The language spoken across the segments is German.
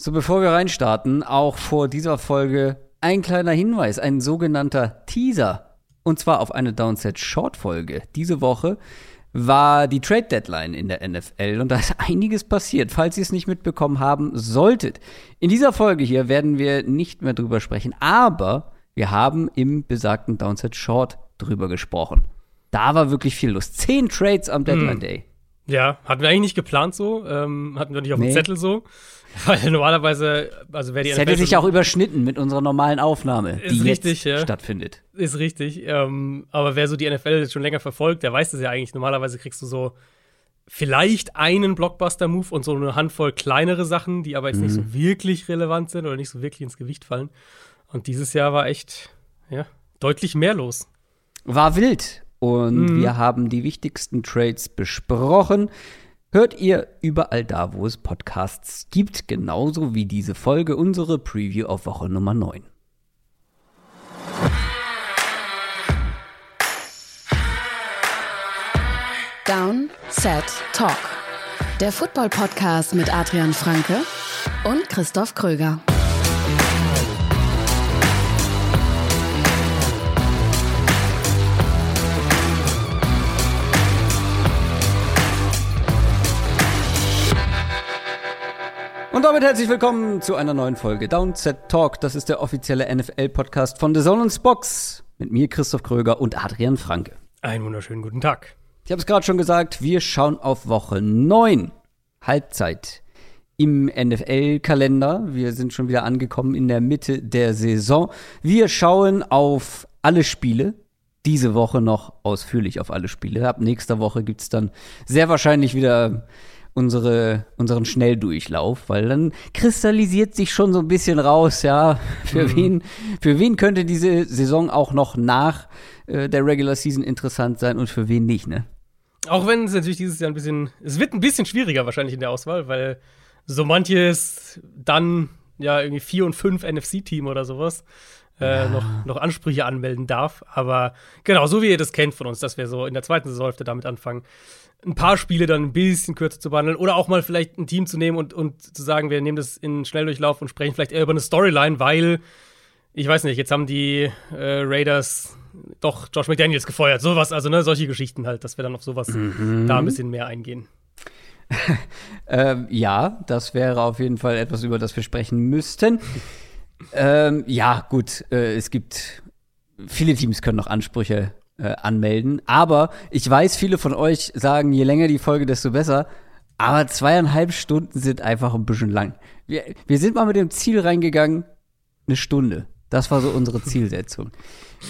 So, bevor wir reinstarten, auch vor dieser Folge ein kleiner Hinweis, ein sogenannter Teaser. Und zwar auf eine Downset Short Folge. Diese Woche war die Trade Deadline in der NFL und da ist einiges passiert, falls ihr es nicht mitbekommen haben solltet. In dieser Folge hier werden wir nicht mehr drüber sprechen, aber wir haben im besagten Downset Short drüber gesprochen. Da war wirklich viel los. Zehn Trades am Deadline hm. Day. Ja, hatten wir eigentlich nicht geplant so, ähm, hatten wir nicht auf dem Zettel so. Weil normalerweise, also wer die Es hätte sich auch überschnitten mit unserer normalen Aufnahme, die richtig, jetzt ja. stattfindet. Ist richtig. Ähm, aber wer so die NFL jetzt schon länger verfolgt, der weiß das ja eigentlich. Normalerweise kriegst du so vielleicht einen Blockbuster-Move und so eine Handvoll kleinere Sachen, die aber jetzt mhm. nicht so mhm. wirklich relevant sind oder nicht so wirklich ins Gewicht fallen. Und dieses Jahr war echt, ja, deutlich mehr los. War wild. Und mhm. wir haben die wichtigsten Trades besprochen hört ihr überall da, wo es Podcasts gibt, genauso wie diese Folge, unsere Preview auf Woche Nummer 9. Down, Set, Talk. Der Football-Podcast mit Adrian Franke und Christoph Kröger. Und damit herzlich willkommen zu einer neuen Folge Downset Talk. Das ist der offizielle NFL-Podcast von The Zone und Box. Mit mir, Christoph Kröger und Adrian Franke. Einen wunderschönen guten Tag. Ich habe es gerade schon gesagt, wir schauen auf Woche 9. Halbzeit im NFL-Kalender. Wir sind schon wieder angekommen in der Mitte der Saison. Wir schauen auf alle Spiele. Diese Woche noch ausführlich auf alle Spiele. Ab nächster Woche gibt es dann sehr wahrscheinlich wieder unsere, unseren Schnelldurchlauf, weil dann kristallisiert sich schon so ein bisschen raus, ja, für mhm. wen, für wen könnte diese Saison auch noch nach äh, der Regular Season interessant sein und für wen nicht, ne? Auch wenn es natürlich dieses Jahr ein bisschen, es wird ein bisschen schwieriger wahrscheinlich in der Auswahl, weil so manches dann ja irgendwie vier und fünf NFC-Team oder sowas äh, ja. noch, noch Ansprüche anmelden darf. Aber genau, so wie ihr das kennt von uns, dass wir so in der zweiten Saisonhälfte damit anfangen, ein paar Spiele dann ein bisschen kürzer zu behandeln oder auch mal vielleicht ein Team zu nehmen und, und zu sagen, wir nehmen das in Schnelldurchlauf und sprechen vielleicht eher über eine Storyline, weil ich weiß nicht, jetzt haben die äh, Raiders doch Josh McDaniels gefeuert. Sowas, also ne, solche Geschichten halt, dass wir dann auf sowas mhm. da ein bisschen mehr eingehen. ähm, ja, das wäre auf jeden Fall etwas, über das wir sprechen müssten. ähm, ja, gut, äh, es gibt viele Teams können noch Ansprüche äh, anmelden. Aber ich weiß, viele von euch sagen, je länger die Folge, desto besser. Aber zweieinhalb Stunden sind einfach ein bisschen lang. Wir, wir sind mal mit dem Ziel reingegangen, eine Stunde. Das war so unsere Zielsetzung.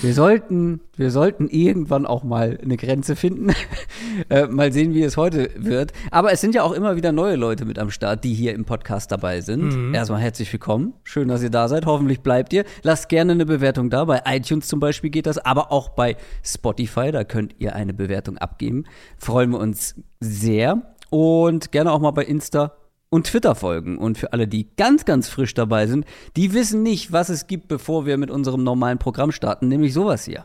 Wir sollten, wir sollten irgendwann auch mal eine Grenze finden. äh, mal sehen, wie es heute wird. Aber es sind ja auch immer wieder neue Leute mit am Start, die hier im Podcast dabei sind. Mhm. Erstmal herzlich willkommen. Schön, dass ihr da seid. Hoffentlich bleibt ihr. Lasst gerne eine Bewertung da. Bei iTunes zum Beispiel geht das, aber auch bei Spotify. Da könnt ihr eine Bewertung abgeben. Freuen wir uns sehr. Und gerne auch mal bei Insta und Twitter folgen. Und für alle, die ganz, ganz frisch dabei sind, die wissen nicht, was es gibt, bevor wir mit unserem normalen Programm starten, nämlich sowas hier.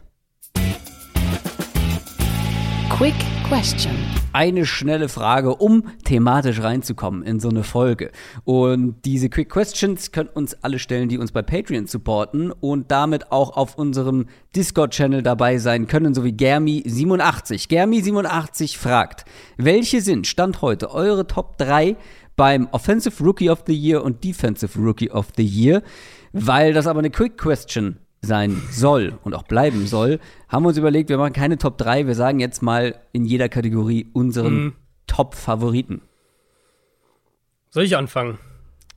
Quick Question. Eine schnelle Frage, um thematisch reinzukommen in so eine Folge. Und diese Quick Questions können uns alle stellen, die uns bei Patreon supporten und damit auch auf unserem Discord-Channel dabei sein können, so wie Germi87. Germi87 fragt, welche sind Stand heute eure Top 3 beim Offensive Rookie of the Year und Defensive Rookie of the Year. Weil das aber eine Quick Question sein soll und auch bleiben soll, haben wir uns überlegt, wir machen keine Top 3, wir sagen jetzt mal in jeder Kategorie unseren mhm. Top-Favoriten. Soll ich anfangen?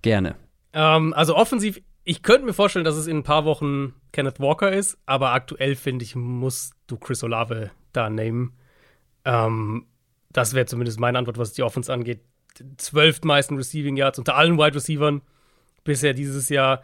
Gerne. Ähm, also offensiv, ich könnte mir vorstellen, dass es in ein paar Wochen Kenneth Walker ist, aber aktuell finde ich, musst du Chris Olave da nehmen. Ähm, das wäre zumindest meine Antwort, was die Offense angeht zwölftmeisten Receiving Yards unter allen Wide Receivers bisher dieses Jahr.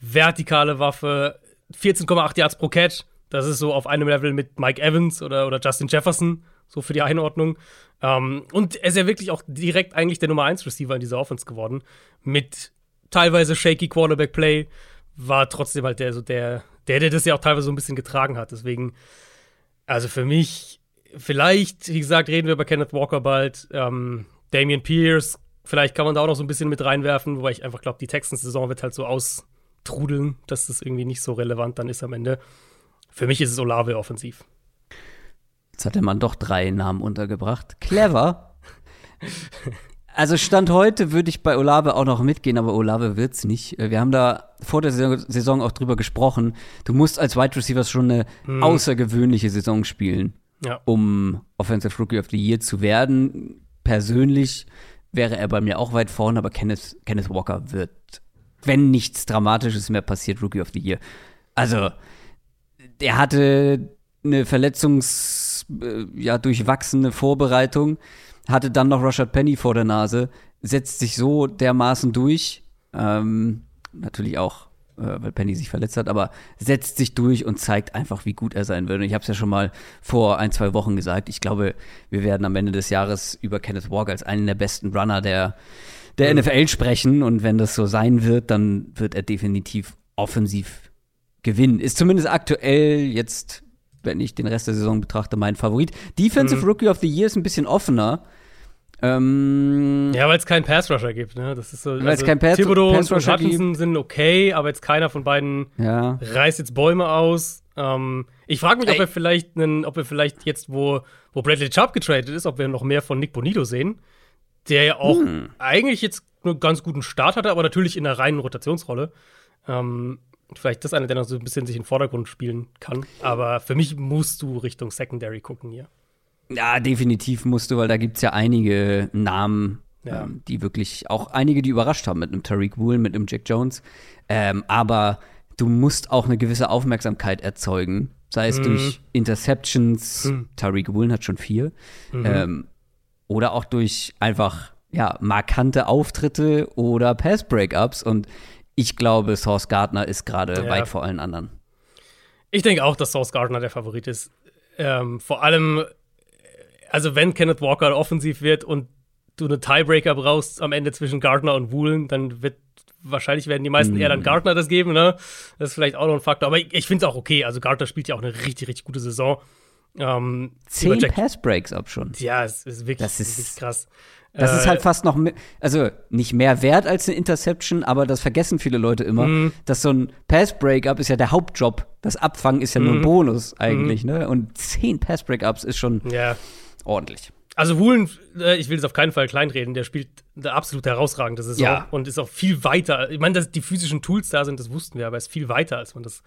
Vertikale Waffe, 14,8 Yards pro Catch. Das ist so auf einem Level mit Mike Evans oder, oder Justin Jefferson, so für die Einordnung. Ähm, und er ist ja wirklich auch direkt eigentlich der Nummer 1 Receiver in dieser Offense geworden. Mit teilweise shaky Quarterback Play, war trotzdem halt der, so der, der, der das ja auch teilweise so ein bisschen getragen hat. Deswegen, also für mich, vielleicht, wie gesagt, reden wir über Kenneth Walker bald. Ähm, Damian Pierce Vielleicht kann man da auch noch so ein bisschen mit reinwerfen, wobei ich einfach glaube, die Texans-Saison wird halt so austrudeln, dass das irgendwie nicht so relevant dann ist am Ende. Für mich ist es Olave offensiv. Jetzt hat der Mann doch drei Namen untergebracht. Clever. Also Stand heute würde ich bei Olave auch noch mitgehen, aber Olave wird's nicht. Wir haben da vor der Saison auch drüber gesprochen. Du musst als Wide Receiver schon eine hm. außergewöhnliche Saison spielen, ja. um Offensive Rookie of the Year zu werden. Persönlich wäre er bei mir auch weit vorne, aber Kenneth, Kenneth Walker wird, wenn nichts Dramatisches mehr passiert, Rookie of the Year. Also, der hatte eine Verletzungs, äh, ja, durchwachsene Vorbereitung hatte dann noch Rashad Penny vor der Nase, setzt sich so dermaßen durch, ähm, natürlich auch, äh, weil Penny sich verletzt hat, aber setzt sich durch und zeigt einfach, wie gut er sein wird. Und ich habe es ja schon mal vor ein, zwei Wochen gesagt. Ich glaube, wir werden am Ende des Jahres über Kenneth Walker als einen der besten Runner der, der. NFL sprechen. Und wenn das so sein wird, dann wird er definitiv offensiv gewinnen. Ist zumindest aktuell jetzt wenn ich den Rest der Saison betrachte, mein Favorit. Defensive mhm. Rookie of the Year ist ein bisschen offener. Ähm, ja, weil es keinen Pass-Rusher gibt, ne? Das ist so. Weil es also, keinen Pass, Thibodeau Pass und Hutchinson sind okay, aber jetzt keiner von beiden ja. reißt jetzt Bäume aus. Ähm, ich frage mich, ob wir vielleicht einen, ob wir vielleicht jetzt, wo, wo Bradley Chubb getradet ist, ob wir noch mehr von Nick Bonito sehen, der ja auch hm. eigentlich jetzt einen ganz guten Start hatte, aber natürlich in einer reinen Rotationsrolle. Ähm, vielleicht das einer, der noch so ein bisschen sich in den Vordergrund spielen kann. Aber für mich musst du Richtung Secondary gucken hier. Ja, definitiv musst du, weil da gibt es ja einige Namen, ja. Ähm, die wirklich, auch einige, die überrascht haben mit einem Tariq Woolen, mit einem Jack Jones. Ähm, aber du musst auch eine gewisse Aufmerksamkeit erzeugen, sei es mhm. durch Interceptions, mhm. Tariq Woolen hat schon vier, mhm. ähm, oder auch durch einfach ja, markante Auftritte oder Pass-Breakups. Und ich glaube, Source Gardner ist gerade ja. weit vor allen anderen. Ich denke auch, dass Source Gardner der Favorit ist. Ähm, vor allem also wenn Kenneth Walker offensiv wird und du einen Tiebreaker brauchst am Ende zwischen Gardner und Woolen, dann wird wahrscheinlich werden die meisten mm. eher dann Gardner das geben, ne? Das ist vielleicht auch noch ein Faktor. Aber ich, ich finde es auch okay. Also Gardner spielt ja auch eine richtig, richtig gute Saison. Ähm, Zehn Pass-Breaks ab schon. Ja, es ist wirklich, das ist, wirklich krass. Das äh, ist halt fast noch, also nicht mehr wert als eine Interception, aber das vergessen viele Leute immer, mm. dass so ein Pass-Breakup ist ja der Hauptjob. Das Abfangen ist ja mm. nur ein mhm. Bonus eigentlich, mm. ne? Und zehn Pass-Breakups ist schon. Ja ordentlich. Also Woolen, äh, ich will es auf keinen Fall kleinreden, der spielt eine absolut herausragende Saison ja. und ist auch viel weiter. Ich meine, dass die physischen Tools da sind, das wussten wir, aber er ist viel weiter, als man das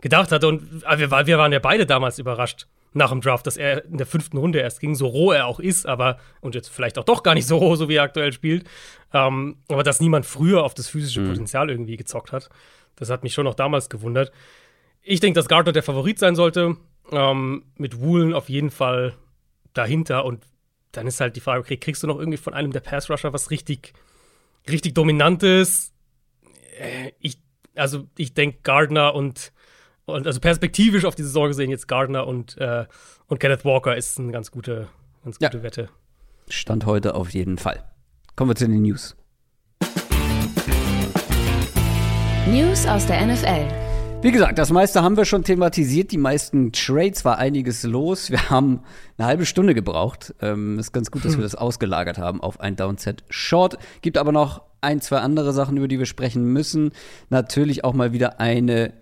gedacht hatte. Und wir, wir waren ja beide damals überrascht nach dem Draft, dass er in der fünften Runde erst ging, so roh er auch ist, aber und jetzt vielleicht auch doch gar nicht so roh, so wie er aktuell spielt. Ähm, aber dass niemand früher auf das physische mhm. Potenzial irgendwie gezockt hat, das hat mich schon auch damals gewundert. Ich denke, dass Gardner der Favorit sein sollte. Ähm, mit Woolen auf jeden Fall dahinter und dann ist halt die Frage, okay, kriegst du noch irgendwie von einem der Pass-Rusher was richtig, richtig Dominantes? Äh, ich, also ich denke Gardner und, und also perspektivisch auf die Saison gesehen jetzt Gardner und, äh, und Kenneth Walker ist eine ganz gute, ganz gute ja. Wette. Stand heute auf jeden Fall. Kommen wir zu den News. News aus der NFL. Wie gesagt, das meiste haben wir schon thematisiert. Die meisten Trades war einiges los. Wir haben eine halbe Stunde gebraucht. Ähm, ist ganz gut, dass wir das ausgelagert haben auf ein Downset Short. Gibt aber noch ein, zwei andere Sachen, über die wir sprechen müssen. Natürlich auch mal wieder eine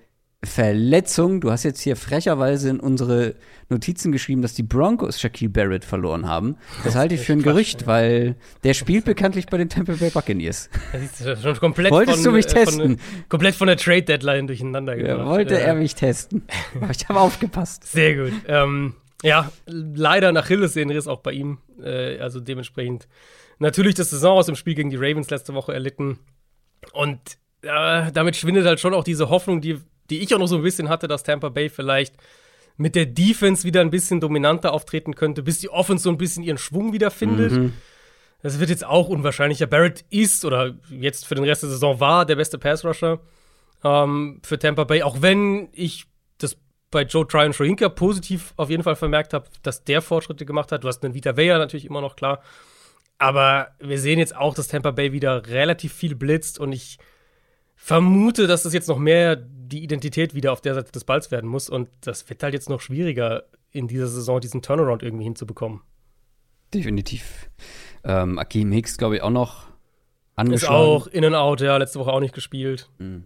Verletzung. Du hast jetzt hier frecherweise in unsere Notizen geschrieben, dass die Broncos Shaquille Barrett verloren haben. Das halte ich für ein Gerücht, weil der spielt bekanntlich bei den Tampa Bay Buccaneers. Das ist schon komplett Wolltest von, du mich testen? Von, komplett von der Trade Deadline durcheinander gebracht. Ja, wollte ja. er mich testen. ich habe aufgepasst. Sehr gut. Ähm, ja, leider nach Achillessehnenriss auch bei ihm. Äh, also dementsprechend natürlich das Saison aus dem Spiel gegen die Ravens letzte Woche erlitten. Und äh, damit schwindet halt schon auch diese Hoffnung, die die ich auch noch so ein bisschen hatte, dass Tampa Bay vielleicht mit der Defense wieder ein bisschen dominanter auftreten könnte, bis die Offense so ein bisschen ihren Schwung wiederfindet. Mhm. Das wird jetzt auch unwahrscheinlicher. Barrett ist oder jetzt für den Rest der Saison war der beste Pass-Rusher ähm, für Tampa Bay, auch wenn ich das bei Joe Tryon Shoyinka positiv auf jeden Fall vermerkt habe, dass der Fortschritte gemacht hat. Du hast einen Vita Vea natürlich immer noch klar. Aber wir sehen jetzt auch, dass Tampa Bay wieder relativ viel blitzt und ich vermute, dass das jetzt noch mehr die Identität wieder auf der Seite des Balls werden muss. Und das wird halt jetzt noch schwieriger, in dieser Saison diesen Turnaround irgendwie hinzubekommen. Definitiv. Ähm, Akeem Hicks, glaube ich, auch noch Ist auch in and out, ja, letzte Woche auch nicht gespielt. Mhm.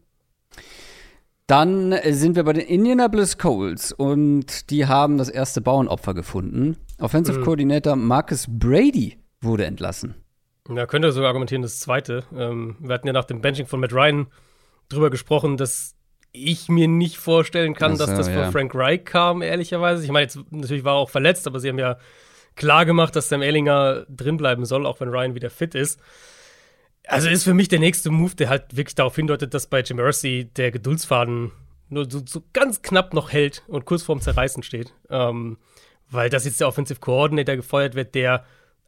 Dann sind wir bei den Indianapolis Colts und die haben das erste Bauernopfer gefunden. Offensive mhm. Coordinator Marcus Brady wurde entlassen. Ja, könnte sogar argumentieren, das zweite. Ähm, wir hatten ja nach dem Benching von Matt Ryan drüber gesprochen, dass ich mir nicht vorstellen kann, so, dass das ja. von Frank Reich kam, ehrlicherweise. Ich meine, jetzt natürlich war er auch verletzt, aber sie haben ja klar gemacht, dass Sam Ellinger drinbleiben soll, auch wenn Ryan wieder fit ist. Also ist für mich der nächste Move, der halt wirklich darauf hindeutet, dass bei Jim Mercy der Geduldsfaden nur so, so, ganz knapp noch hält und kurz vorm Zerreißen steht. Ähm, weil das jetzt der Offensive Coordinator gefeuert wird, der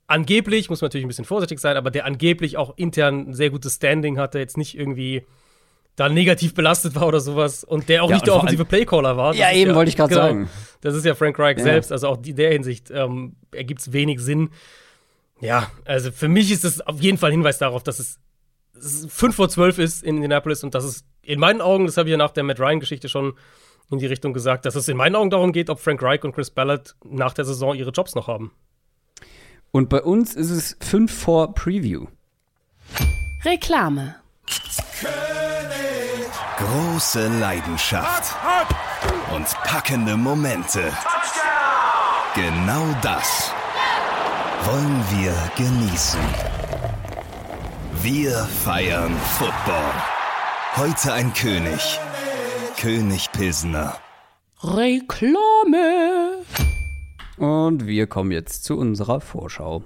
angeblich, muss man natürlich ein bisschen vorsichtig sein, aber der angeblich auch intern ein sehr gutes Standing hatte, jetzt nicht irgendwie da negativ belastet war oder sowas und der auch ja, nicht der offensive Playcaller war. Ja, eben ja, wollte ich gerade genau, sagen. Das ist ja Frank Reich ja. selbst, also auch in der Hinsicht ähm, ergibt es wenig Sinn. Ja, also für mich ist das auf jeden Fall ein Hinweis darauf, dass es 5 vor 12 ist in Indianapolis und dass es in meinen Augen, das habe ich ja nach der Matt Ryan-Geschichte schon in die Richtung gesagt, dass es in meinen Augen darum geht, ob Frank Reich und Chris Ballard nach der Saison ihre Jobs noch haben. Und bei uns ist es 5 vor Preview. Reklame. König. Große Leidenschaft. Und packende Momente. Genau das wollen wir genießen. Wir feiern Football. Heute ein König. König Pilsner. Reklame. Und wir kommen jetzt zu unserer Vorschau.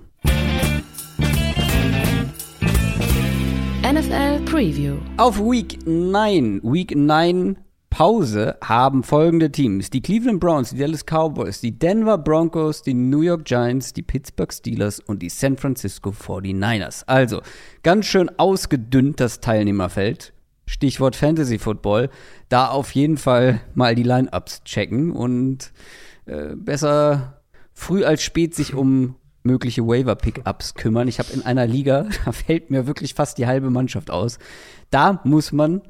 NFL Preview. Auf Week 9. Week 9 Pause haben folgende Teams. Die Cleveland Browns, die Dallas Cowboys, die Denver Broncos, die New York Giants, die Pittsburgh Steelers und die San Francisco 49ers. Also ganz schön ausgedünnt das Teilnehmerfeld. Stichwort Fantasy Football. Da auf jeden Fall mal die Lineups checken und äh, besser früh als spät sich um mögliche Waiver-Pickups kümmern. Ich habe in einer Liga, da fällt mir wirklich fast die halbe Mannschaft aus. Da muss man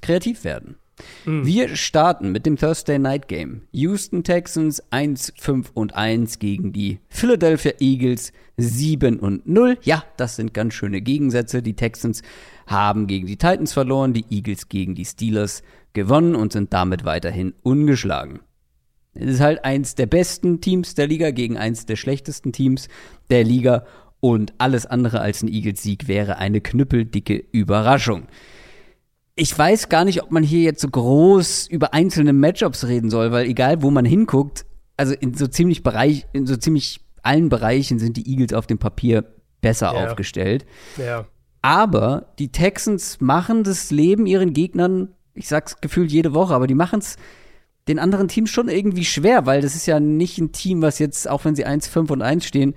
kreativ werden. Mhm. Wir starten mit dem Thursday Night Game. Houston Texans 1, 5 und 1 gegen die Philadelphia Eagles 7 und 0. Ja, das sind ganz schöne Gegensätze. Die Texans haben gegen die Titans verloren, die Eagles gegen die Steelers gewonnen und sind damit weiterhin ungeschlagen. Es ist halt eins der besten Teams der Liga gegen eins der schlechtesten Teams der Liga und alles andere als ein Eagles-Sieg wäre eine knüppeldicke Überraschung ich weiß gar nicht, ob man hier jetzt so groß über einzelne Matchups reden soll, weil egal wo man hinguckt, also in so ziemlich Bereich, in so ziemlich allen Bereichen sind die Eagles auf dem Papier besser ja. aufgestellt. Ja. Aber die Texans machen das Leben ihren Gegnern, ich sag's gefühlt jede Woche, aber die machen es den anderen Teams schon irgendwie schwer, weil das ist ja nicht ein Team, was jetzt, auch wenn sie 1, 5 und 1 stehen,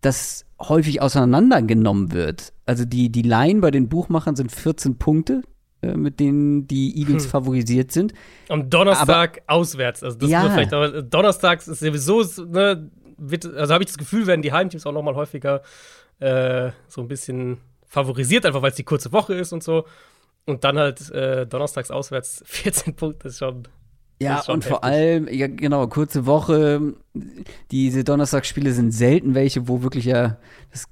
das häufig auseinandergenommen wird. Also die, die Line bei den Buchmachern sind 14 Punkte. Äh, mit denen die Eagles hm. favorisiert sind. Am Donnerstag aber, auswärts. Also das ja. vielleicht, aber Donnerstags ist sowieso, ne, wird, also habe ich das Gefühl, werden die Heimteams auch noch mal häufiger äh, so ein bisschen favorisiert, einfach weil es die kurze Woche ist und so. Und dann halt äh, donnerstags auswärts 14 Punkte ist schon. Ja, und heftig. vor allem, ja, genau, kurze Woche. Diese Donnerstagsspiele sind selten welche, wo wirklich ja, das,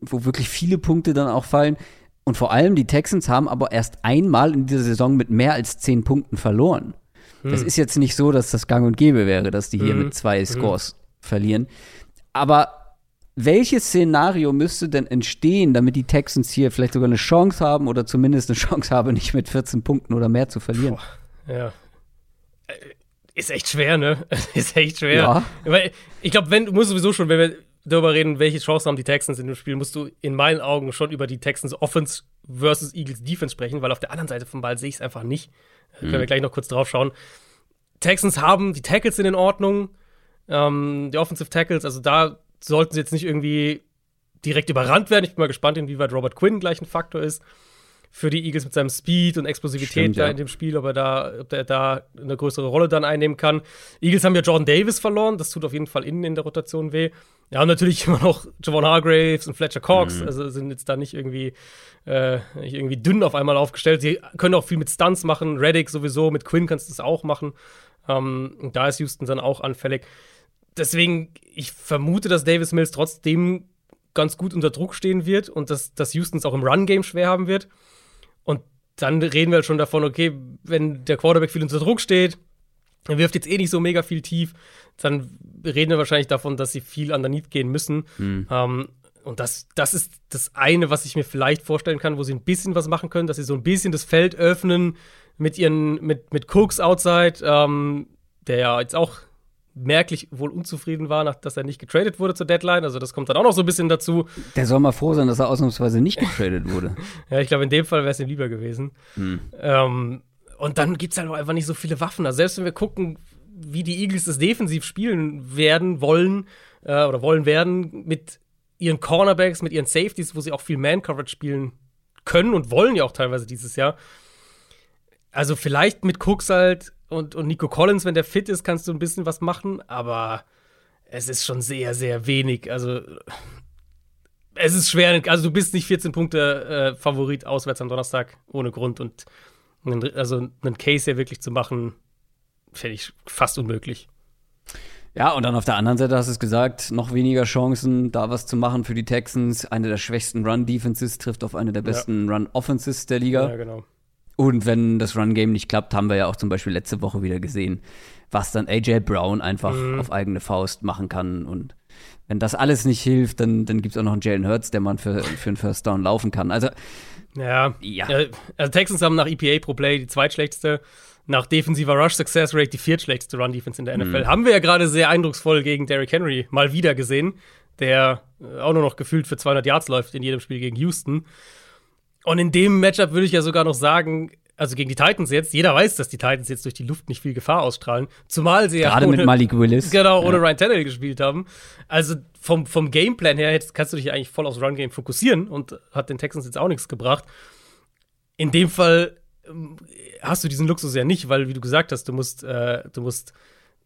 wo wirklich viele Punkte dann auch fallen. Und vor allem die Texans haben aber erst einmal in dieser Saison mit mehr als zehn Punkten verloren. Hm. Das ist jetzt nicht so, dass das gang und gäbe wäre, dass die hier hm. mit zwei hm. Scores hm. verlieren. Aber welches Szenario müsste denn entstehen, damit die Texans hier vielleicht sogar eine Chance haben oder zumindest eine Chance haben, nicht mit 14 Punkten oder mehr zu verlieren? Boah, ja. Ist echt schwer, ne? Ist echt schwer. Ja. Weil ich glaube, wenn du musst sowieso schon, wenn wir darüber reden, welche Chancen haben die Texans in dem Spiel, musst du in meinen Augen schon über die Texans Offense versus Eagles Defense sprechen, weil auf der anderen Seite vom Ball sehe ich es einfach nicht. Da können wir mhm. gleich noch kurz drauf schauen. Texans haben die Tackles in Ordnung, ähm, die Offensive Tackles, also da sollten sie jetzt nicht irgendwie direkt überrannt werden. Ich bin mal gespannt, inwieweit Robert Quinn gleich ein Faktor ist für die Eagles mit seinem Speed und Explosivität Stimmt, da ja. in dem Spiel, ob er da, ob er da eine größere Rolle dann einnehmen kann. Eagles haben ja Jordan Davis verloren, das tut auf jeden Fall innen in der Rotation weh. Ja, und natürlich immer noch Javon Hargraves und Fletcher Cox, mhm. also sind jetzt da nicht irgendwie, äh, nicht irgendwie dünn auf einmal aufgestellt. Sie können auch viel mit Stunts machen, Reddick sowieso, mit Quinn kannst du das auch machen. Ähm, da ist Houston dann auch anfällig. Deswegen, ich vermute, dass Davis Mills trotzdem ganz gut unter Druck stehen wird und dass, dass Houston es auch im Run-Game schwer haben wird. Und dann reden wir halt schon davon, okay, wenn der Quarterback viel unter Druck steht, er wirft jetzt eh nicht so mega viel tief, dann reden wir wahrscheinlich davon, dass sie viel underneath gehen müssen. Mhm. Ähm, und das, das ist das eine, was ich mir vielleicht vorstellen kann, wo sie ein bisschen was machen können, dass sie so ein bisschen das Feld öffnen mit ihren, mit, mit Cooks outside, ähm, der ja jetzt auch merklich wohl unzufrieden war, nach, dass er nicht getradet wurde zur Deadline. Also das kommt dann auch noch so ein bisschen dazu. Der soll mal froh sein, dass er ausnahmsweise nicht getradet wurde. ja, ich glaube, in dem Fall wäre es ihm lieber gewesen. Hm. Ähm, und dann gibt es halt auch einfach nicht so viele Waffen. Also selbst wenn wir gucken, wie die Eagles das defensiv spielen werden, wollen äh, oder wollen werden, mit ihren Cornerbacks, mit ihren Safeties, wo sie auch viel Man-Coverage spielen können und wollen ja auch teilweise dieses Jahr. Also vielleicht mit Cooks halt und, und Nico Collins, wenn der fit ist, kannst du ein bisschen was machen, aber es ist schon sehr, sehr wenig. Also es ist schwer, also du bist nicht 14 Punkte äh, Favorit auswärts am Donnerstag ohne Grund und also einen Case hier wirklich zu machen, fände ich fast unmöglich. Ja, und dann auf der anderen Seite hast du es gesagt, noch weniger Chancen, da was zu machen für die Texans. Eine der schwächsten Run-Defenses trifft auf eine der besten ja. Run-Offenses der Liga. Ja, genau. Und wenn das Run-Game nicht klappt, haben wir ja auch zum Beispiel letzte Woche wieder gesehen, was dann AJ Brown einfach mhm. auf eigene Faust machen kann. Und wenn das alles nicht hilft, dann, dann gibt es auch noch einen Jalen Hurts, der man für, für einen First Down laufen kann. Also, ja. ja. Also, Texans haben nach EPA pro Play die zweitschlechteste, nach defensiver Rush Success Rate die viertschlechteste Run Defense in der NFL. Mhm. Haben wir ja gerade sehr eindrucksvoll gegen Derrick Henry mal wieder gesehen, der auch nur noch gefühlt für 200 Yards läuft in jedem Spiel gegen Houston. Und in dem Matchup würde ich ja sogar noch sagen, also gegen die Titans jetzt, jeder weiß, dass die Titans jetzt durch die Luft nicht viel Gefahr ausstrahlen. Zumal sie Gerade ja ohne, mit Malik Willis. Genau, ohne ja. Ryan Tannehill gespielt haben. Also vom, vom Gameplan her kannst du dich eigentlich voll aufs Run-Game fokussieren und hat den Texans jetzt auch nichts gebracht. In dem Fall ähm, hast du diesen Luxus ja nicht, weil, wie du gesagt hast, du musst, äh, du musst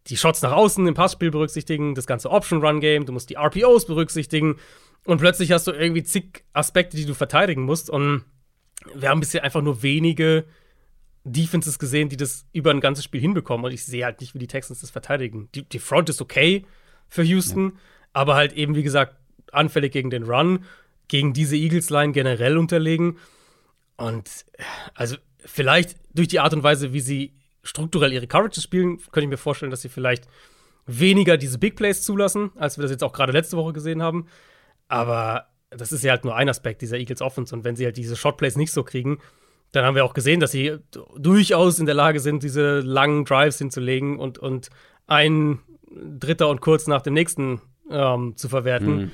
die Shots nach außen im Passspiel berücksichtigen, das ganze Option-Run-Game, du musst die RPOs berücksichtigen. Und plötzlich hast du irgendwie zig Aspekte, die du verteidigen musst. Und wir haben bisher einfach nur wenige Defenses gesehen, die das über ein ganzes Spiel hinbekommen. Und ich sehe halt nicht, wie die Texans das verteidigen. Die, die Front ist okay für Houston, ja. aber halt eben, wie gesagt, anfällig gegen den Run, gegen diese Eagles-Line generell unterlegen. Und also vielleicht durch die Art und Weise, wie sie strukturell ihre Coverages spielen, könnte ich mir vorstellen, dass sie vielleicht weniger diese Big Plays zulassen, als wir das jetzt auch gerade letzte Woche gesehen haben. Aber das ist ja halt nur ein Aspekt dieser Eagles Offense. Und wenn sie halt diese Shotplays nicht so kriegen, dann haben wir auch gesehen, dass sie durchaus in der Lage sind, diese langen Drives hinzulegen und, und ein Dritter und kurz nach dem nächsten ähm, zu verwerten. Mhm.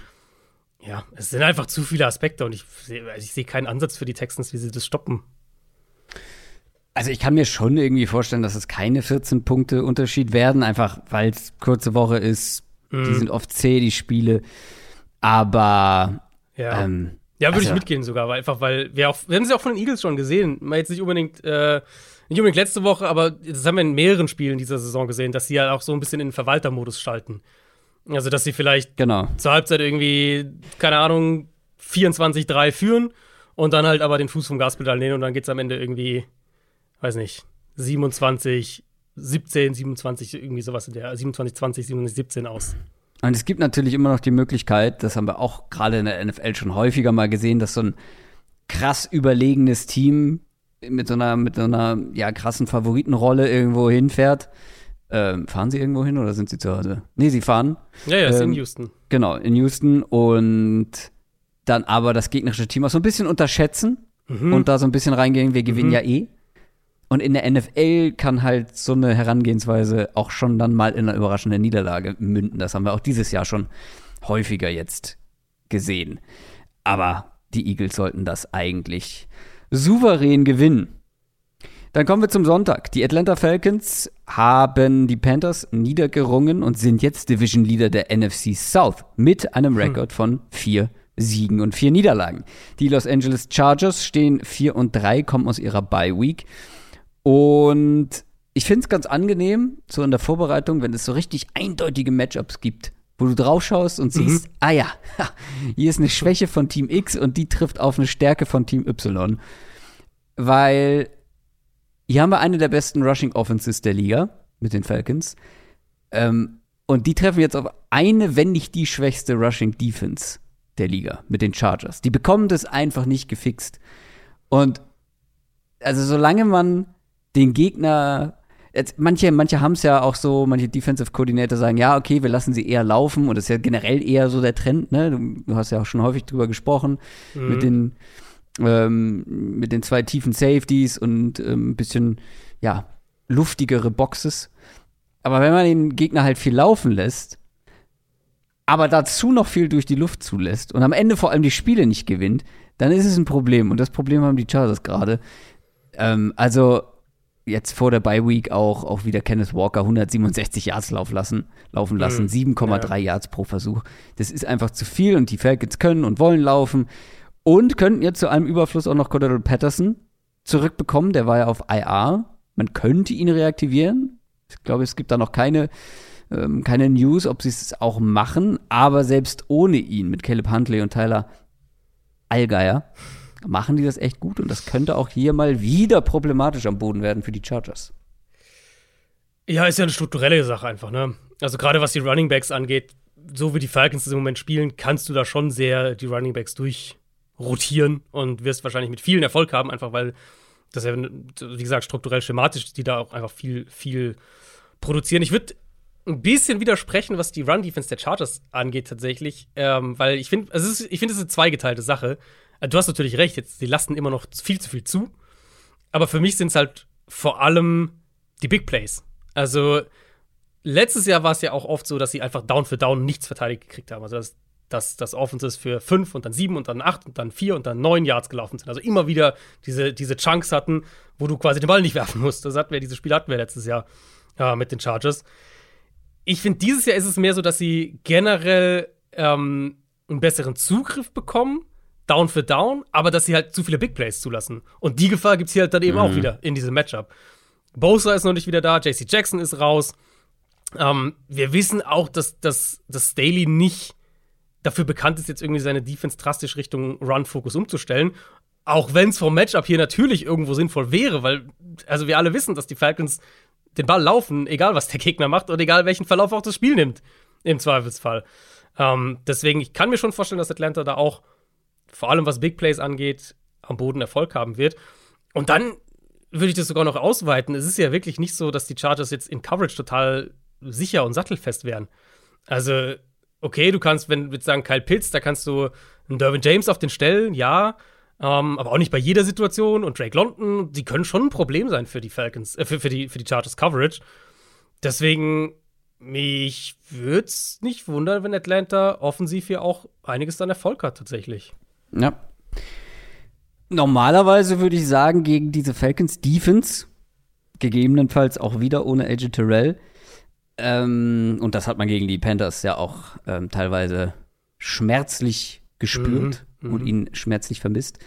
Ja, es sind einfach zu viele Aspekte und ich, also ich sehe keinen Ansatz für die Texans, wie sie das stoppen. Also ich kann mir schon irgendwie vorstellen, dass es keine 14 Punkte Unterschied werden, einfach weil es kurze Woche ist. Mhm. Die sind oft zäh, die Spiele. Aber ja. Ähm, ja, würde also, ich mitgehen sogar, weil einfach, weil wir auch, wir haben sie auch von den Eagles schon gesehen. Mal jetzt nicht unbedingt, äh, nicht unbedingt letzte Woche, aber das haben wir in mehreren Spielen dieser Saison gesehen, dass sie ja auch so ein bisschen in den Verwaltermodus schalten. Also, dass sie vielleicht genau. zur Halbzeit irgendwie, keine Ahnung, 24-3 führen und dann halt aber den Fuß vom Gaspedal nehmen und dann geht es am Ende irgendwie, weiß nicht, 27, 17, 27, irgendwie sowas in der 27, 20, 27, 17 aus. Und es gibt natürlich immer noch die Möglichkeit, das haben wir auch gerade in der NFL schon häufiger mal gesehen, dass so ein krass überlegenes Team mit so einer, mit so einer ja, krassen Favoritenrolle irgendwo hinfährt. Ähm, fahren sie irgendwo hin oder sind sie zu Hause? Nee, sie fahren. Ja, ja, ähm, ist in Houston. Genau, in Houston und dann aber das gegnerische Team auch so ein bisschen unterschätzen mhm. und da so ein bisschen reingehen, wir gewinnen mhm. ja eh. Und in der NFL kann halt so eine Herangehensweise auch schon dann mal in einer überraschenden Niederlage münden. Das haben wir auch dieses Jahr schon häufiger jetzt gesehen. Aber die Eagles sollten das eigentlich souverän gewinnen. Dann kommen wir zum Sonntag. Die Atlanta Falcons haben die Panthers niedergerungen und sind jetzt Division Leader der NFC South mit einem hm. Rekord von vier Siegen und vier Niederlagen. Die Los Angeles Chargers stehen vier und drei, kommen aus ihrer Bye Week und ich finde es ganz angenehm, so in der Vorbereitung, wenn es so richtig eindeutige Matchups gibt, wo du draufschaust und siehst, mhm. ah ja, hier ist eine Schwäche von Team X und die trifft auf eine Stärke von Team Y. Weil hier haben wir eine der besten Rushing Offenses der Liga mit den Falcons. Ähm, und die treffen jetzt auf eine, wenn nicht die schwächste Rushing Defense der Liga mit den Chargers. Die bekommen das einfach nicht gefixt. Und also solange man den Gegner Jetzt, manche, manche haben es ja auch so, manche Defensive Coordinator sagen, ja, okay, wir lassen sie eher laufen und das ist ja generell eher so der Trend, ne? Du, du hast ja auch schon häufig drüber gesprochen, mhm. mit den ähm, mit den zwei tiefen Safeties und ähm, ein bisschen, ja, luftigere Boxes. Aber wenn man den Gegner halt viel laufen lässt, aber dazu noch viel durch die Luft zulässt und am Ende vor allem die Spiele nicht gewinnt, dann ist es ein Problem. Und das Problem haben die Chargers gerade. Ähm, also jetzt vor der Bye Week auch, auch wieder Kenneth Walker 167 Yards laufen lassen, laufen lassen, mhm. 7,3 ja. Yards pro Versuch. Das ist einfach zu viel und die Falcons können und wollen laufen und könnten jetzt zu einem Überfluss auch noch Cordero Patterson zurückbekommen. Der war ja auf IR. Man könnte ihn reaktivieren. Ich glaube, es gibt da noch keine, ähm, keine News, ob sie es auch machen. Aber selbst ohne ihn mit Caleb Huntley und Tyler Allgeier machen die das echt gut und das könnte auch hier mal wieder problematisch am Boden werden für die Chargers. Ja, ist ja eine strukturelle Sache einfach, ne? Also gerade was die Running Backs angeht, so wie die Falcons im Moment spielen, kannst du da schon sehr die Running Backs durchrotieren und wirst wahrscheinlich mit vielen Erfolg haben, einfach weil das ja, wie gesagt, strukturell schematisch die da auch einfach viel, viel produzieren. Ich würde ein bisschen widersprechen, was die Run-Defense der Chargers angeht, tatsächlich, ähm, weil ich finde, also ich finde, es ist eine zweigeteilte Sache. Äh, du hast natürlich recht, jetzt, die lassen immer noch viel zu viel zu. Aber für mich sind es halt vor allem die Big Plays. Also, letztes Jahr war es ja auch oft so, dass sie einfach Down für Down nichts verteidigt gekriegt haben. Also, dass, dass das Offenses für fünf und dann sieben und dann acht und dann vier und dann neun Yards gelaufen sind. Also immer wieder diese, diese Chunks hatten, wo du quasi den Ball nicht werfen musst. Das hatten wir, dieses Spiel hatten wir letztes Jahr äh, mit den Chargers. Ich finde, dieses Jahr ist es mehr so, dass sie generell ähm, einen besseren Zugriff bekommen Down für Down, aber dass sie halt zu viele Big Plays zulassen. Und die Gefahr gibt es hier halt dann eben mhm. auch wieder in diesem Matchup. Bosa ist noch nicht wieder da, JC Jackson ist raus. Ähm, wir wissen auch, dass, dass, dass Staley nicht dafür bekannt ist, jetzt irgendwie seine Defense drastisch Richtung Run-Focus umzustellen. Auch wenn es vom Matchup hier natürlich irgendwo sinnvoll wäre, weil, also wir alle wissen, dass die Falcons den Ball laufen, egal was der Gegner macht und egal welchen Verlauf auch das Spiel nimmt, im Zweifelsfall. Ähm, deswegen, ich kann mir schon vorstellen, dass Atlanta da auch vor allem was Big Plays angeht, am Boden Erfolg haben wird. Und dann würde ich das sogar noch ausweiten. Es ist ja wirklich nicht so, dass die Chargers jetzt in Coverage total sicher und sattelfest wären. Also, okay, du kannst, wenn wir sagen Kyle Pitts, da kannst du einen Derwin James auf den Stellen, ja, ähm, aber auch nicht bei jeder Situation. Und Drake London, die können schon ein Problem sein für die Falcons, äh, für, für, die, für die Chargers Coverage. Deswegen, mich würde es nicht wundern, wenn Atlanta offensiv hier auch einiges an Erfolg hat, tatsächlich. Ja. Normalerweise würde ich sagen, gegen diese Falcons Defense, gegebenenfalls auch wieder ohne AJ Terrell, ähm, und das hat man gegen die Panthers ja auch ähm, teilweise schmerzlich gespürt mhm, und mhm. ihn schmerzlich vermisst.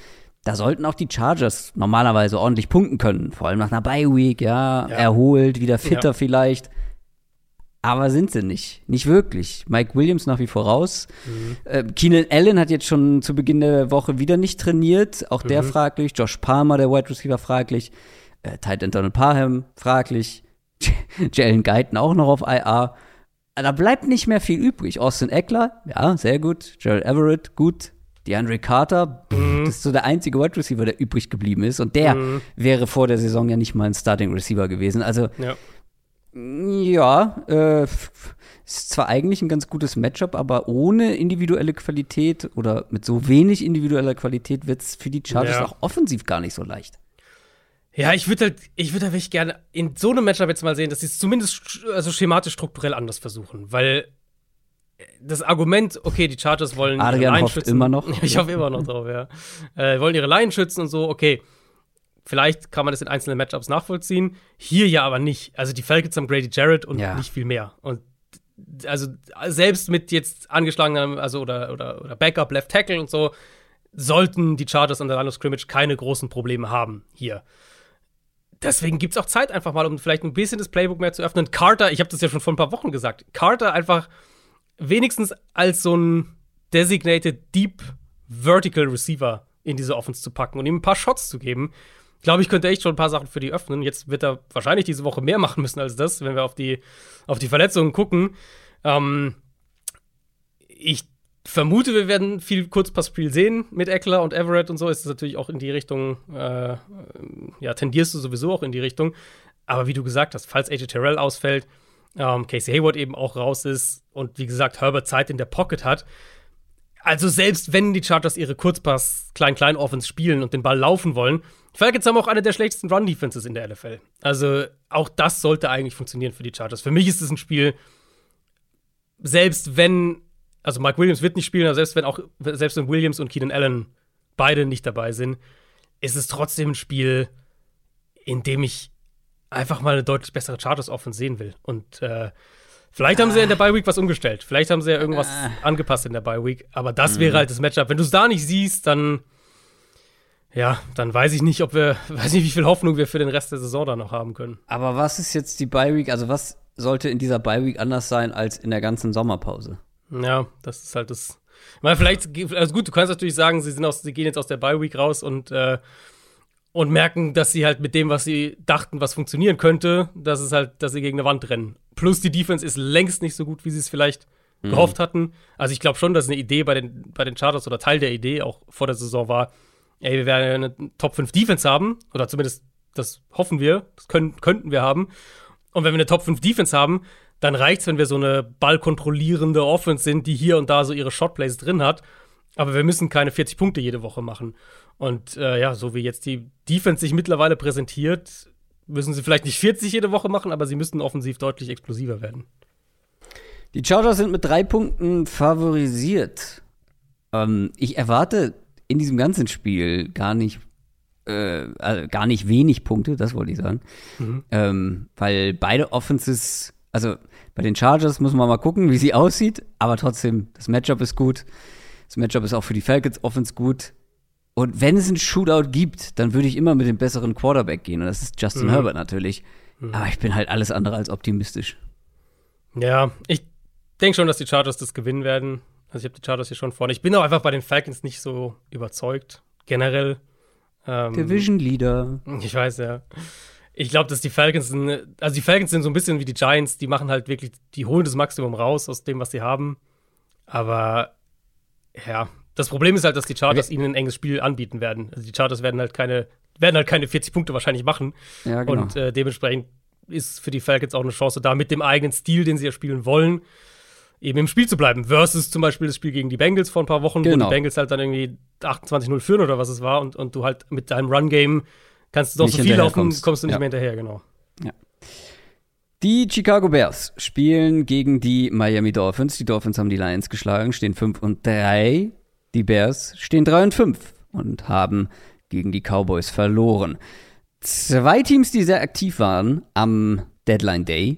Da sollten auch die Chargers normalerweise ordentlich punkten können, vor allem nach einer Bye Week, ja, ja. erholt, wieder fitter ja. vielleicht. Aber sind sie nicht. Nicht wirklich. Mike Williams nach wie vor raus. Mhm. Äh, Keenan Allen hat jetzt schon zu Beginn der Woche wieder nicht trainiert. Auch der mhm. fraglich. Josh Palmer, der Wide Receiver, fraglich. Äh, Tight End Donald Parham, fraglich. Jalen Guyton auch noch auf IR. Äh, da bleibt nicht mehr viel übrig. Austin Eckler, ja, sehr gut. Gerald Everett, gut. DeAndre Carter, mhm. das ist so der einzige Wide Receiver, der übrig geblieben ist. Und der mhm. wäre vor der Saison ja nicht mal ein Starting Receiver gewesen. Also, ja ja, äh, ist zwar eigentlich ein ganz gutes Matchup, aber ohne individuelle Qualität oder mit so wenig individueller Qualität wird es für die Chargers ja. auch offensiv gar nicht so leicht. Ja, ich würde halt, ich würde halt wirklich gerne in so einem Matchup jetzt mal sehen, dass sie es zumindest also schematisch strukturell anders versuchen, weil das Argument, okay, die Chargers wollen Adrian ihre Line hofft schützen. immer noch. Ich hoffe immer noch drauf, ja. Äh, wollen ihre Line schützen und so, okay Vielleicht kann man das in einzelnen Matchups nachvollziehen. Hier ja aber nicht. Also die Falcons haben Grady Jarrett und ja. nicht viel mehr. Und also selbst mit jetzt angeschlagenem, also oder, oder, oder Backup Left Tackle und so, sollten die Chargers an der Line of Scrimmage keine großen Probleme haben hier. Deswegen gibt es auch Zeit einfach mal, um vielleicht ein bisschen das Playbook mehr zu öffnen. Carter, ich habe das ja schon vor ein paar Wochen gesagt, Carter einfach wenigstens als so ein designated Deep Vertical Receiver in diese Offense zu packen und ihm ein paar Shots zu geben glaube, ich könnte echt schon ein paar Sachen für die öffnen. Jetzt wird er wahrscheinlich diese Woche mehr machen müssen als das, wenn wir auf die, auf die Verletzungen gucken. Ähm, ich vermute, wir werden viel Kurzpassspiel sehen mit Eckler und Everett und so. Ist es natürlich auch in die Richtung, äh, ja, tendierst du sowieso auch in die Richtung. Aber wie du gesagt hast, falls AJ Terrell ausfällt, ähm, Casey Hayward eben auch raus ist und wie gesagt, Herbert Zeit in der Pocket hat. Also selbst wenn die Chargers ihre Kurzpass Klein-Klein-Offense spielen und den Ball laufen wollen, Falcons haben auch eine der schlechtesten Run-Defenses in der NFL. Also auch das sollte eigentlich funktionieren für die Chargers. Für mich ist es ein Spiel, selbst wenn, also Mike Williams wird nicht spielen, aber selbst wenn auch, selbst wenn Williams und Keenan Allen beide nicht dabei sind, ist es trotzdem ein Spiel, in dem ich einfach mal eine deutlich bessere Chargers-Offense sehen will. Und äh, vielleicht haben sie ja in der Bye Week was umgestellt. Vielleicht haben sie ja irgendwas ah. angepasst in der Bye Week. Aber das mhm. wäre halt das Matchup. Wenn du es da nicht siehst, dann ja, dann weiß ich nicht, ob wir, weiß nicht, wie viel Hoffnung wir für den Rest der Saison da noch haben können. Aber was ist jetzt die Bye Week? Also was sollte in dieser Bye Week anders sein als in der ganzen Sommerpause? Ja, das ist halt das. Ich meine, vielleicht, also gut, du kannst natürlich sagen, sie sind aus, sie gehen jetzt aus der Bye Week raus und äh, und merken, dass sie halt mit dem, was sie dachten, was funktionieren könnte, dass es halt, dass sie gegen eine Wand rennen. Plus die Defense ist längst nicht so gut, wie sie es vielleicht mhm. gehofft hatten. Also ich glaube schon, dass eine Idee bei den, bei den Chargers oder Teil der Idee auch vor der Saison war, ey, wir werden eine Top 5 Defense haben, oder zumindest das hoffen wir, das können, könnten wir haben. Und wenn wir eine Top 5 Defense haben, dann reicht's, wenn wir so eine ballkontrollierende Offense sind, die hier und da so ihre Shotplays drin hat. Aber wir müssen keine 40 Punkte jede Woche machen. Und äh, ja, so wie jetzt die Defense sich mittlerweile präsentiert, müssen sie vielleicht nicht 40 jede Woche machen, aber sie müssten offensiv deutlich explosiver werden. Die Chargers sind mit drei Punkten favorisiert. Ähm, ich erwarte in diesem ganzen Spiel gar nicht, äh, also gar nicht wenig Punkte, das wollte ich sagen. Mhm. Ähm, weil beide Offenses, also bei den Chargers muss man mal gucken, wie sie aussieht, aber trotzdem, das Matchup ist gut. Das Matchup ist auch für die Falcons Offense gut. Und wenn es einen Shootout gibt, dann würde ich immer mit dem besseren Quarterback gehen. Und das ist Justin mhm. Herbert natürlich. Mhm. Aber ich bin halt alles andere als optimistisch. Ja, ich denke schon, dass die Chargers das gewinnen werden. Also ich habe die Chargers hier schon vorne. Ich bin auch einfach bei den Falcons nicht so überzeugt, generell. Ähm, Division Leader. Ich weiß, ja. Ich glaube, dass die Falcons sind, also die Falcons sind so ein bisschen wie die Giants, die machen halt wirklich, die holen das Maximum raus aus dem, was sie haben. Aber ja, das Problem ist halt, dass die Chargers okay. ihnen ein enges Spiel anbieten werden. Also die Chargers werden halt keine, werden halt keine 40 Punkte wahrscheinlich machen. Ja, genau. Und äh, dementsprechend ist für die Falcons auch eine Chance da, mit dem eigenen Stil, den sie ja spielen wollen, eben im Spiel zu bleiben. Versus zum Beispiel das Spiel gegen die Bengals vor ein paar Wochen, genau. wo die. Bengals halt dann irgendwie 28-0 führen oder was es war und, und du halt mit deinem Run-Game kannst du doch so viel laufen, kommst, kommst du nicht ja. mehr hinterher, genau. Ja. Die Chicago Bears spielen gegen die Miami Dolphins. Die Dolphins haben die Lions geschlagen, stehen 5 und 3. Die Bears stehen 3 und 5 und haben gegen die Cowboys verloren. Zwei Teams, die sehr aktiv waren am Deadline Day.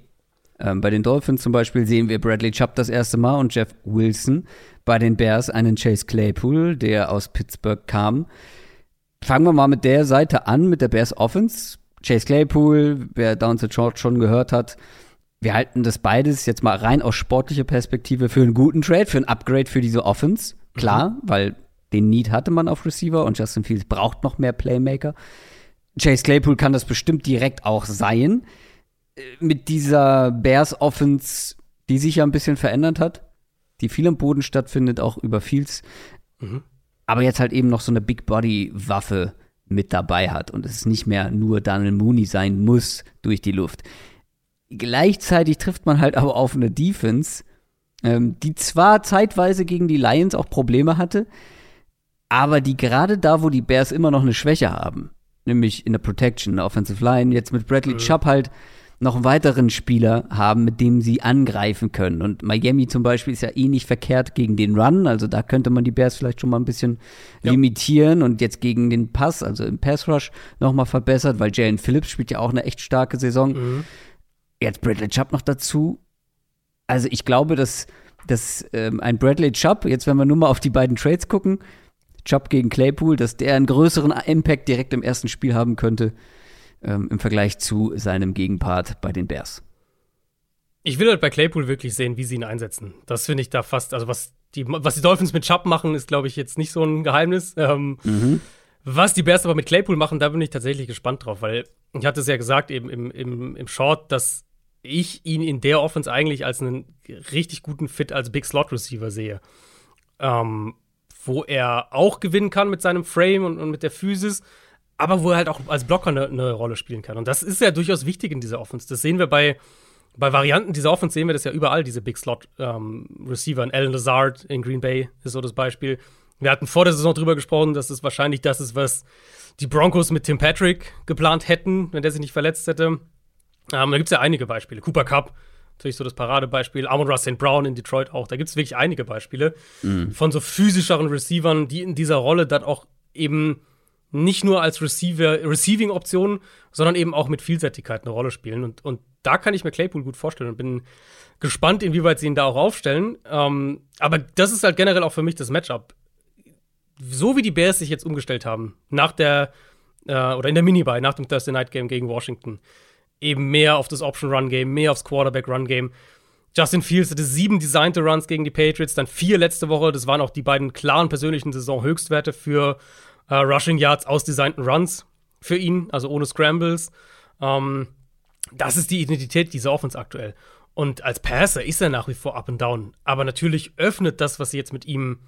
Ähm, bei den Dolphins zum Beispiel sehen wir Bradley Chubb das erste Mal und Jeff Wilson. Bei den Bears einen Chase Claypool, der aus Pittsburgh kam. Fangen wir mal mit der Seite an, mit der Bears Offense. Chase Claypool, wer Down to George schon gehört hat, wir halten das beides jetzt mal rein aus sportlicher Perspektive für einen guten Trade, für ein Upgrade für diese Offense. Klar, mhm. weil den Need hatte man auf Receiver und Justin Fields braucht noch mehr Playmaker. Chase Claypool kann das bestimmt direkt auch sein. Äh, mit dieser Bears Offense, die sich ja ein bisschen verändert hat, die viel am Boden stattfindet, auch über Fields. Mhm. Aber jetzt halt eben noch so eine Big Body Waffe mit dabei hat und es nicht mehr nur Daniel Mooney sein muss durch die Luft. Gleichzeitig trifft man halt aber auf eine Defense, ähm, die zwar zeitweise gegen die Lions auch Probleme hatte, aber die gerade da, wo die Bears immer noch eine Schwäche haben, nämlich in der Protection, in der Offensive Line, jetzt mit Bradley mhm. Chubb halt noch einen weiteren Spieler haben, mit dem sie angreifen können. Und Miami zum Beispiel ist ja eh nicht verkehrt gegen den Run, also da könnte man die Bears vielleicht schon mal ein bisschen ja. limitieren und jetzt gegen den Pass, also im Pass Rush, nochmal verbessert, weil Jalen Phillips spielt ja auch eine echt starke Saison. Mhm. Jetzt Bradley Chubb noch dazu also ich glaube, dass, dass ähm, ein Bradley Chubb, jetzt wenn wir nur mal auf die beiden Trades gucken, Chubb gegen Claypool, dass der einen größeren Impact direkt im ersten Spiel haben könnte ähm, im Vergleich zu seinem Gegenpart bei den Bears. Ich will halt bei Claypool wirklich sehen, wie sie ihn einsetzen. Das finde ich da fast, also was die, was die Dolphins mit Chubb machen, ist, glaube ich, jetzt nicht so ein Geheimnis. Ähm, mhm. Was die Bears aber mit Claypool machen, da bin ich tatsächlich gespannt drauf, weil ich hatte es ja gesagt eben im, im, im Short, dass ich ihn in der Offense eigentlich als einen richtig guten Fit als Big Slot Receiver sehe. ähm, wo er auch gewinnen kann mit seinem Frame und, und mit der Physis, aber wo er halt auch als Blocker eine, eine, Rolle spielen kann. Und das ist ja durchaus wichtig in dieser Offense. Das sehen wir bei, bei Varianten dieser Offense, sehen wir das ja überall, diese Big Slot ähm, Receiver. Alan Lazard in Green Bay ist so das Beispiel. Wir hatten vor der Saison drüber gesprochen, dass es wahrscheinlich das ist, was die Broncos mit Tim Patrick geplant hätten, wenn der sich nicht verletzt hätte. Ähm, da gibt es ja einige Beispiele. Cooper Cup, natürlich so das Paradebeispiel. Amon Ross St. Brown in Detroit auch. Da gibt es wirklich einige Beispiele mhm. von so physischeren Receivern, die in dieser Rolle dann auch eben nicht nur als Receiver, Receiving-Option, sondern eben auch mit Vielseitigkeit eine Rolle spielen. Und, und da kann ich mir Claypool gut vorstellen und bin gespannt, inwieweit sie ihn da auch aufstellen. Ähm, aber das ist halt generell auch für mich das Matchup. So wie die Bears sich jetzt umgestellt haben, nach der, äh, oder in der Mini-Buy, nach dem Thursday Night Game gegen Washington, eben mehr auf das Option-Run-Game, mehr aufs Quarterback-Run-Game. Justin Fields hatte sieben designte Runs gegen die Patriots, dann vier letzte Woche. Das waren auch die beiden klaren persönlichen Saison-Höchstwerte für äh, Rushing Yards aus designten Runs für ihn, also ohne Scrambles. Ähm, das ist die Identität dieser Offense aktuell. Und als Passer ist er nach wie vor up and down. Aber natürlich öffnet das, was sie jetzt mit ihm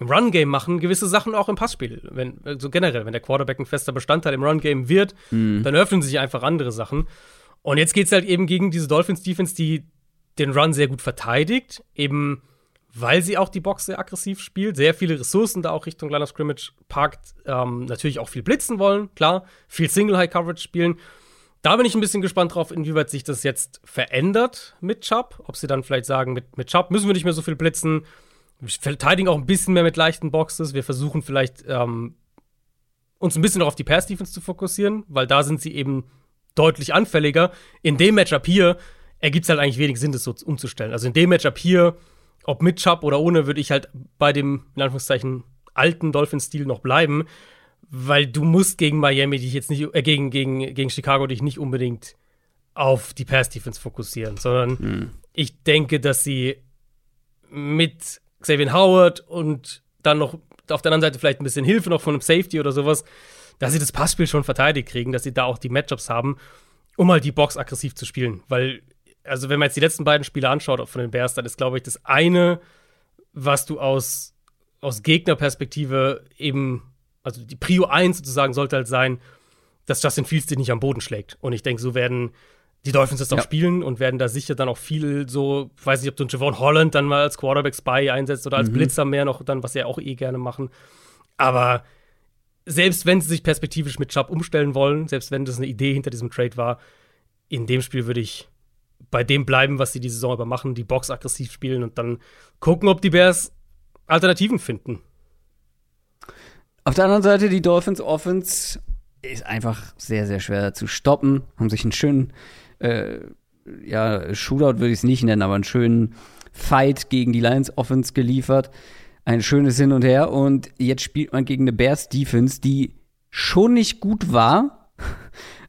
im Run-Game machen, gewisse Sachen auch im Passspiel. Wenn, so also generell, wenn der Quarterback ein fester Bestandteil im Run-Game wird, mhm. dann öffnen sich einfach andere Sachen. Und jetzt geht es halt eben gegen diese Dolphins-Defense, die den Run sehr gut verteidigt, eben weil sie auch die Box sehr aggressiv spielt, sehr viele Ressourcen da auch Richtung Line of Scrimmage packt, ähm, natürlich auch viel blitzen wollen, klar, viel Single-High-Coverage spielen. Da bin ich ein bisschen gespannt drauf, inwieweit sich das jetzt verändert mit Chubb. Ob sie dann vielleicht sagen, mit, mit Chubb müssen wir nicht mehr so viel blitzen. Wir verteidigen auch ein bisschen mehr mit leichten Boxes. Wir versuchen vielleicht ähm, uns ein bisschen noch auf die Pass-Defense zu fokussieren, weil da sind sie eben deutlich anfälliger. In dem Matchup hier ergibt es halt eigentlich wenig Sinn, das so umzustellen. Also in dem Matchup hier, ob mit Chubb oder ohne, würde ich halt bei dem, in Anführungszeichen, alten Dolphin-Stil noch bleiben, weil du musst gegen Miami dich jetzt nicht, äh, gegen, gegen, gegen Chicago dich nicht unbedingt auf die Pass-Defense fokussieren, sondern hm. ich denke, dass sie mit Xavier Howard und dann noch auf der anderen Seite vielleicht ein bisschen Hilfe noch von einem Safety oder sowas, dass sie das Passspiel schon verteidigt kriegen, dass sie da auch die Matchups haben, um halt die Box aggressiv zu spielen. Weil, also wenn man jetzt die letzten beiden Spiele anschaut von den Bears, dann ist, glaube ich, das eine, was du aus, aus Gegnerperspektive eben, also die Prio 1 sozusagen sollte halt sein, dass Justin Fields dich nicht am Boden schlägt. Und ich denke, so werden die Dolphins das auch ja. spielen und werden da sicher dann auch viel so, ich weiß nicht, ob du einen Javon Holland dann mal als Quarterback-Spy einsetzt oder als mhm. Blitzer mehr noch, dann, was sie ja auch eh gerne machen. Aber selbst wenn sie sich perspektivisch mit Chubb umstellen wollen, selbst wenn das eine Idee hinter diesem Trade war, in dem Spiel würde ich bei dem bleiben, was sie die Saison über machen, die Box aggressiv spielen und dann gucken, ob die Bears Alternativen finden. Auf der anderen Seite, die Dolphins Offense ist einfach sehr, sehr schwer zu stoppen. Haben sich einen schönen äh, ja, Shootout würde ich es nicht nennen, aber einen schönen Fight gegen die Lions Offense geliefert. Ein schönes Hin und Her. Und jetzt spielt man gegen eine Bears Defense, die schon nicht gut war.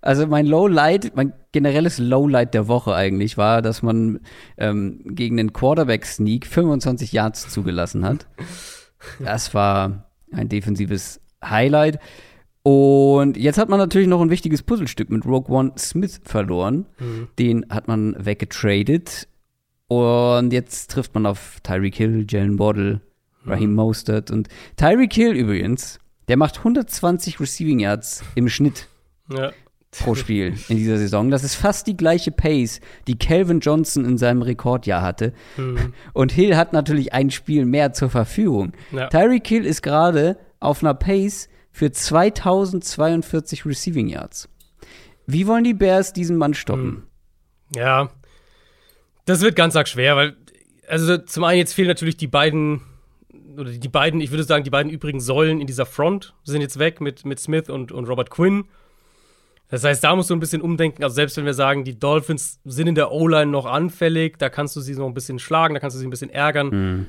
Also mein Lowlight, mein generelles Lowlight der Woche eigentlich war, dass man ähm, gegen den Quarterback-Sneak 25 Yards zugelassen hat. Das war ein defensives Highlight. Und jetzt hat man natürlich noch ein wichtiges Puzzlestück mit Rogue One Smith verloren. Mhm. Den hat man weggetradet. Und jetzt trifft man auf Tyreek Hill, Jalen Waddle, Raheem mhm. Mostert. Und Tyreek Hill übrigens, der macht 120 Receiving Yards im Schnitt ja. pro Spiel in dieser Saison. Das ist fast die gleiche Pace, die Calvin Johnson in seinem Rekordjahr hatte. Mhm. Und Hill hat natürlich ein Spiel mehr zur Verfügung. Ja. Tyreek Hill ist gerade auf einer Pace, für 2042 Receiving Yards. Wie wollen die Bears diesen Mann stoppen? Hm. Ja, das wird ganz arg schwer, weil, also zum einen jetzt fehlen natürlich die beiden, oder die beiden, ich würde sagen, die beiden übrigen Säulen in dieser Front sind jetzt weg mit, mit Smith und, und Robert Quinn. Das heißt, da musst du ein bisschen umdenken. Also selbst wenn wir sagen, die Dolphins sind in der O-Line noch anfällig, da kannst du sie noch ein bisschen schlagen, da kannst du sie ein bisschen ärgern. Mhm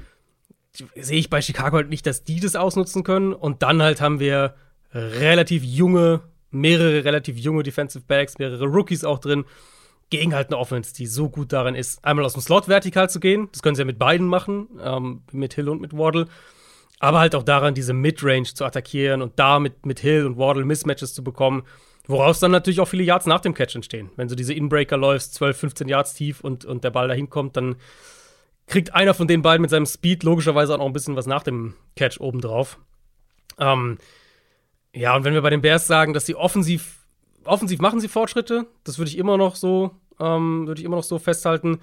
sehe ich bei Chicago halt nicht, dass die das ausnutzen können. Und dann halt haben wir relativ junge, mehrere relativ junge Defensive Backs, mehrere Rookies auch drin, gegen halt eine Offense, die so gut darin ist, einmal aus dem Slot vertikal zu gehen. Das können sie ja mit beiden machen, ähm, mit Hill und mit Waddle. Aber halt auch daran, diese Midrange zu attackieren und da mit, mit Hill und Waddle Mismatches zu bekommen, woraus dann natürlich auch viele Yards nach dem Catch entstehen. Wenn du diese Inbreaker läufst, 12, 15 Yards tief und, und der Ball dahin kommt, dann kriegt einer von den beiden mit seinem Speed logischerweise auch noch ein bisschen was nach dem Catch obendrauf. Ähm, ja, und wenn wir bei den Bears sagen, dass sie offensiv, offensiv machen sie Fortschritte, das würde ich immer noch so, ähm, würde ich immer noch so festhalten.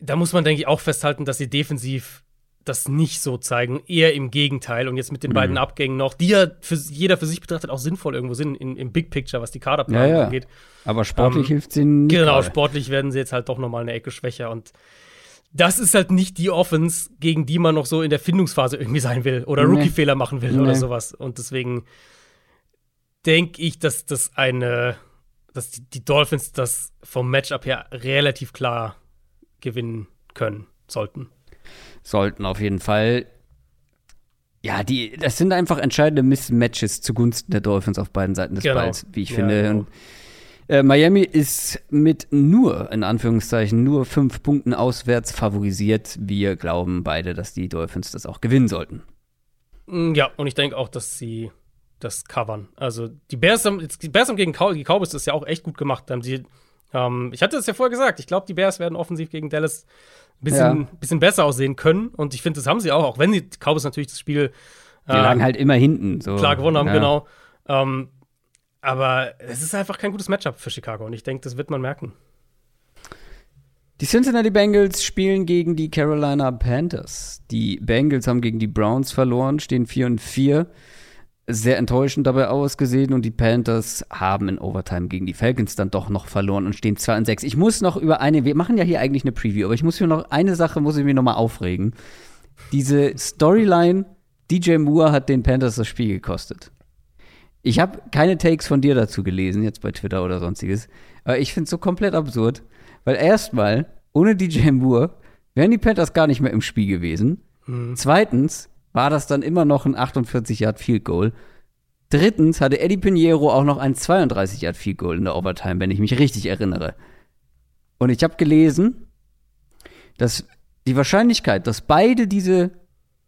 Da muss man, denke ich, auch festhalten, dass sie defensiv das nicht so zeigen, eher im Gegenteil. Und jetzt mit den mhm. beiden Abgängen noch, die ja für jeder für sich betrachtet auch sinnvoll irgendwo sind in, im Big Picture, was die Kaderplanung ja, ja. angeht. Aber sportlich ähm, hilft sie nicht. Genau, sportlich werden sie jetzt halt doch nochmal eine Ecke schwächer. Und das ist halt nicht die Offense, gegen die man noch so in der Findungsphase irgendwie sein will oder nee. Rookie-Fehler machen will nee. oder sowas. Und deswegen denke ich, dass das eine, dass die, die Dolphins das vom Matchup her relativ klar gewinnen können sollten sollten auf jeden Fall. Ja, die, das sind einfach entscheidende Mismatches zugunsten der Dolphins auf beiden Seiten des genau. Balls, wie ich ja, finde. Genau. Und, äh, Miami ist mit nur, in Anführungszeichen, nur fünf Punkten auswärts favorisiert. Wir glauben beide, dass die Dolphins das auch gewinnen sollten. Mm, ja, und ich denke auch, dass sie das covern. Also die Bears haben, die Bears haben gegen die Cowboys das ja auch echt gut gemacht. Da haben sie, ähm, ich hatte es ja vorher gesagt, ich glaube, die Bears werden offensiv gegen Dallas bisschen, ja. bisschen besser aussehen können. Und ich finde, das haben sie auch, auch wenn die Cowboys natürlich das Spiel. Die äh, lagen halt immer hinten. So. Klar gewonnen haben, ja. genau. Ähm, aber es ist einfach kein gutes Matchup für Chicago. Und ich denke, das wird man merken. Die Cincinnati Bengals spielen gegen die Carolina Panthers. Die Bengals haben gegen die Browns verloren, stehen 4 und 4 sehr enttäuschend dabei ausgesehen und die Panthers haben in Overtime gegen die Falcons dann doch noch verloren und stehen 2 und 6. Ich muss noch über eine, wir machen ja hier eigentlich eine Preview, aber ich muss mir noch eine Sache, muss ich mir noch mal aufregen. Diese Storyline, DJ Moore hat den Panthers das Spiel gekostet. Ich habe keine Takes von dir dazu gelesen, jetzt bei Twitter oder sonstiges, aber ich finde es so komplett absurd, weil erstmal, ohne DJ Moore wären die Panthers gar nicht mehr im Spiel gewesen. Mhm. Zweitens, war das dann immer noch ein 48 Yard Field Goal. Drittens hatte Eddie Pinheiro auch noch ein 32 Yard Field Goal in der Overtime, wenn ich mich richtig erinnere. Und ich habe gelesen, dass die Wahrscheinlichkeit, dass beide diese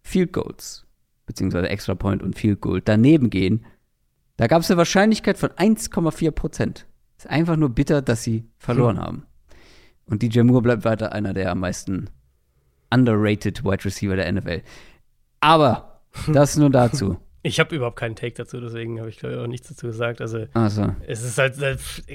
Field Goals, beziehungsweise Extra Point und Field Goal, daneben gehen, da gab es eine Wahrscheinlichkeit von 1,4 Prozent. Ist einfach nur bitter, dass sie verloren hm. haben. Und DJ Moore bleibt weiter einer der am meisten underrated Wide Receiver der NFL. Aber das nur dazu. Ich habe überhaupt keinen Take dazu, deswegen habe ich glaube ich auch nichts dazu gesagt. Also so. es ist halt,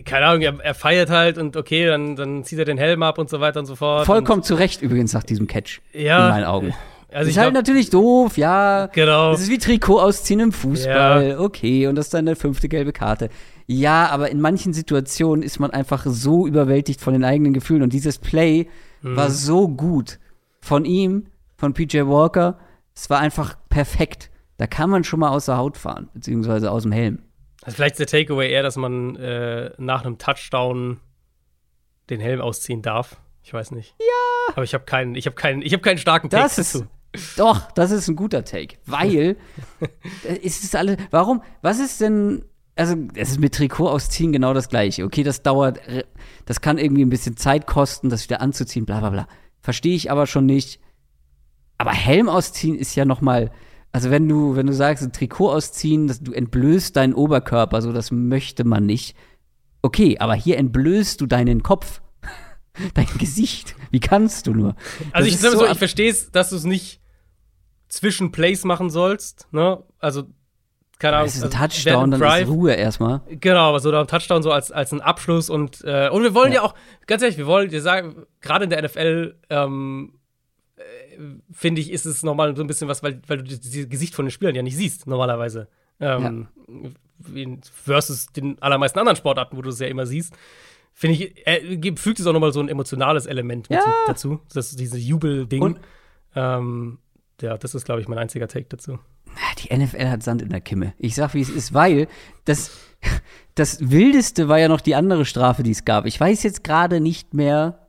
keine Ahnung, er, er, feiert halt und okay, dann, dann zieht er den Helm ab und so weiter und so fort. Vollkommen zu Recht übrigens nach diesem Catch. Ja. In meinen Augen. Also ist halt natürlich doof, ja. Genau. Das ist wie Trikot ausziehen im Fußball. Ja. Okay, und das ist dann eine fünfte gelbe Karte. Ja, aber in manchen Situationen ist man einfach so überwältigt von den eigenen Gefühlen. Und dieses Play mhm. war so gut von ihm, von PJ Walker es war einfach perfekt. Da kann man schon mal aus der Haut fahren, beziehungsweise aus dem Helm. Also vielleicht ist der Takeaway eher, dass man äh, nach einem Touchdown den Helm ausziehen darf. Ich weiß nicht. Ja. Aber ich habe keinen, ich habe keinen, ich habe keinen starken Take das dazu. Ist, doch, das ist ein guter Take, weil es ist alle. Warum? Was ist denn? Also es ist mit Trikot ausziehen genau das gleiche. Okay, das dauert, das kann irgendwie ein bisschen Zeit kosten, das wieder anzuziehen, bla bla bla. Verstehe ich aber schon nicht. Aber Helm ausziehen ist ja noch mal also wenn du, wenn du sagst, ein Trikot ausziehen, das, du entblößt deinen Oberkörper, so das möchte man nicht. Okay, aber hier entblößt du deinen Kopf, dein Gesicht. Wie kannst du nur? Also das ich sag so, ich verstehe es, dass du es nicht zwischen Plays machen sollst, ne? Also keine Ahnung. Es ist ein also, Touchdown, dann Drive, ist Ruhe erstmal. Genau, aber so ein Touchdown so als, als ein Abschluss und äh, und wir wollen ja. ja auch, ganz ehrlich, wir wollen dir sagen, gerade in der NFL ähm, finde ich, ist es nochmal so ein bisschen was, weil, weil du das Gesicht von den Spielern ja nicht siehst, normalerweise. Ähm, ja. Versus den allermeisten anderen Sportarten, wo du es ja immer siehst. Finde ich, äh, fügt es auch nochmal so ein emotionales Element ja. dazu. Das diese Jubel-Ding. Ähm, ja, das ist, glaube ich, mein einziger Take dazu. Die NFL hat Sand in der Kimme. Ich sag, wie es ist, weil das, das Wildeste war ja noch die andere Strafe, die es gab. Ich weiß jetzt gerade nicht mehr,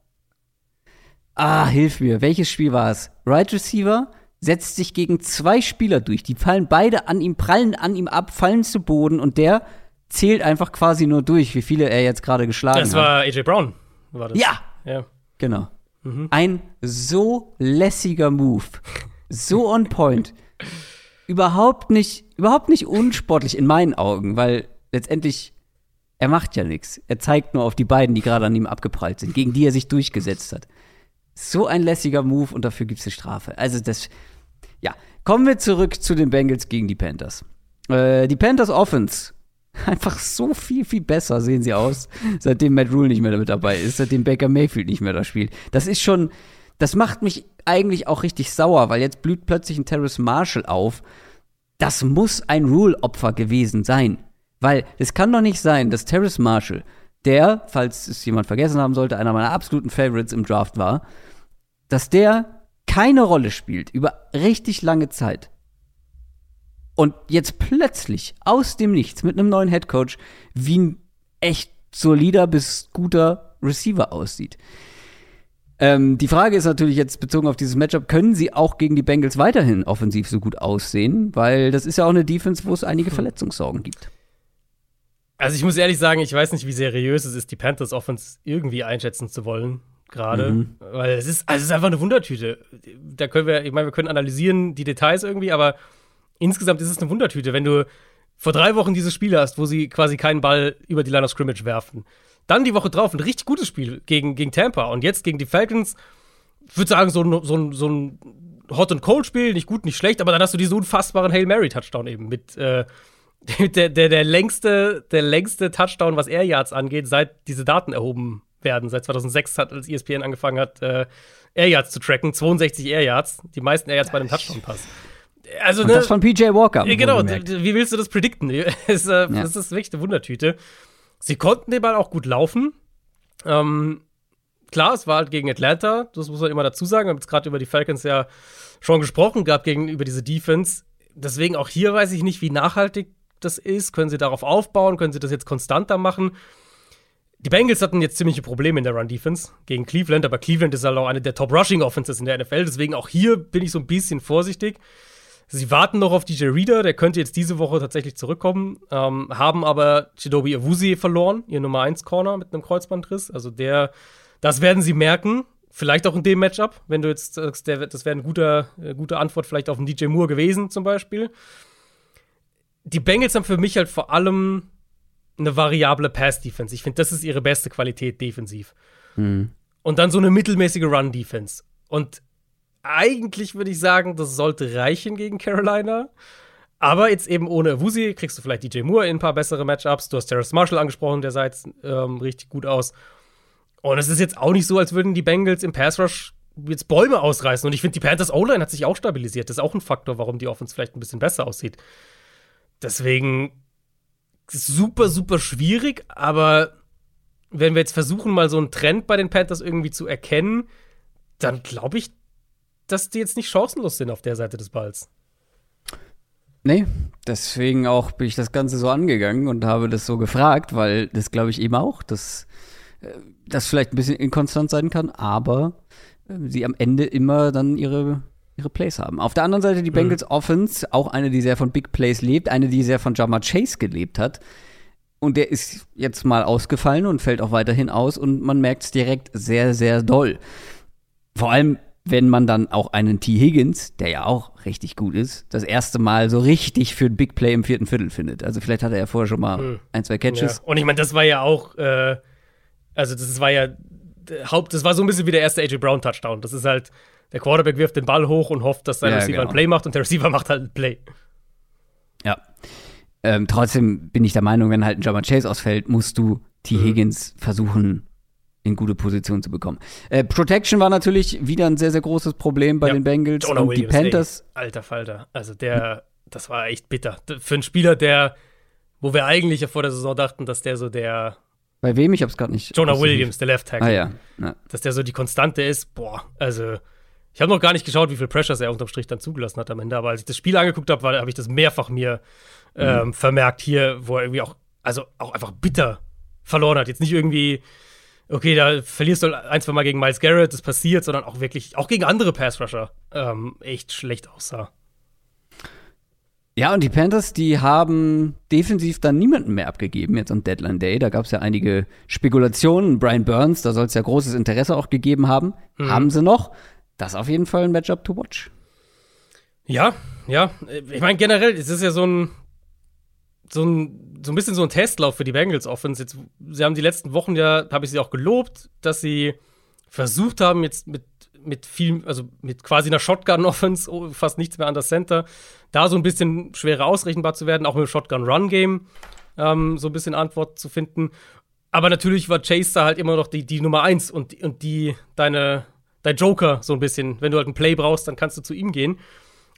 Ah, hilf mir. Welches Spiel war es? Right Receiver setzt sich gegen zwei Spieler durch. Die fallen beide an ihm, prallen an ihm ab, fallen zu Boden und der zählt einfach quasi nur durch, wie viele er jetzt gerade geschlagen hat. Das war AJ Brown, war das. Ja. Ja. Genau. Mhm. Ein so lässiger Move. So on point. überhaupt nicht, überhaupt nicht unsportlich in meinen Augen, weil letztendlich er macht ja nichts. Er zeigt nur auf die beiden, die gerade an ihm abgeprallt sind, gegen die er sich durchgesetzt hat. So ein lässiger Move und dafür gibt es eine Strafe. Also das, ja. Kommen wir zurück zu den Bengals gegen die Panthers. Äh, die Panthers Offense. Einfach so viel, viel besser sehen sie aus, seitdem Matt Rule nicht mehr damit dabei ist, seitdem Baker Mayfield nicht mehr da spielt. Das ist schon, das macht mich eigentlich auch richtig sauer, weil jetzt blüht plötzlich ein Terrace Marshall auf. Das muss ein Rule-Opfer gewesen sein. Weil es kann doch nicht sein, dass Terrace Marshall, der, falls es jemand vergessen haben sollte, einer meiner absoluten Favorites im Draft war, dass der keine Rolle spielt über richtig lange Zeit. Und jetzt plötzlich aus dem Nichts mit einem neuen Headcoach wie ein echt solider bis guter Receiver aussieht. Ähm, die Frage ist natürlich jetzt bezogen auf dieses Matchup, können sie auch gegen die Bengals weiterhin offensiv so gut aussehen? Weil das ist ja auch eine Defense, wo es einige hm. Verletzungssorgen gibt. Also ich muss ehrlich sagen, ich weiß nicht, wie seriös es ist, die Panthers Offense irgendwie einschätzen zu wollen gerade, mhm. weil es ist, also es ist einfach eine Wundertüte. Da können wir, ich meine, wir können analysieren die Details irgendwie, aber insgesamt ist es eine Wundertüte, wenn du vor drei Wochen dieses Spiel hast, wo sie quasi keinen Ball über die Line of Scrimmage werfen. Dann die Woche drauf ein richtig gutes Spiel gegen, gegen Tampa und jetzt gegen die Falcons. Ich würde sagen, so ein, so, ein, so ein Hot and Cold Spiel, nicht gut, nicht schlecht, aber dann hast du diesen unfassbaren Hail Mary Touchdown eben mit äh, der, der, der, längste, der längste Touchdown, was Air Yards angeht, seit diese Daten erhoben werden. Seit 2006 hat, als ESPN angefangen hat, äh, Air Yards zu tracken. 62 Air Yards. Die meisten Air Yards bei einem Touchdown-Pass. Also, ne, das von PJ Walker. Genau, wie willst du das predikten? es, äh, ja. Das ist wirklich eine Wundertüte. Sie konnten den Ball auch gut laufen. Ähm, klar, es war halt gegen Atlanta, das muss man immer dazu sagen. Wir haben jetzt gerade über die Falcons ja schon gesprochen gehabt, gegenüber diese Defense. Deswegen auch hier weiß ich nicht, wie nachhaltig das ist. Können sie darauf aufbauen? Können sie das jetzt konstanter machen? Die Bengals hatten jetzt ziemliche Probleme in der Run-Defense gegen Cleveland, aber Cleveland ist halt auch eine der Top-Rushing-Offenses in der NFL. Deswegen auch hier bin ich so ein bisschen vorsichtig. Sie warten noch auf DJ Reader, der könnte jetzt diese Woche tatsächlich zurückkommen, ähm, haben aber Chidobi Awuzie verloren, ihr Nummer 1 Corner mit einem Kreuzbandriss. Also der, das werden sie merken. Vielleicht auch in dem Matchup, wenn du jetzt sagst, das wäre eine gute, äh, gute Antwort vielleicht auf einen DJ Moore gewesen, zum Beispiel. Die Bengals haben für mich halt vor allem eine variable Pass-Defense. Ich finde, das ist ihre beste Qualität defensiv. Mhm. Und dann so eine mittelmäßige Run-Defense. Und eigentlich würde ich sagen, das sollte reichen gegen Carolina. Aber jetzt eben ohne Wusi kriegst du vielleicht DJ Moore in ein paar bessere Matchups. Du hast Terrace Marshall angesprochen, der sah jetzt ähm, richtig gut aus. Und es ist jetzt auch nicht so, als würden die Bengals im Pass Rush jetzt Bäume ausreißen. Und ich finde, die Panthers O-Line hat sich auch stabilisiert. Das ist auch ein Faktor, warum die Offense vielleicht ein bisschen besser aussieht. Deswegen super, super schwierig. Aber wenn wir jetzt versuchen, mal so einen Trend bei den Panthers irgendwie zu erkennen, dann glaube ich, dass die jetzt nicht chancenlos sind auf der Seite des Balls. Nee, deswegen auch bin ich das Ganze so angegangen und habe das so gefragt, weil das glaube ich eben auch, dass äh, das vielleicht ein bisschen inkonstant sein kann, aber äh, sie am Ende immer dann ihre, ihre Plays haben. Auf der anderen Seite die mhm. Bengals mhm. Offense, auch eine, die sehr von Big Plays lebt, eine, die sehr von Jama Chase gelebt hat. Und der ist jetzt mal ausgefallen und fällt auch weiterhin aus und man merkt es direkt sehr, sehr doll. Vor allem wenn man dann auch einen T. Higgins, der ja auch richtig gut ist, das erste Mal so richtig für ein Big Play im vierten Viertel findet. Also vielleicht hatte er vorher schon mal hm. ein, zwei Catches. Ja. Und ich meine, das war ja auch, äh, also das war ja Haupt, das war so ein bisschen wie der erste AJ Brown Touchdown. Das ist halt, der Quarterback wirft den Ball hoch und hofft, dass sein ja, Receiver genau. ein Play macht und der Receiver macht halt ein Play. Ja. Ähm, trotzdem bin ich der Meinung, wenn halt ein Jammer Chase ausfällt, musst du T. Mhm. Higgins versuchen, in gute Position zu bekommen. Äh, Protection war natürlich wieder ein sehr, sehr großes Problem bei ja. den Bengals Jonah und Williams, die Panthers. Ey, alter Falter. Also der, das war echt bitter. Für einen Spieler, der, wo wir eigentlich ja vor der Saison dachten, dass der so der bei wem? Ich hab's gerade nicht. Jonah Williams, der Left Tackle. Ah, ja. ja. Dass der so die Konstante ist, boah, also ich habe noch gar nicht geschaut, wie viel Pressures er unterm Strich dann zugelassen hat am Ende, aber als ich das Spiel angeguckt habe, habe ich das mehrfach mir mhm. ähm, vermerkt hier, wo er irgendwie auch, also auch einfach bitter verloren hat. Jetzt nicht irgendwie okay, da verlierst du ein, zwei Mal gegen Miles Garrett, das passiert, sondern auch wirklich, auch gegen andere Pass-Rusher ähm, echt schlecht aussah. Ja, und die Panthers, die haben defensiv dann niemanden mehr abgegeben, jetzt am Deadline Day. Da gab es ja einige Spekulationen. Brian Burns, da soll es ja großes Interesse auch gegeben haben. Mhm. Haben sie noch. Das ist auf jeden Fall ein Matchup to watch. Ja, ja. Ich meine, generell, es ist ja so ein, so ein, so ein bisschen so ein Testlauf für die Bengals Offense. Jetzt, sie haben die letzten Wochen ja, habe ich sie auch gelobt, dass sie versucht haben, jetzt mit mit viel, also mit quasi einer Shotgun-Offense, oh, fast nichts mehr an das Center. Da so ein bisschen schwerer ausrechenbar zu werden, auch mit dem Shotgun-Run-Game ähm, so ein bisschen Antwort zu finden. Aber natürlich war Chase da halt immer noch die, die Nummer eins und, und die, deine, dein Joker so ein bisschen. Wenn du halt ein Play brauchst, dann kannst du zu ihm gehen.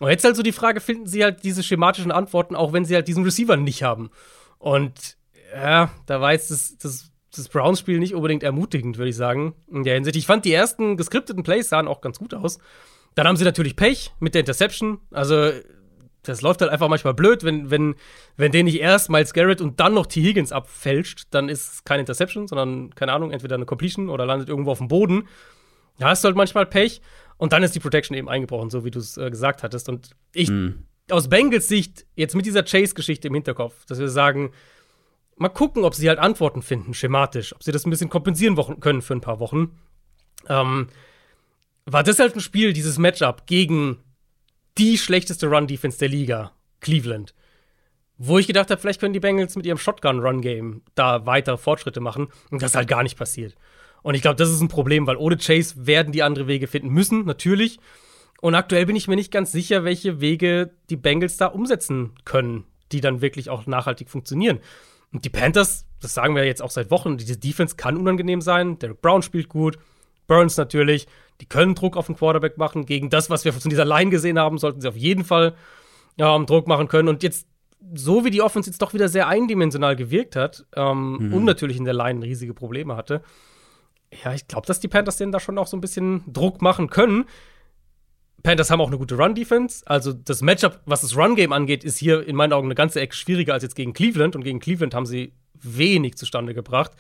Und jetzt halt so die Frage, finden sie halt diese schematischen Antworten, auch wenn sie halt diesen Receiver nicht haben. Und ja, da war jetzt das, das, das Browns-Spiel nicht unbedingt ermutigend, würde ich sagen. In der Hinsicht. Ich fand die ersten geskripteten Plays sahen auch ganz gut aus. Dann haben sie natürlich Pech mit der Interception. Also, das läuft halt einfach manchmal blöd, wenn, wenn, wenn den nicht erst Miles Garrett und dann noch T. Higgins abfälscht, dann ist es keine Interception, sondern, keine Ahnung, entweder eine Completion oder landet irgendwo auf dem Boden. Da hast du halt manchmal Pech. Und dann ist die Protection eben eingebrochen, so wie du es äh, gesagt hattest. Und ich, mhm. Aus Bengals Sicht, jetzt mit dieser Chase-Geschichte im Hinterkopf, dass wir sagen, mal gucken, ob sie halt Antworten finden, schematisch, ob sie das ein bisschen kompensieren können für ein paar Wochen. Ähm, war das halt ein Spiel, dieses Matchup gegen die schlechteste Run-Defense der Liga, Cleveland. Wo ich gedacht habe, vielleicht können die Bengals mit ihrem Shotgun-Run-Game da weitere Fortschritte machen. Und das ist halt gar nicht passiert. Und ich glaube, das ist ein Problem, weil ohne Chase werden die andere Wege finden müssen, natürlich. Und aktuell bin ich mir nicht ganz sicher, welche Wege die Bengals da umsetzen können, die dann wirklich auch nachhaltig funktionieren. Und die Panthers, das sagen wir jetzt auch seit Wochen, diese Defense kann unangenehm sein. Derek Brown spielt gut, Burns natürlich. Die können Druck auf den Quarterback machen. Gegen das, was wir von dieser Line gesehen haben, sollten sie auf jeden Fall ja, Druck machen können. Und jetzt, so wie die Offense jetzt doch wieder sehr eindimensional gewirkt hat ähm, mhm. und natürlich in der Line riesige Probleme hatte, ja, ich glaube, dass die Panthers denen da schon auch so ein bisschen Druck machen können. Panthers haben auch eine gute Run-Defense. Also das Matchup, was das Run-Game angeht, ist hier in meinen Augen eine ganze Ecke schwieriger als jetzt gegen Cleveland. Und gegen Cleveland haben sie wenig zustande gebracht.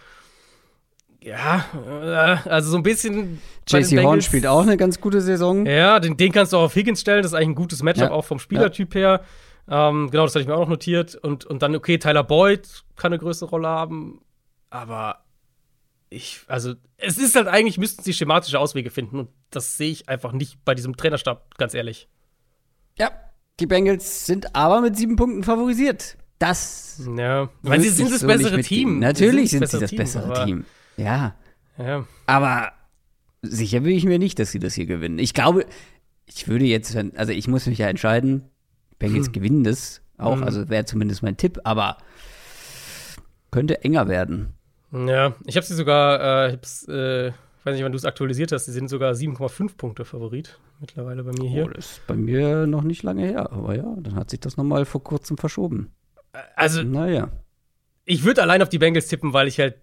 Ja, äh, also so ein bisschen. JC Horn spielt auch eine ganz gute Saison. Ja, den, den kannst du auch auf Higgins stellen. Das ist eigentlich ein gutes Matchup, ja. auch vom Spielertyp ja. her. Ähm, genau, das hatte ich mir auch noch notiert. Und, und dann, okay, Tyler Boyd kann eine größere Rolle haben. Aber ich, also, es ist halt eigentlich, müssten sie schematische Auswege finden und das sehe ich einfach nicht bei diesem Trainerstab, ganz ehrlich. Ja, die Bengals sind aber mit sieben Punkten favorisiert. Das. Ja, weil sie sind das so bessere Team. Natürlich sind sie das bessere Team. Team. Ja. ja. Aber sicher will ich mir nicht, dass sie das hier gewinnen. Ich glaube, ich würde jetzt, also ich muss mich ja entscheiden, Bengals hm. gewinnen das auch, hm. also wäre zumindest mein Tipp, aber könnte enger werden. Ja, ich habe sie sogar, äh, hab's, äh, weiß nicht, wann du es aktualisiert hast, sie sind sogar 7,5 Punkte Favorit mittlerweile bei mir hier. Oh, das ist bei mir noch nicht lange her, aber ja, dann hat sich das nochmal vor kurzem verschoben. Also, naja. Ich würde allein auf die Bengals tippen, weil ich halt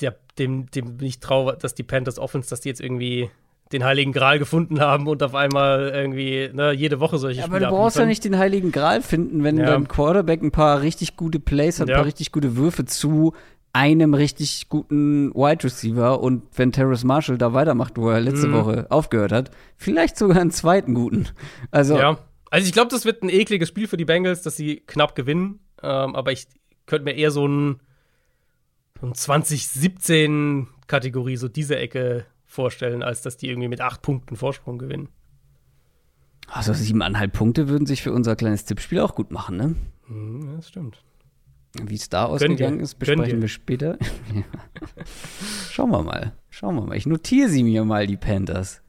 ja, dem, dem nicht traue, dass die Panthers Offense, dass die jetzt irgendwie den Heiligen Gral gefunden haben und auf einmal irgendwie ne, jede Woche solche ja, Spiele Aber du brauchst ja nicht den Heiligen Gral finden, wenn ja. dein Quarterback ein paar richtig gute Plays hat, ein paar richtig gute Würfe zu einem richtig guten Wide Receiver und wenn Terrace Marshall da weitermacht, wo er letzte mhm. Woche aufgehört hat, vielleicht sogar einen zweiten guten. Also ja. Also ich glaube, das wird ein ekliges Spiel für die Bengals, dass sie knapp gewinnen. Ähm, aber ich könnte mir eher so ein, so ein 2017-Kategorie, so diese Ecke vorstellen, als dass die irgendwie mit acht Punkten Vorsprung gewinnen. Also siebeneinhalb Punkte würden sich für unser kleines Tippspiel auch gut machen, ne? Mhm, das stimmt. Wie es da ausgegangen ist, besprechen wir später. Schauen wir mal. Schauen wir mal. Ich notiere sie mir mal, die Panthers.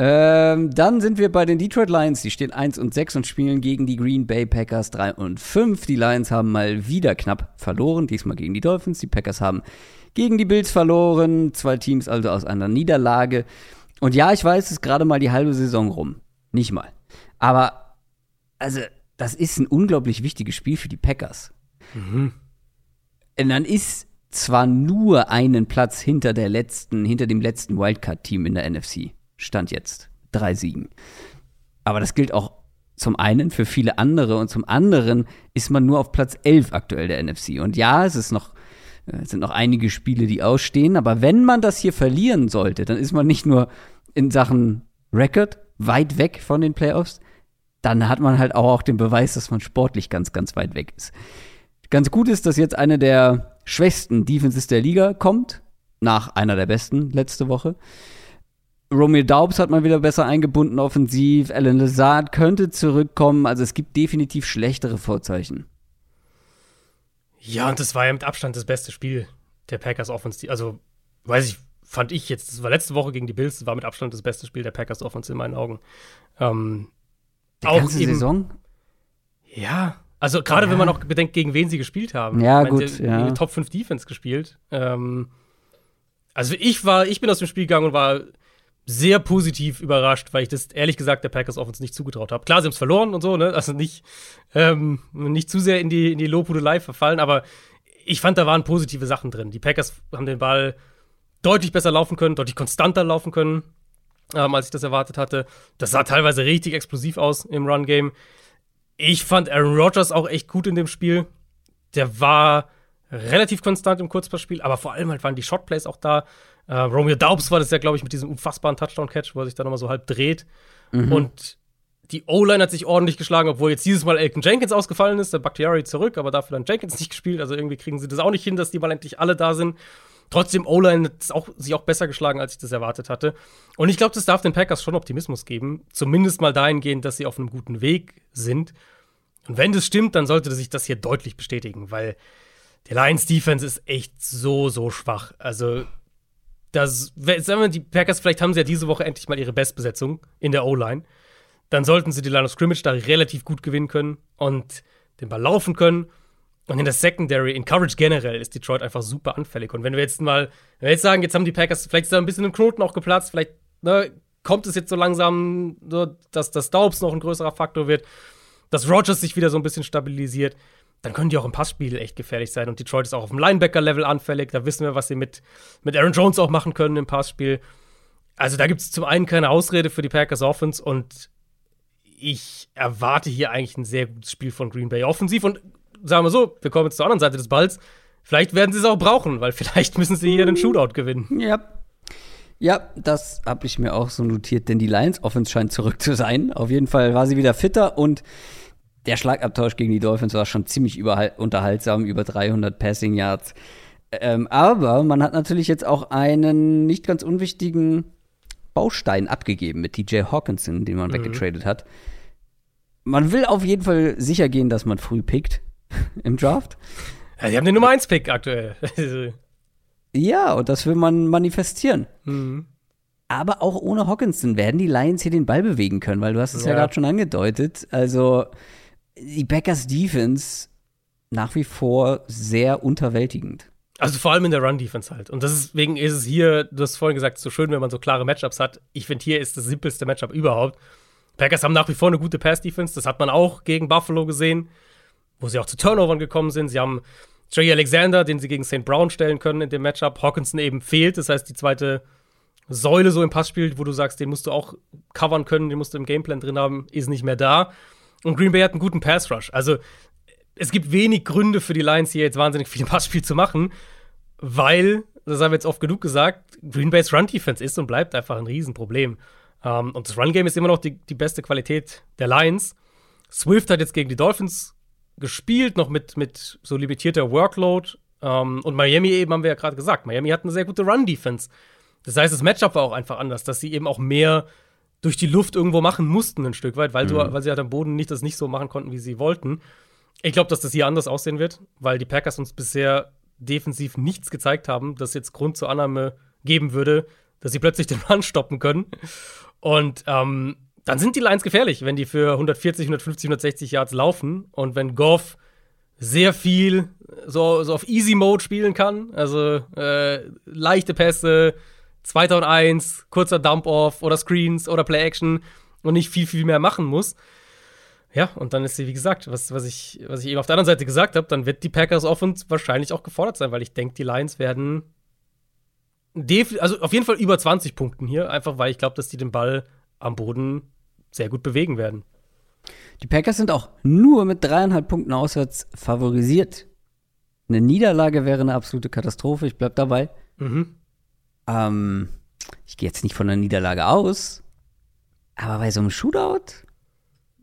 Ähm, dann sind wir bei den Detroit Lions. Die stehen 1 und 6 und spielen gegen die Green Bay Packers 3 und 5. Die Lions haben mal wieder knapp verloren, diesmal gegen die Dolphins. Die Packers haben gegen die Bills verloren. Zwei Teams also aus einer Niederlage. Und ja, ich weiß, es ist gerade mal die halbe Saison rum. Nicht mal. Aber, also, das ist ein unglaublich wichtiges Spiel für die Packers. Mhm. Und dann ist zwar nur einen Platz hinter der letzten, hinter dem letzten Wildcard-Team in der NFC. Stand jetzt. Drei Siegen. Aber das gilt auch zum einen für viele andere und zum anderen ist man nur auf Platz 11 aktuell der NFC. Und ja, es ist noch, äh, es sind noch einige Spiele, die ausstehen, aber wenn man das hier verlieren sollte, dann ist man nicht nur in Sachen Record weit weg von den Playoffs, dann hat man halt auch den Beweis, dass man sportlich ganz, ganz weit weg ist. Ganz gut ist, dass jetzt eine der schwächsten Defenses der Liga kommt, nach einer der besten letzte Woche. Romeo Daubs hat man wieder besser eingebunden offensiv. Alan Lazard könnte zurückkommen. Also es gibt definitiv schlechtere Vorzeichen. Ja, und das war ja mit Abstand das beste Spiel der Packers Offensive. Also, weiß ich, fand ich jetzt, das war letzte Woche gegen die Bills, das war mit Abstand das beste Spiel der Packers Offense in meinen Augen. Ähm, Die ganze eben, Saison? Ja, also gerade Ja. wenn man auch bedenkt, gegen wen sie gespielt haben. Ja, Ich meine, gut, die- ja. die Top 5 Defense gespielt. Ähm, also ich war, ich bin aus dem Spiel gegangen und war sehr positiv überrascht, weil ich das ehrlich gesagt der Packers Offense nicht zugetraut habe. Klar, sie haben es verloren und so, ne? Also nicht, ähm, nicht zu sehr in die, in die Lobhudelei verfallen, aber ich fand, da waren positive Sachen drin. Die Packers haben den Ball deutlich besser laufen können, deutlich konstanter laufen können, ähm, als ich das erwartet hatte. Das sah teilweise richtig explosiv aus im Run-Game. Ich fand Aaron Rodgers auch echt gut in dem Spiel. Der war relativ konstant im Kurzpassspiel, aber vor allem halt waren die Shotplays auch da. Äh, Romeo Daubs war das ja, glaube ich, mit diesem unfassbaren Touchdown-Catch, wo er sich da nochmal so halb dreht. Und die O-Line hat sich ordentlich geschlagen, obwohl jetzt dieses Mal Elton Jenkins ausgefallen ist, der Bakhtiari zurück, aber dafür dann Jenkins nicht gespielt. Also irgendwie kriegen sie das auch nicht hin, dass die mal endlich alle da sind. Trotzdem, O-Line hat auch, sich auch besser geschlagen, als ich das erwartet hatte. Und ich glaube, das darf den Packers schon Optimismus geben. Zumindest mal dahingehend, dass sie auf einem guten Weg sind. Und wenn das stimmt, dann sollte sich das hier deutlich bestätigen, weil die Lions Defense ist echt so, so schwach. Also, das, sagen wir, die Packers, vielleicht haben sie ja diese Woche endlich mal ihre Bestbesetzung in der O-Line. Dann sollten sie die Line of Scrimmage da relativ gut gewinnen können und den Ball laufen können. Und in der Secondary, in Coverage generell, ist Detroit einfach super anfällig. Und wenn wir jetzt mal, wenn wir jetzt sagen, jetzt haben die Packers vielleicht ist da ein bisschen ein Knoten auch geplatzt, vielleicht ne, kommt es jetzt so langsam, so, dass das Daubs noch ein größerer Faktor wird, dass Rogers sich wieder so ein bisschen stabilisiert, dann können die auch im Passspiel echt gefährlich sein. Und Detroit ist auch auf dem Linebacker-Level anfällig. Da wissen wir, was sie mit, mit Aaron Jones auch machen können im Passspiel. Also da gibt es zum einen keine Ausrede für die Packers Offense und ich erwarte hier eigentlich ein sehr gutes Spiel von Green Bay offensiv. Und sagen wir so, wir kommen jetzt zur anderen Seite des Balls. Vielleicht werden sie es auch brauchen, weil vielleicht müssen sie hier den Shootout gewinnen. Ja. Ja, das habe ich mir auch so notiert, denn die Lions Offense scheint zurück zu sein. Auf jeden Fall war sie wieder fitter und der Schlagabtausch gegen die Dolphins war schon ziemlich unterhaltsam, über 300 Passing Yards. Ähm, aber man hat natürlich jetzt auch einen nicht ganz unwichtigen Baustein abgegeben mit DJ Hawkinson, den man weggetradet hat. Man will auf jeden Fall sicher gehen, dass man früh pickt im Draft. Ja, sie haben den Nummer 1 Pick aktuell. Ja, und das will man manifestieren. mhm. Aber auch ohne Hawkinson werden die Lions hier den Ball bewegen können, weil du hast es ja, Ja. gerade schon angedeutet. Also die Packers Defense nach wie vor sehr unterwältigend. Also vor allem in der Run-Defense halt. Und deswegen ist es hier, du hast vorhin gesagt, so schön, wenn man so klare Matchups hat. Ich finde, hier ist das simpelste Matchup überhaupt. Packers haben nach wie vor eine gute Pass-Defense. Das hat man auch gegen Buffalo gesehen, wo sie auch zu Turnovern gekommen sind. Sie haben Trey Alexander, den sie gegen St. Brown stellen können in dem Matchup. Hawkinson eben fehlt. Das heißt, die zweite Säule so im Passspiel, wo du sagst, den musst du auch covern können, den musst du im Gameplan drin haben, ist nicht mehr da. Und Green Bay hat einen guten Pass-Rush. Also es gibt wenig Gründe für die Lions hier jetzt wahnsinnig viel Passspiel zu machen, weil, das haben wir jetzt oft genug gesagt, Green Bay's Run-Defense ist und bleibt einfach ein Riesenproblem. Ähm, und das Run-Game ist immer noch die, die beste Qualität der Lions. Swift hat jetzt gegen die Dolphins gespielt, noch mit, mit so limitierter Workload. Ähm, und Miami eben, haben wir ja gerade gesagt, Miami hat eine sehr gute Run-Defense. Das heißt, das Matchup war auch einfach anders, dass sie eben auch mehr durch die Luft irgendwo machen mussten, ein Stück weit, weil, du, weil sie halt am Boden nicht das nicht so machen konnten, wie sie wollten. Ich glaube, dass das hier anders aussehen wird, weil die Packers uns bisher defensiv nichts gezeigt haben, das jetzt Grund zur Annahme geben würde, dass sie plötzlich den Run stoppen können. Und ähm, dann sind die Lions gefährlich, wenn die für 140, 150, 160 Yards laufen und wenn Goff sehr viel so, so auf Easy Mode spielen kann, also äh, leichte Pässe, 2 und 1, kurzer Dump-Off oder Screens oder Play-Action und nicht viel, viel mehr machen muss. Ja, und dann ist sie, wie gesagt, was, was, ich, was ich eben auf der anderen Seite gesagt habe, dann wird die Packers Offense wahrscheinlich auch gefordert sein, weil ich denke, die Lions werden also auf jeden Fall über 20 Punkten hier, einfach weil ich glaube, dass die den Ball am Boden sehr gut bewegen werden. Die Packers sind auch nur mit dreieinhalb Punkten auswärts favorisiert. Eine Niederlage wäre eine absolute Katastrophe, ich bleib dabei. Mhm. Ähm, ich gehe jetzt nicht von einer Niederlage aus, aber bei so einem Shootout?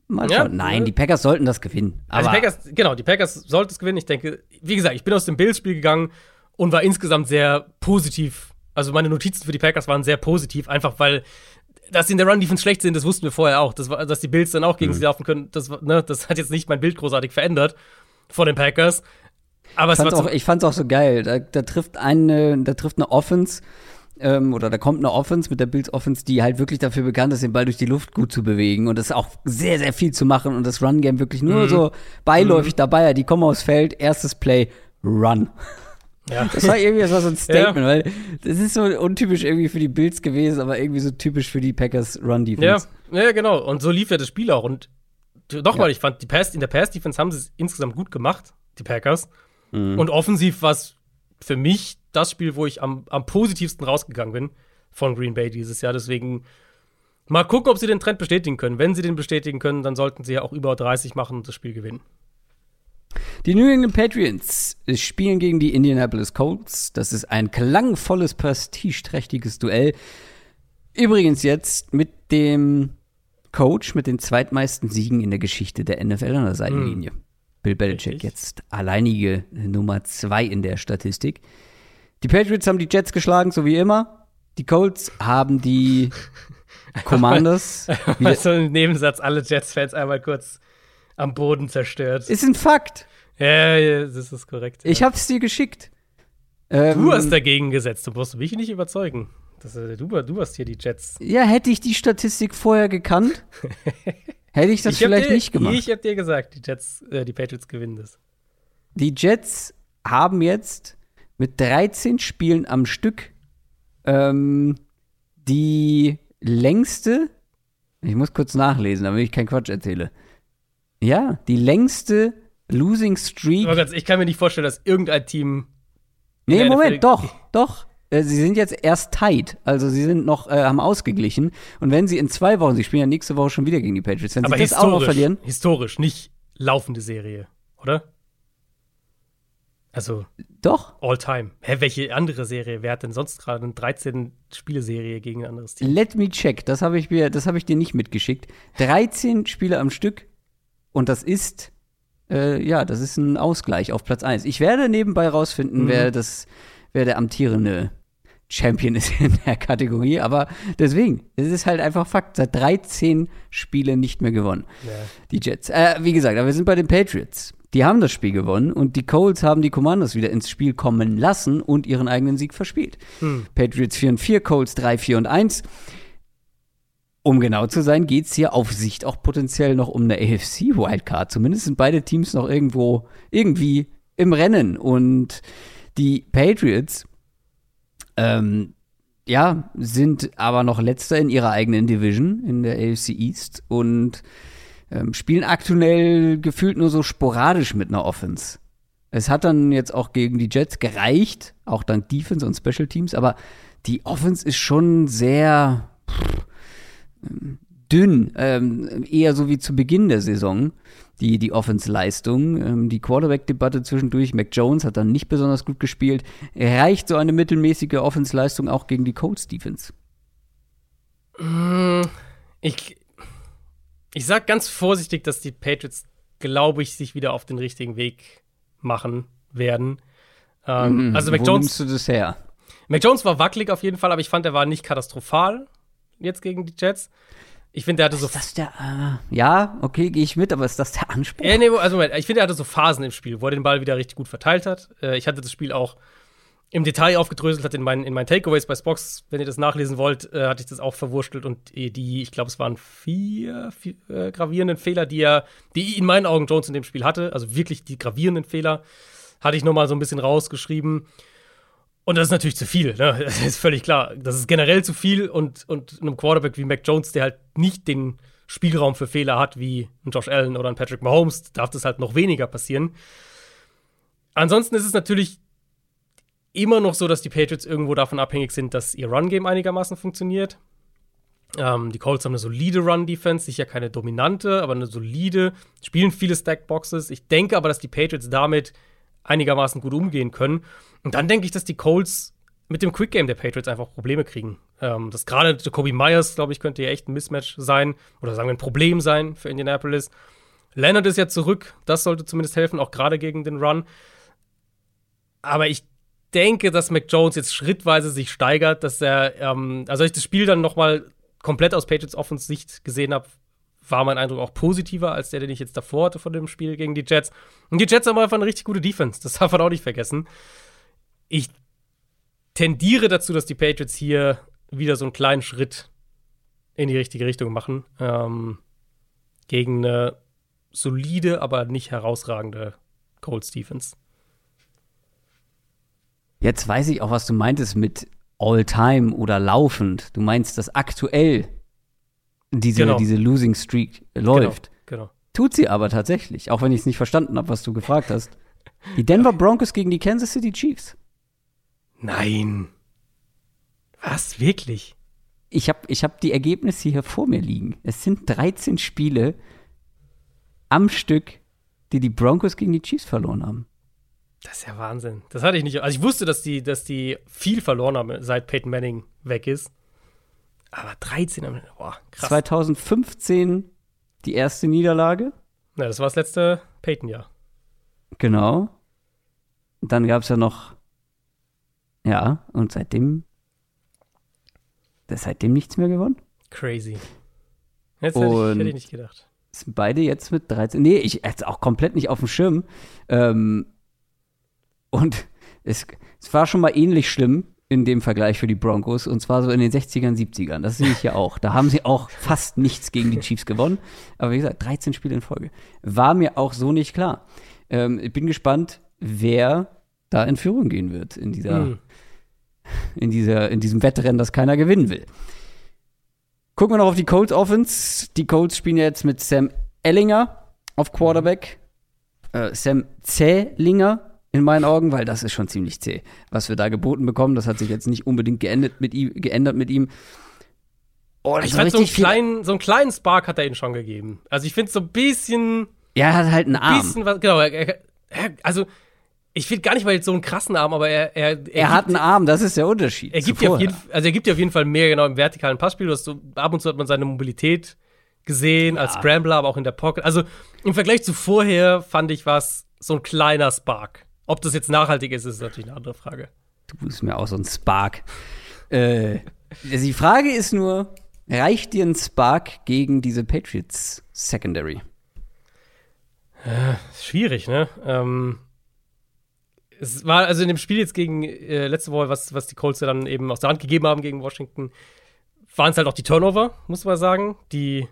Mal Ja, schauen. Nein, ja. die Packers sollten das gewinnen. Also die Packers, genau, die Packers sollten es gewinnen. Ich denke, wie gesagt, ich bin aus dem Bills-Spiel gegangen und war insgesamt sehr positiv. Also meine Notizen für die Packers waren sehr positiv, einfach weil, dass sie in der Run-Defense schlecht sind, das wussten wir vorher auch. Das war, dass die Bills dann auch Mhm. gegen sie laufen können, das, ne, das hat jetzt nicht mein Bild großartig verändert von den Packers. Aber es fand's auch, ich fand's auch so geil. Da, da trifft eine, da trifft eine Offense ähm, oder da kommt eine Offense mit der Bills Offense, die halt wirklich dafür bekannt ist, den Ball durch die Luft gut zu bewegen und das auch sehr, sehr viel zu machen und das Run-Game wirklich nur Mhm. so beiläufig dabei. Die kommen aufs Feld, erstes Play, Run. Ja. Das war irgendwie das war so ein Statement, weil das ist so untypisch irgendwie für die Bills gewesen, aber irgendwie so typisch für die Packers Ja, Run-Defense. ja, genau. Und so lief ja das Spiel auch. Und nochmal, ich fand, die Pass, in der Pass-Defense haben sie es insgesamt gut gemacht, die Packers. Mhm. Und offensiv war es für mich das Spiel, wo ich am, am positivsten rausgegangen bin von Green Bay dieses Jahr. Deswegen mal gucken, ob sie den Trend bestätigen können. Wenn sie den bestätigen können, dann sollten sie ja auch über 30 machen und das Spiel gewinnen. Die New England Patriots spielen gegen die Indianapolis Colts. Das ist ein klangvolles, prestigeträchtiges Duell. Übrigens jetzt mit dem Coach mit den zweitmeisten Siegen in der Geschichte der NFL an der Seitenlinie. Bill Belichick jetzt alleinige Nummer zwei in der Statistik. Die Patriots haben die Jets geschlagen, so wie immer. Die Colts haben die Commanders. wieder- Mal so ein Nebensatz, alle Jets-Fans einmal kurz am Boden zerstört. ist ein Fakt. Ja, ja, das ist korrekt. Ich ja. hab's dir geschickt. Ähm, Du hast dagegen gesetzt, du musst mich nicht überzeugen. Das, äh, du, du hast hier die Jets. Ja, hätte ich die Statistik vorher gekannt, hätte ich das Ich vielleicht dir, nicht gemacht. Ich hab dir gesagt, die Jets, äh, die Patriots gewinnen das. die Jets haben jetzt mit 13 Spielen am Stück ähm, die längste, ich muss kurz nachlesen, damit ich keinen Quatsch erzähle. Ja, die längste Losing Streak. Aber ganz, ich kann mir nicht vorstellen, dass irgendein Team. Nee, Moment, NFL doch, doch. Äh, Sie sind jetzt erst tight, also sie sind noch, äh, haben ausgeglichen. Und wenn sie in zwei Wochen, sie spielen ja nächste Woche schon wieder gegen die Patriots, wenn Aber sie das auch noch verlieren, historisch, nicht laufende Serie, oder? Also doch. all time. Hä, welche andere Serie? Wer hat denn sonst gerade eine 13-Spiele-Serie gegen ein anderes Team? Let me check. Das habe ich mir, das habe ich dir nicht mitgeschickt. 13 Spiele am Stück und das ist äh, ja, das ist ein Ausgleich auf Platz 1. Ich werde nebenbei rausfinden, Mhm. wer das wer der amtierende Champion ist in der Kategorie, aber deswegen, es ist halt einfach Fakt, seit 13 Spielen nicht mehr gewonnen. Ja. Die Jets. Äh, wie gesagt, aber wir sind bei den Patriots. Die haben das Spiel gewonnen und die Colts haben die Commanders wieder ins Spiel kommen lassen und ihren eigenen Sieg verspielt. Hm. Patriots 4 und 4, Colts 3, 4 und 1. Um genau zu sein, geht es hier auf Sicht auch potenziell noch um eine AFC Wildcard. Zumindest sind beide Teams noch irgendwo, irgendwie im Rennen. Und die Patriots, ähm, ja, sind aber noch letzter in ihrer eigenen Division in der AFC East und ähm, spielen aktuell gefühlt nur so sporadisch mit einer Offense. Es hat dann jetzt auch gegen die Jets gereicht, auch dank Defense und Special Teams, aber die Offense ist schon sehr pff, dünn, ähm, eher so wie zu Beginn der Saison, die, die Offense-Leistung. Ähm, die Quarterback-Debatte zwischendurch, Mac Jones hat dann nicht besonders gut gespielt. Reicht so eine mittelmäßige Offense-Leistung auch gegen die Colts-Defense? Ich, ich sag ganz vorsichtig, dass die Patriots, glaube ich, sich wieder auf den richtigen Weg machen werden. Ähm, also Mac Wo Jones, nimmst du das her? Mac Jones war wackelig auf jeden Fall, aber ich fand, er war nicht katastrophal jetzt gegen die Jets. Ich finde, er hatte so Ist das der, äh, ja, okay, gehe ich mit, aber ist das der Anspruch? Ja, nee, also Moment, ich finde, er hatte so Phasen im Spiel, wo er den Ball wieder richtig gut verteilt hat. Äh, ich hatte das Spiel auch im Detail aufgedröselt, hat in meinen, in meinen Takeaways bei Spox, wenn ihr das nachlesen wollt, äh, hatte ich das auch verwurstelt und äh, die, ich glaube, es waren vier, vier äh, gravierenden Fehler, die er, die in meinen Augen Jones in dem Spiel hatte, also wirklich die gravierenden Fehler, hatte ich nochmal so ein bisschen rausgeschrieben. Und das ist natürlich zu viel, ne? Das ist völlig klar. Das ist generell zu viel und, und einem Quarterback wie Mac Jones, der halt nicht den Spielraum für Fehler hat wie ein Josh Allen oder ein Patrick Mahomes, darf das halt noch weniger passieren. Ansonsten ist es natürlich immer noch so, dass die Patriots irgendwo davon abhängig sind, dass ihr Run-Game einigermaßen funktioniert. Ähm, die Colts haben eine solide Run-Defense, sicher keine dominante, aber eine solide, spielen viele Stack-Boxes. Ich denke aber, dass die Patriots damit einigermaßen gut umgehen können. Und dann denke ich, dass die Colts mit dem Quick Game der Patriots einfach Probleme kriegen. Ähm, das gerade Jacoby Myers, glaube ich, könnte ja echt ein Mismatch sein oder sagen wir ein Problem sein für Indianapolis. Leonard ist ja zurück, das sollte zumindest helfen, auch gerade gegen den Run. Aber ich denke, dass Mac Jones jetzt schrittweise sich steigert, dass er, ähm, also als ich das Spiel dann noch mal komplett aus Patriots Offense Sicht gesehen habe, war mein Eindruck auch positiver als der, den ich jetzt davor hatte von dem Spiel gegen die Jets. Und die Jets haben einfach eine richtig gute Defense, das darf man auch nicht vergessen. Ich tendiere dazu, dass die Patriots hier wieder so einen kleinen Schritt in die richtige Richtung machen. Ähm, gegen eine solide, aber nicht herausragende Colts Defense. Jetzt weiß ich auch, was du meintest mit All-Time oder laufend. Du meinst, dass aktuell diese, Genau. diese Losing Streak läuft. Genau. genau. Tut sie aber tatsächlich, auch wenn ich es nicht verstanden habe, was du gefragt hast. Die Denver Broncos gegen die Kansas City Chiefs. Nein. Was? Wirklich? Ich habe ich hab die Ergebnisse hier vor mir liegen. Es sind 13 Spiele am Stück, die die Broncos gegen die Chiefs verloren haben. Das ist ja Wahnsinn. Das hatte ich nicht. Also ich wusste, dass die, dass die viel verloren haben, seit Peyton Manning weg ist. Aber 13 am Boah, krass. 2015 die erste Niederlage. Na, das war das letzte Peyton-Jahr. Genau. Dann gab es ja noch, ja, und seitdem, das seitdem nichts mehr gewonnen. Crazy. Jetzt hätte ich, hätte ich nicht gedacht. Sind beide jetzt mit 13. Nee, ich hatte auch komplett nicht auf dem Schirm. Ähm, und es, es war schon mal ähnlich schlimm in dem Vergleich für die Broncos. Und zwar so in den 60ern, 70ern. Das sehe ich hier auch. Da haben sie auch fast nichts gegen die Chiefs gewonnen. Aber wie gesagt, 13 Spiele in Folge. War mir auch so nicht klar. Ähm, ich bin gespannt, wer da in Führung gehen wird in dieser, Hm. in dieser, in diesem Wettrennen, das keiner gewinnen will. Gucken wir noch auf die Colts Offense. Die Colts spielen jetzt mit Sam Ellinger auf Quarterback. Äh, Sam Zählinger in meinen Augen, weil das ist schon ziemlich zäh, was wir da geboten bekommen. Das hat sich jetzt nicht unbedingt geändert mit ihm. Geändert mit ihm. Oh, Ich fand, so einen, kleinen, so einen kleinen Spark hat er ihnen schon gegeben. Also ich finde so ein bisschen, Ja, er hat halt einen Arm. bisschen was, genau, er, er, also ich finde gar nicht mal jetzt so einen krassen Arm, aber er, er, er, Er hat einen Arm, das ist der Unterschied. Er gibt, dir auf jeden, also er gibt dir auf jeden Fall mehr genau im vertikalen Passspiel. So, ab und zu hat man seine Mobilität gesehen als Scrambler, aber auch in der Pocket. Also im Vergleich zu vorher fand ich was so ein kleiner Spark. Ob das jetzt nachhaltig ist, ist natürlich eine andere Frage. Du bist mir auch so ein Spark. äh, die Frage ist nur, reicht dir ein Spark gegen diese Patriots Secondary? Schwierig, ne? Ähm, es war also in dem Spiel jetzt gegen äh, letzte Woche, was, was die Colts ja dann eben aus der Hand gegeben haben gegen Washington, waren es halt auch die Turnover, muss man sagen, die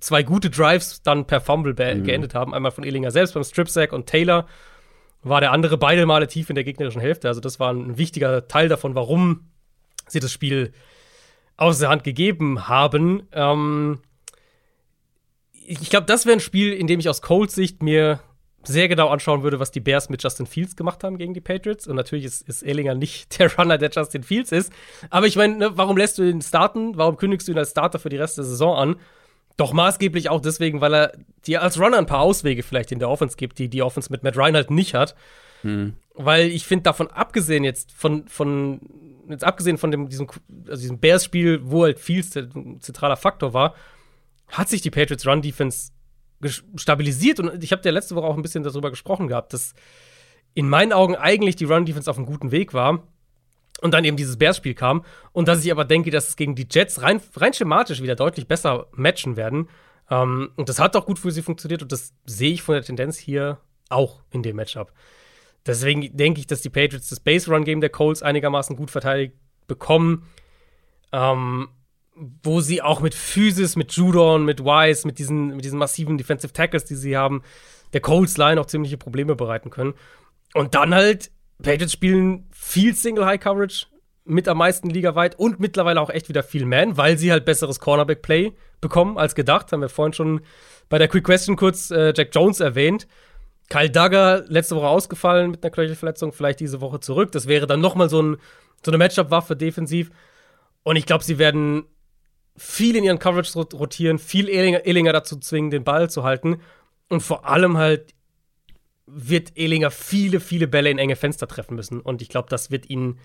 zwei gute Drives dann per Fumble be- geendet haben. Einmal von Ellinger selbst beim Strip Sack und Taylor war der andere beide Male tief in der gegnerischen Hälfte. Also das war ein wichtiger Teil davon, warum sie das Spiel aus der Hand gegeben haben. Ähm, ich glaube, das wäre ein Spiel, in dem ich aus Colts Sicht mir sehr genau anschauen würde, was die Bears mit Justin Fields gemacht haben gegen die Patriots. Und natürlich ist, ist Ehlinger nicht der Runner, der Justin Fields ist. Aber ich meine, ne, warum lässt du ihn starten? Warum kündigst du ihn als Starter für die Rest der Saison an? Doch maßgeblich auch deswegen, weil er dir als Runner ein paar Auswege vielleicht in der Offense gibt, die die Offense mit Matt Ryan halt nicht hat. Weil ich finde, davon abgesehen jetzt, von, von, jetzt abgesehen von dem, diesem, also diesem Bears-Spiel, wo halt Fields der zentraler Faktor war, hat sich die Patriots Run Defense ges- stabilisiert. Und ich habe ja letzte Woche auch ein bisschen darüber gesprochen gehabt, dass in meinen Augen eigentlich die Run Defense auf einem guten Weg war und dann eben dieses Bears-Spiel kam und dass ich aber denke, dass es gegen die Jets rein, rein schematisch wieder deutlich besser matchen werden. Ähm, und das hat auch gut für sie funktioniert und das sehe ich von der Tendenz hier auch in dem Matchup. Deswegen denke ich, dass die Patriots das Base-Run-Game der Colts einigermaßen gut verteidigt bekommen. Ähm, wo sie auch mit Physis, mit Judon, mit Wise, mit diesen, mit diesen massiven Defensive Tackles, die sie haben, der Colts Line auch ziemliche Probleme bereiten können. Und dann halt, Patriots spielen viel Single High Coverage mit am meisten ligaweit und mittlerweile auch echt wieder viel Man, weil sie halt besseres Cornerback Play bekommen als gedacht. Haben wir vorhin schon bei der Quick Question kurz äh, Jack Jones erwähnt. Kyle Duggar letzte Woche ausgefallen mit einer Knöchelverletzung, vielleicht diese Woche zurück. Das wäre dann noch mal so, ein, so eine Matchup-Waffe defensiv. Und ich glaube, sie werden viel in ihren Coverage rot- rotieren, viel Ehlinger, Ehlinger dazu zwingen, den Ball zu halten. Und vor allem halt wird Ehlinger viele, viele Bälle in enge Fenster treffen müssen. Und ich glaube, das wird ihn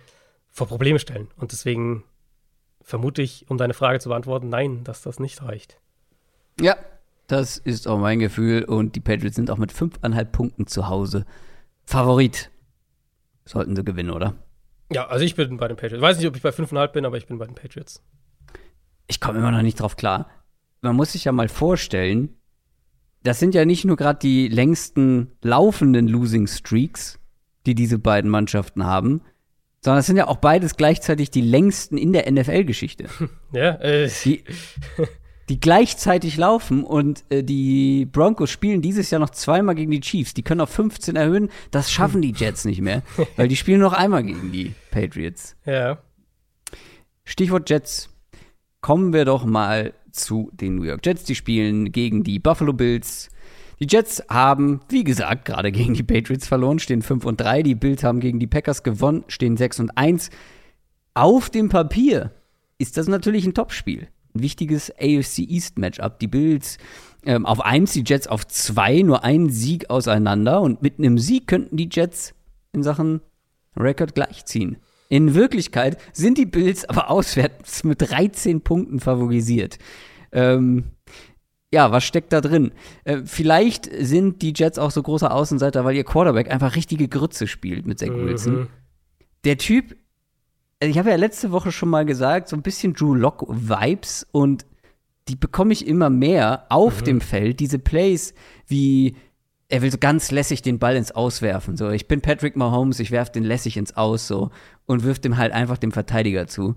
vor Probleme stellen. Und deswegen vermute ich, um deine Frage zu beantworten, nein, dass das nicht reicht. Ja, das ist auch mein Gefühl. Und die Patriots sind auch mit fünfeinhalb Punkten zu Hause. Favorit. Sollten sie gewinnen, oder? Ja, also ich bin bei den Patriots. Ich weiß nicht, ob ich bei 5,5 bin, aber ich bin bei den Patriots. Ich komme immer noch nicht drauf klar. Man muss sich ja mal vorstellen, das sind ja nicht nur gerade die längsten laufenden Losing Streaks, die diese beiden Mannschaften haben, sondern es sind ja auch beides gleichzeitig die längsten in der NFL-Geschichte. Ja, äh. Die, die gleichzeitig laufen und äh, die Broncos spielen dieses Jahr noch zweimal gegen die Chiefs. Die können auf 15 erhöhen. Das schaffen die Jets nicht mehr, weil die spielen noch einmal gegen die Patriots. Ja. Stichwort Jets. Kommen wir doch mal zu den New York Jets. Die spielen gegen die Buffalo Bills. Die Jets haben, wie gesagt, gerade gegen die Patriots verloren, stehen 5 und 3. Die Bills haben gegen die Packers gewonnen, stehen 6 und 1. Auf dem Papier ist das natürlich ein Topspiel. Ein wichtiges AFC East Matchup. Die Bills ähm, auf 1, die Jets auf 2, nur ein Sieg auseinander. Und mit einem Sieg könnten die Jets in Sachen Rekord gleichziehen. In Wirklichkeit sind die Bills aber auswärts mit 13 Punkten favorisiert. Ähm, ja, was steckt da drin? Äh, vielleicht sind die Jets auch so großer Außenseiter, weil ihr Quarterback einfach richtige Grütze spielt mit Zach Wilson. Mhm. Der Typ, also ich habe ja letzte Woche schon mal gesagt, so ein bisschen Drew Lock-Vibes und die bekomme ich immer mehr auf dem Feld. Diese Plays wie er will so ganz lässig den Ball ins Auswerfen. So, ich bin Patrick Mahomes, ich werf den lässig ins Aus so und wirf dem halt einfach dem Verteidiger zu.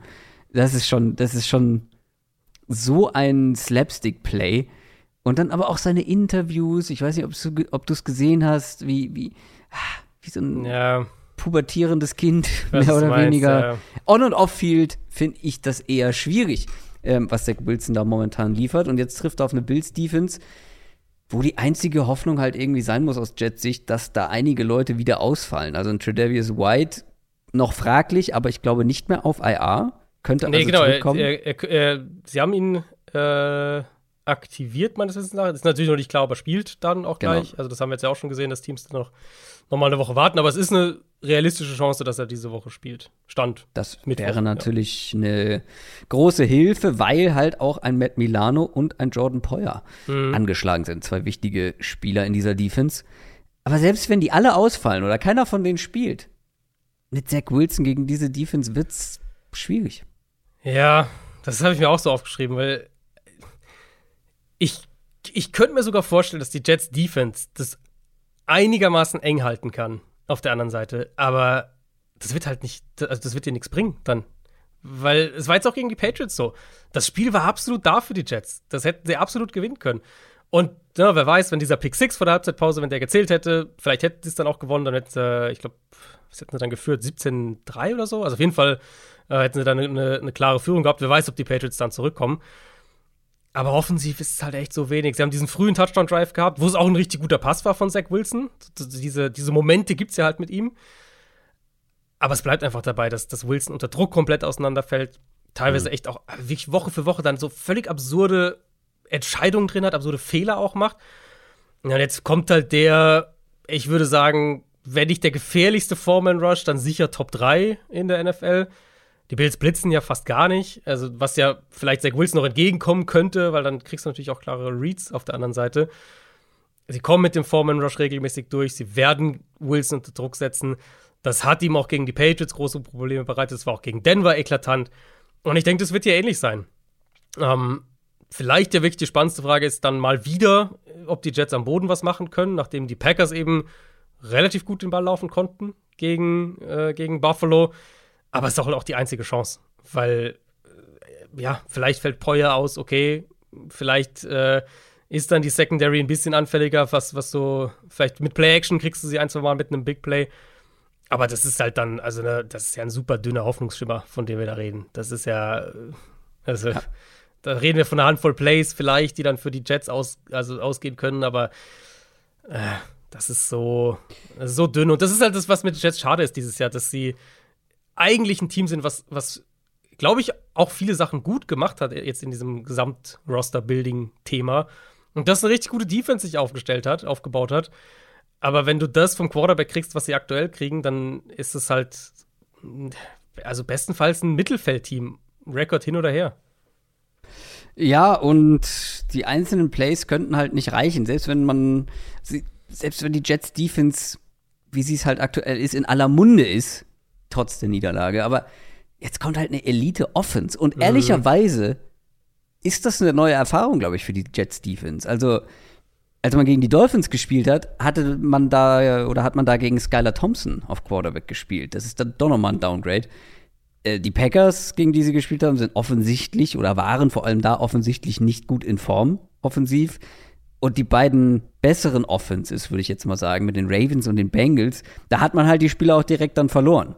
Das ist schon, das ist schon so ein Slapstick-Play. Und dann aber auch seine Interviews. Ich weiß nicht, ob du es gesehen hast, wie, wie, wie so ein Ja. pubertierendes Kind, Was mehr oder meinst, weniger. ja. On- und off-Field finde ich das eher schwierig, ähm, was Zach Wilson da momentan liefert. Und jetzt trifft er auf eine Bills-Defense, wo die einzige Hoffnung halt irgendwie sein muss aus Jets Sicht, dass da einige Leute wieder ausfallen. Also ein Tredavious White noch fraglich, aber ich glaube nicht mehr auf IR. Könnte Nee, also genau. Er, zurückkommen. er, er, er, sie haben ihn äh, aktiviert, meines Wissens nach. Ist natürlich noch nicht klar, ob er spielt dann auch Genau. gleich. Also, das haben wir jetzt ja auch schon gesehen, dass Teams noch, noch mal eine Woche warten. Aber es ist eine realistische Chance, dass er diese Woche spielt. Stand. Das Mittwoch, wäre ja. natürlich eine große Hilfe, weil halt auch ein Matt Milano und ein Jordan Poyer Mhm. angeschlagen sind. Zwei wichtige Spieler in dieser Defense. Aber selbst wenn die alle ausfallen oder keiner von denen spielt, mit Zach Wilson gegen diese Defense wird's schwierig. Ja, das habe ich mir auch so aufgeschrieben, weil ich, ich könnte mir sogar vorstellen, dass die Jets Defense das einigermaßen eng halten kann auf der anderen Seite. Aber das wird halt nicht, also das wird dir nichts bringen dann. Weil es war jetzt auch gegen die Patriots so. Das Spiel war absolut da für die Jets. Das hätten sie absolut gewinnen können. Und ja, wer weiß, wenn dieser Pick 6 vor der Halbzeitpause, wenn der gezählt hätte, vielleicht hätten sie es dann auch gewonnen, dann hätten sie, ich glaube, was hätten sie dann geführt? 17-3 oder so? Also auf jeden Fall äh, hätten sie dann eine, eine klare Führung gehabt. Wer weiß, ob die Patriots dann zurückkommen. Aber offensiv ist es halt echt so wenig. Sie haben diesen frühen Touchdown-Drive gehabt, wo es auch ein richtig guter Pass war von Zach Wilson. Diese, diese Momente gibt es ja halt mit ihm. Aber es bleibt einfach dabei, dass, dass Wilson unter Druck komplett auseinanderfällt. Teilweise echt auch äh, wirklich Woche für Woche dann so völlig absurde Entscheidungen drin hat, absurde Fehler auch macht. Ja, und jetzt kommt halt der, ich würde sagen, wenn nicht der gefährlichste Foreman Rush, dann sicher Top 3 in der NFL. Die Bills blitzen ja fast gar nicht. Also, was ja vielleicht Zach Wilson noch entgegenkommen könnte, weil dann kriegst du natürlich auch klare Reads auf der anderen Seite. Sie kommen mit dem Foreman Rush regelmäßig durch. Sie werden Wilson unter Druck setzen. Das hat ihm auch gegen die Patriots große Probleme bereitet. Das war auch gegen Denver eklatant. Und ich denke, das wird hier ähnlich sein. Ähm, vielleicht der wirklich die spannendste Frage ist dann mal wieder, ob die Jets am Boden was machen können, nachdem die Packers eben relativ gut den Ball laufen konnten gegen, äh, gegen Buffalo. Aber es ist auch, auch die einzige Chance, weil, äh, ja, vielleicht fällt Poyer aus, okay, vielleicht äh, ist dann die Secondary ein bisschen anfälliger, was, was so, vielleicht mit Play-Action kriegst du sie ein, zwei Mal mit einem Big Play. Aber das ist halt dann, also ne, das ist ja ein super dünner Hoffnungsschimmer, von dem wir da reden. Das ist ja, äh, also, da reden wir von einer Handvoll Plays vielleicht, die dann für die Jets aus, also ausgehen können, aber äh, das ist so, das ist so dünn. Und das ist halt das, was mit den Jets schade ist dieses Jahr, dass sie eigentlich ein Team sind, was, was glaube ich, auch viele Sachen gut gemacht hat, jetzt in diesem Gesamt-Roster-Building-Thema. Und das eine richtig gute Defense sich aufgestellt hat, aufgebaut hat. Aber wenn du das vom Quarterback kriegst, was sie aktuell kriegen, dann ist es halt, also bestenfalls ein Mittelfeldteam. Rekord hin oder her. Ja, und die einzelnen Plays könnten halt nicht reichen, selbst wenn man, selbst wenn die Jets Defense, wie sie es halt aktuell ist, in aller Munde ist, trotz der Niederlage. Aber jetzt kommt halt eine Elite Offense. Und ehrlicherweise ist das eine neue Erfahrung, glaube ich, für die Jets Defense. Also, als man gegen die Dolphins gespielt hat, hatte man da oder hat man da gegen Skylar Thompson auf Quarterback gespielt. Das ist dann doch nochmal ein Downgrade. Äh, die Packers, gegen die sie gespielt haben, sind offensichtlich oder waren vor allem da offensichtlich nicht gut in Form offensiv. Und die beiden besseren Offenses, würde ich jetzt mal sagen, mit den Ravens und den Bengals, da hat man halt die Spieler auch direkt dann verloren.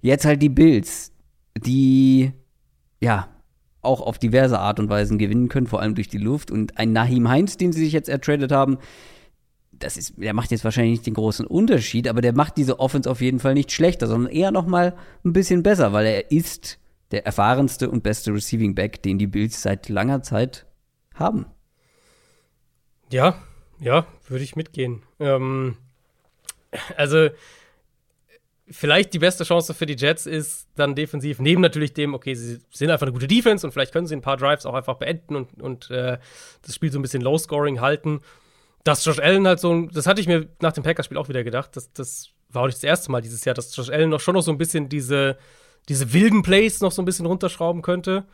Jetzt halt die Bills, die ja auch auf diverse Art und Weisen gewinnen können, vor allem durch die Luft. Und ein Nahim Heinz, den sie sich jetzt ertradet haben, das ist, der macht jetzt wahrscheinlich nicht den großen Unterschied, aber der macht diese Offense auf jeden Fall nicht schlechter, sondern eher noch mal ein bisschen besser, weil er ist der erfahrenste und beste Receiving Back, den die Bills seit langer Zeit haben. Ja, ja, würde ich mitgehen. Ähm, also vielleicht die beste Chance für die Jets ist dann defensiv, neben natürlich dem, okay, sie sind einfach eine gute Defense und vielleicht können sie ein paar Drives auch einfach beenden und, und äh, das Spiel so ein bisschen Low-Scoring halten. Dass Josh Allen halt so, das hatte ich mir nach dem Packers-Spiel auch wieder gedacht, das, das war auch nicht das erste Mal dieses Jahr, dass Josh Allen noch schon noch so ein bisschen diese, diese wilden Plays noch so ein bisschen runterschrauben könnte.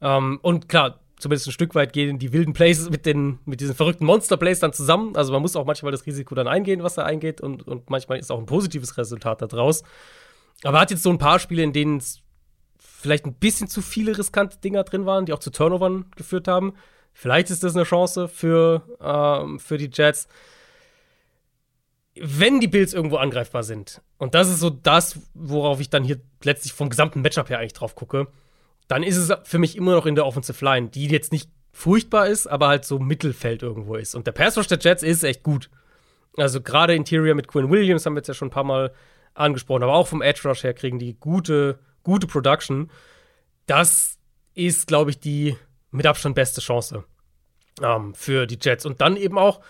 Ähm, und klar, zumindest ein Stück weit gehen die wilden Plays mit, den, mit diesen verrückten Monster-Plays dann zusammen. Also man muss auch manchmal das Risiko dann eingehen, was er eingeht, und, und manchmal ist auch ein positives Resultat daraus. Aber er hat jetzt so ein paar Spiele, in denen es vielleicht ein bisschen zu viele riskante Dinger drin waren, die auch zu Turnovern geführt haben. Vielleicht ist das eine Chance für, ähm, für die Jets. Wenn die Bills irgendwo angreifbar sind, und das ist so das, worauf ich dann hier letztlich vom gesamten Matchup her eigentlich drauf gucke, dann ist es für mich immer noch in der Offensive Line, die jetzt nicht furchtbar ist, aber halt so Mittelfeld irgendwo ist. Und der Pass Rush der Jets ist echt gut. Also gerade Interior mit Quinn Williams haben wir jetzt ja schon ein paar Mal angesprochen, aber auch vom Edge Rush her kriegen die gute, gute Production. Das ist, glaube ich, die mit Abstand beste Chance ähm, für die Jets. Und dann eben auch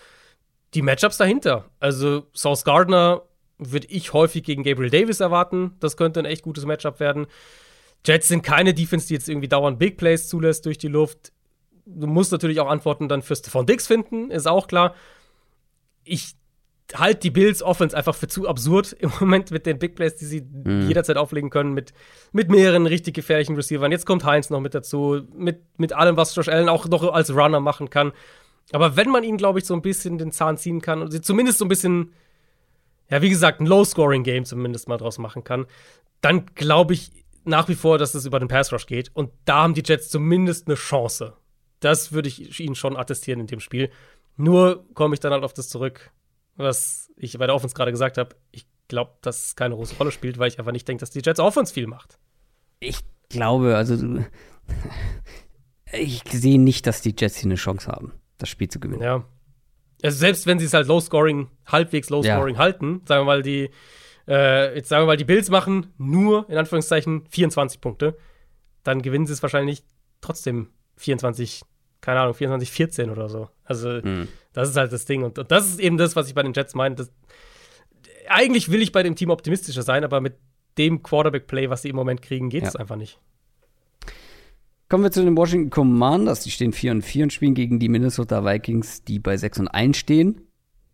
die Matchups dahinter. Also Sauce Gardner würde ich häufig gegen Gabriel Davis erwarten. Das könnte ein echt gutes Matchup werden. Jets sind keine Defense, die jetzt irgendwie dauernd Big Plays zulässt durch die Luft. Du musst natürlich auch Antworten dann für Stephon Dix finden, ist auch klar. Ich halte die Bills Offense einfach für zu absurd im Moment mit den Big Plays, die sie mhm. jederzeit auflegen können, mit, mit mehreren richtig gefährlichen Receivern. Jetzt kommt Heinz noch mit dazu, mit, mit allem, was Josh Allen auch noch als Runner machen kann. Aber wenn man ihn, glaube ich, so ein bisschen den Zahn ziehen kann und sie zumindest so ein bisschen, ja, wie gesagt, ein Low-Scoring-Game zumindest mal draus machen kann, dann glaube ich, nach wie vor, dass es über den Pass Rush geht. Und da haben die Jets zumindest eine Chance. Das würde ich ihnen schon attestieren in dem Spiel. Nur komme ich dann halt auf das zurück, was ich bei der Offense gerade gesagt habe. Ich glaube, dass es keine große Rolle spielt, weil ich einfach nicht denke, dass die Jets Offense viel macht. Ich glaube, also ich sehe nicht, dass die Jets hier eine Chance haben, das Spiel zu gewinnen. Ja. Also selbst wenn sie es halt Low-Scoring, halbwegs Low-Scoring ja. halten, sagen wir mal, die äh, jetzt sagen wir mal, die Bills machen nur, in Anführungszeichen, 24 Punkte, dann gewinnen sie es wahrscheinlich trotzdem 24, keine Ahnung, 24, 14 oder so. Also, mhm. Das ist halt das Ding. Und, und, das ist eben das, was ich bei den Jets meine. Das, eigentlich will ich bei dem Team optimistischer sein, aber mit dem Quarterback-Play, was sie im Moment kriegen, geht es ja. einfach nicht. Kommen wir zu den Washington Commanders. Die stehen 4 und 4 und spielen gegen die Minnesota Vikings, die bei 6 und 1 stehen.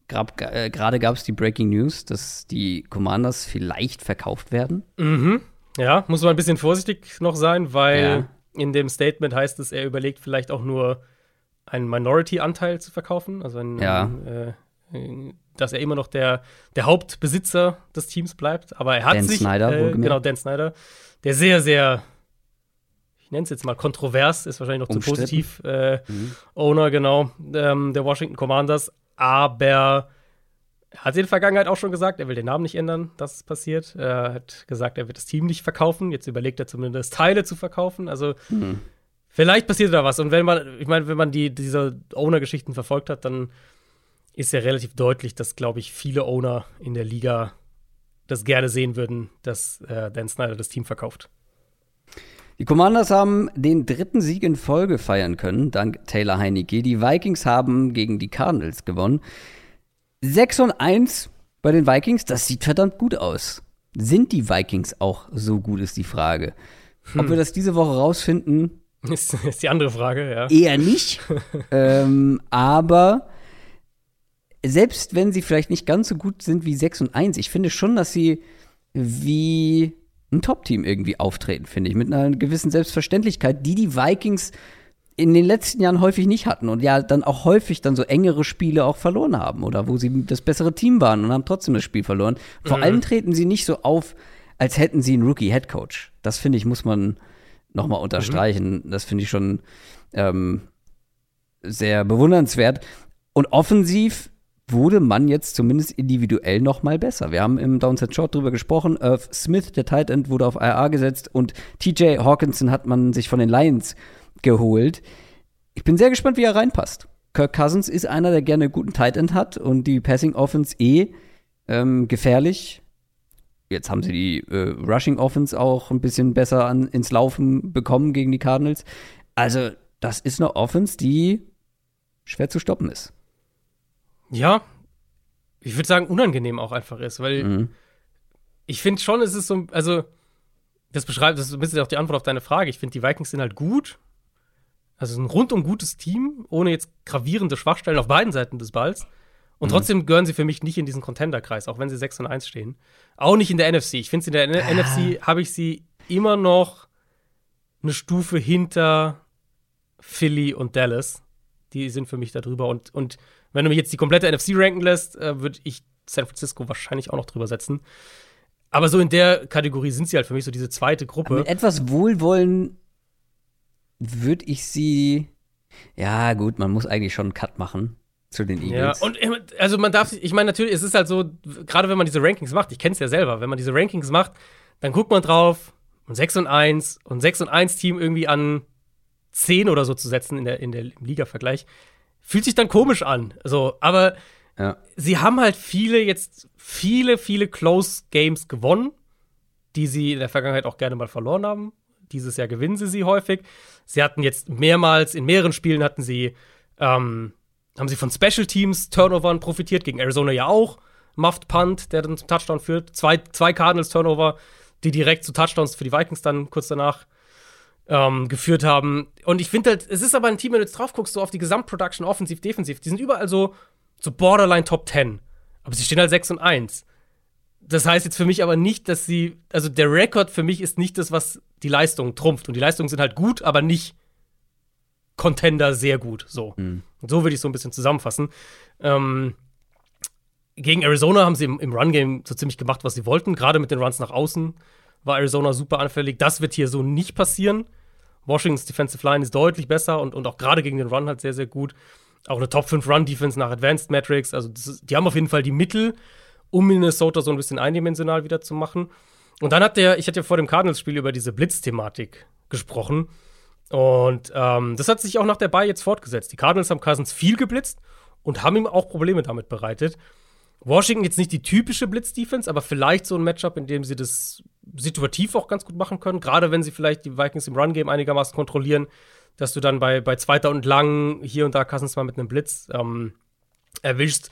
Äh, gerade gab es die Breaking News, dass die Commanders vielleicht verkauft werden. Mhm. Ja, muss man ein bisschen vorsichtig noch sein, weil ja. in dem Statement heißt es, er überlegt vielleicht auch nur einen Minority-Anteil zu verkaufen. Also ein, ja. ein, äh, dass er immer noch der, der Hauptbesitzer des Teams bleibt. Aber er hat Dan sich. Snyder, äh, genau, Dan Snyder, der sehr, sehr ich nenne es jetzt mal kontrovers, ist wahrscheinlich noch Umstritten. zu positiv. Äh, mhm. Owner, genau, ähm, der Washington Commanders aber er hat in der Vergangenheit auch schon gesagt, er will den Namen nicht ändern, dass es passiert. Er hat gesagt, er wird das Team nicht verkaufen. Jetzt überlegt er zumindest Teile zu verkaufen. Also mhm. Vielleicht passiert da was. Und wenn man, ich meine, wenn man die, diese Owner-Geschichten verfolgt hat, dann ist ja relativ deutlich, dass, glaube ich, viele Owner in der Liga das gerne sehen würden, dass äh, Dan Snyder das Team verkauft. Die Commanders haben den dritten Sieg in Folge feiern können, dank Taylor Heinecke. Die Vikings haben gegen die Cardinals gewonnen. 6 und 1 bei den Vikings, das sieht verdammt gut aus. Sind die Vikings auch so gut, ist die Frage. Hm. Ob wir das diese Woche rausfinden, ist, ist die andere Frage, ja. Eher nicht. ähm, aber selbst wenn sie vielleicht nicht ganz so gut sind wie 6 und 1, ich finde schon, dass sie wie ein Top-Team irgendwie auftreten, finde ich, mit einer gewissen Selbstverständlichkeit, die die Vikings in den letzten Jahren häufig nicht hatten und ja dann auch häufig dann so engere Spiele auch verloren haben oder wo sie das bessere Team waren und haben trotzdem das Spiel verloren. Vor Mhm. allem treten sie nicht so auf, als hätten sie einen Rookie-Headcoach. Das finde ich, muss man nochmal unterstreichen. Das finde ich schon ähm, sehr bewundernswert. Und offensiv wurde man jetzt zumindest individuell noch mal besser. Wir haben im Downset Short drüber gesprochen. Irv Smith, der Tight End, wurde auf IR gesetzt und TJ Hawkinson hat man sich von den Lions geholt. Ich bin sehr gespannt, wie er reinpasst. Kirk Cousins ist einer, der gerne einen guten Tight End hat und die Passing Offense eh ähm, gefährlich. Jetzt haben sie die äh, Rushing Offense auch ein bisschen besser an, ins Laufen bekommen gegen die Cardinals. Also, das ist eine Offense, die schwer zu stoppen ist. Ja, ich würde sagen, unangenehm auch einfach ist, weil Mhm. ich finde schon, es ist so, also, das beschreibt, das ist ein bisschen auch die Antwort auf deine Frage. Ich finde, die Vikings sind halt gut. Also, ein rundum gutes Team, ohne jetzt gravierende Schwachstellen auf beiden Seiten des Balls. Und trotzdem gehören sie für mich nicht in diesen Contender-Kreis, auch wenn sie 6 und 1 stehen. Auch nicht in der NFC. Ich finde, in der N- NFC habe ich sie immer noch eine Stufe hinter Philly und Dallas. Die sind für mich da drüber. Und, und wenn du mich jetzt die komplette NFC ranken lässt, äh, würde ich San Francisco wahrscheinlich auch noch drüber setzen. Aber so in der Kategorie sind sie halt für mich so diese zweite Gruppe. Mit etwas Wohlwollen würde ich sie. Ja, gut, man muss eigentlich schon einen Cut machen zu den Ja, Eagles. und immer- also man darf, ich meine natürlich, es ist halt so, gerade wenn man diese Rankings macht, ich kenne es ja selber, wenn man diese Rankings macht, dann guckt man drauf und 6 und 1 und 6 und 1 Team irgendwie an 10 oder so zu setzen in der, in der im Liga-Vergleich, fühlt sich dann komisch an. So, aber ja. sie haben halt viele jetzt viele, viele Close Games gewonnen, die sie in der Vergangenheit auch gerne mal verloren haben. Dieses Jahr gewinnen sie sie häufig. Sie hatten jetzt mehrmals, in mehreren Spielen hatten sie, ähm, haben sie von Special Teams Turnovern profitiert, gegen Arizona ja auch. Muffed Punt, der dann zum Touchdown führt. Zwei, zwei Cardinals Turnover, die direkt zu Touchdowns für die Vikings dann kurz danach ähm, geführt haben. Und ich finde halt, es ist aber ein Team, wenn du jetzt drauf guckst, so auf die Gesamtproduction, offensiv, defensiv, die sind überall so, so Borderline Top 10. Aber sie stehen halt 6 und 1. Das heißt jetzt für mich aber nicht, dass sie, also der Rekord für mich ist nicht das, was die Leistung trumpft. Und die Leistungen sind halt gut, aber nicht Contender sehr gut. So. Und so würde ich so ein bisschen zusammenfassen. Ähm, gegen Arizona haben sie im, im Run-Game so ziemlich gemacht, was sie wollten. Gerade mit den Runs nach außen war Arizona super anfällig. Das wird hier so nicht passieren. Washingtons Defensive Line ist deutlich besser und, und auch gerade gegen den Run halt sehr, sehr gut. Auch eine Top 5 Run-Defense nach Advanced Metrics. Also, ist, die haben auf jeden Fall die Mittel, um Minnesota so ein bisschen eindimensional wieder zu machen. Und dann hat der, ich hatte ja vor dem Cardinals-Spiel über diese Blitz-Thematik gesprochen. Und ähm, das hat sich auch nach der Bye jetzt fortgesetzt. Die Cardinals haben Cousins viel geblitzt und haben ihm auch Probleme damit bereitet. Washington jetzt nicht die typische Blitz-Defense, aber vielleicht so ein Matchup, in dem sie das situativ auch ganz gut machen können. Gerade wenn sie vielleicht die Vikings im Run-Game einigermaßen kontrollieren, dass du dann bei, bei Zweiter und Lang hier und da Cousins mal mit einem Blitz ähm, erwischst.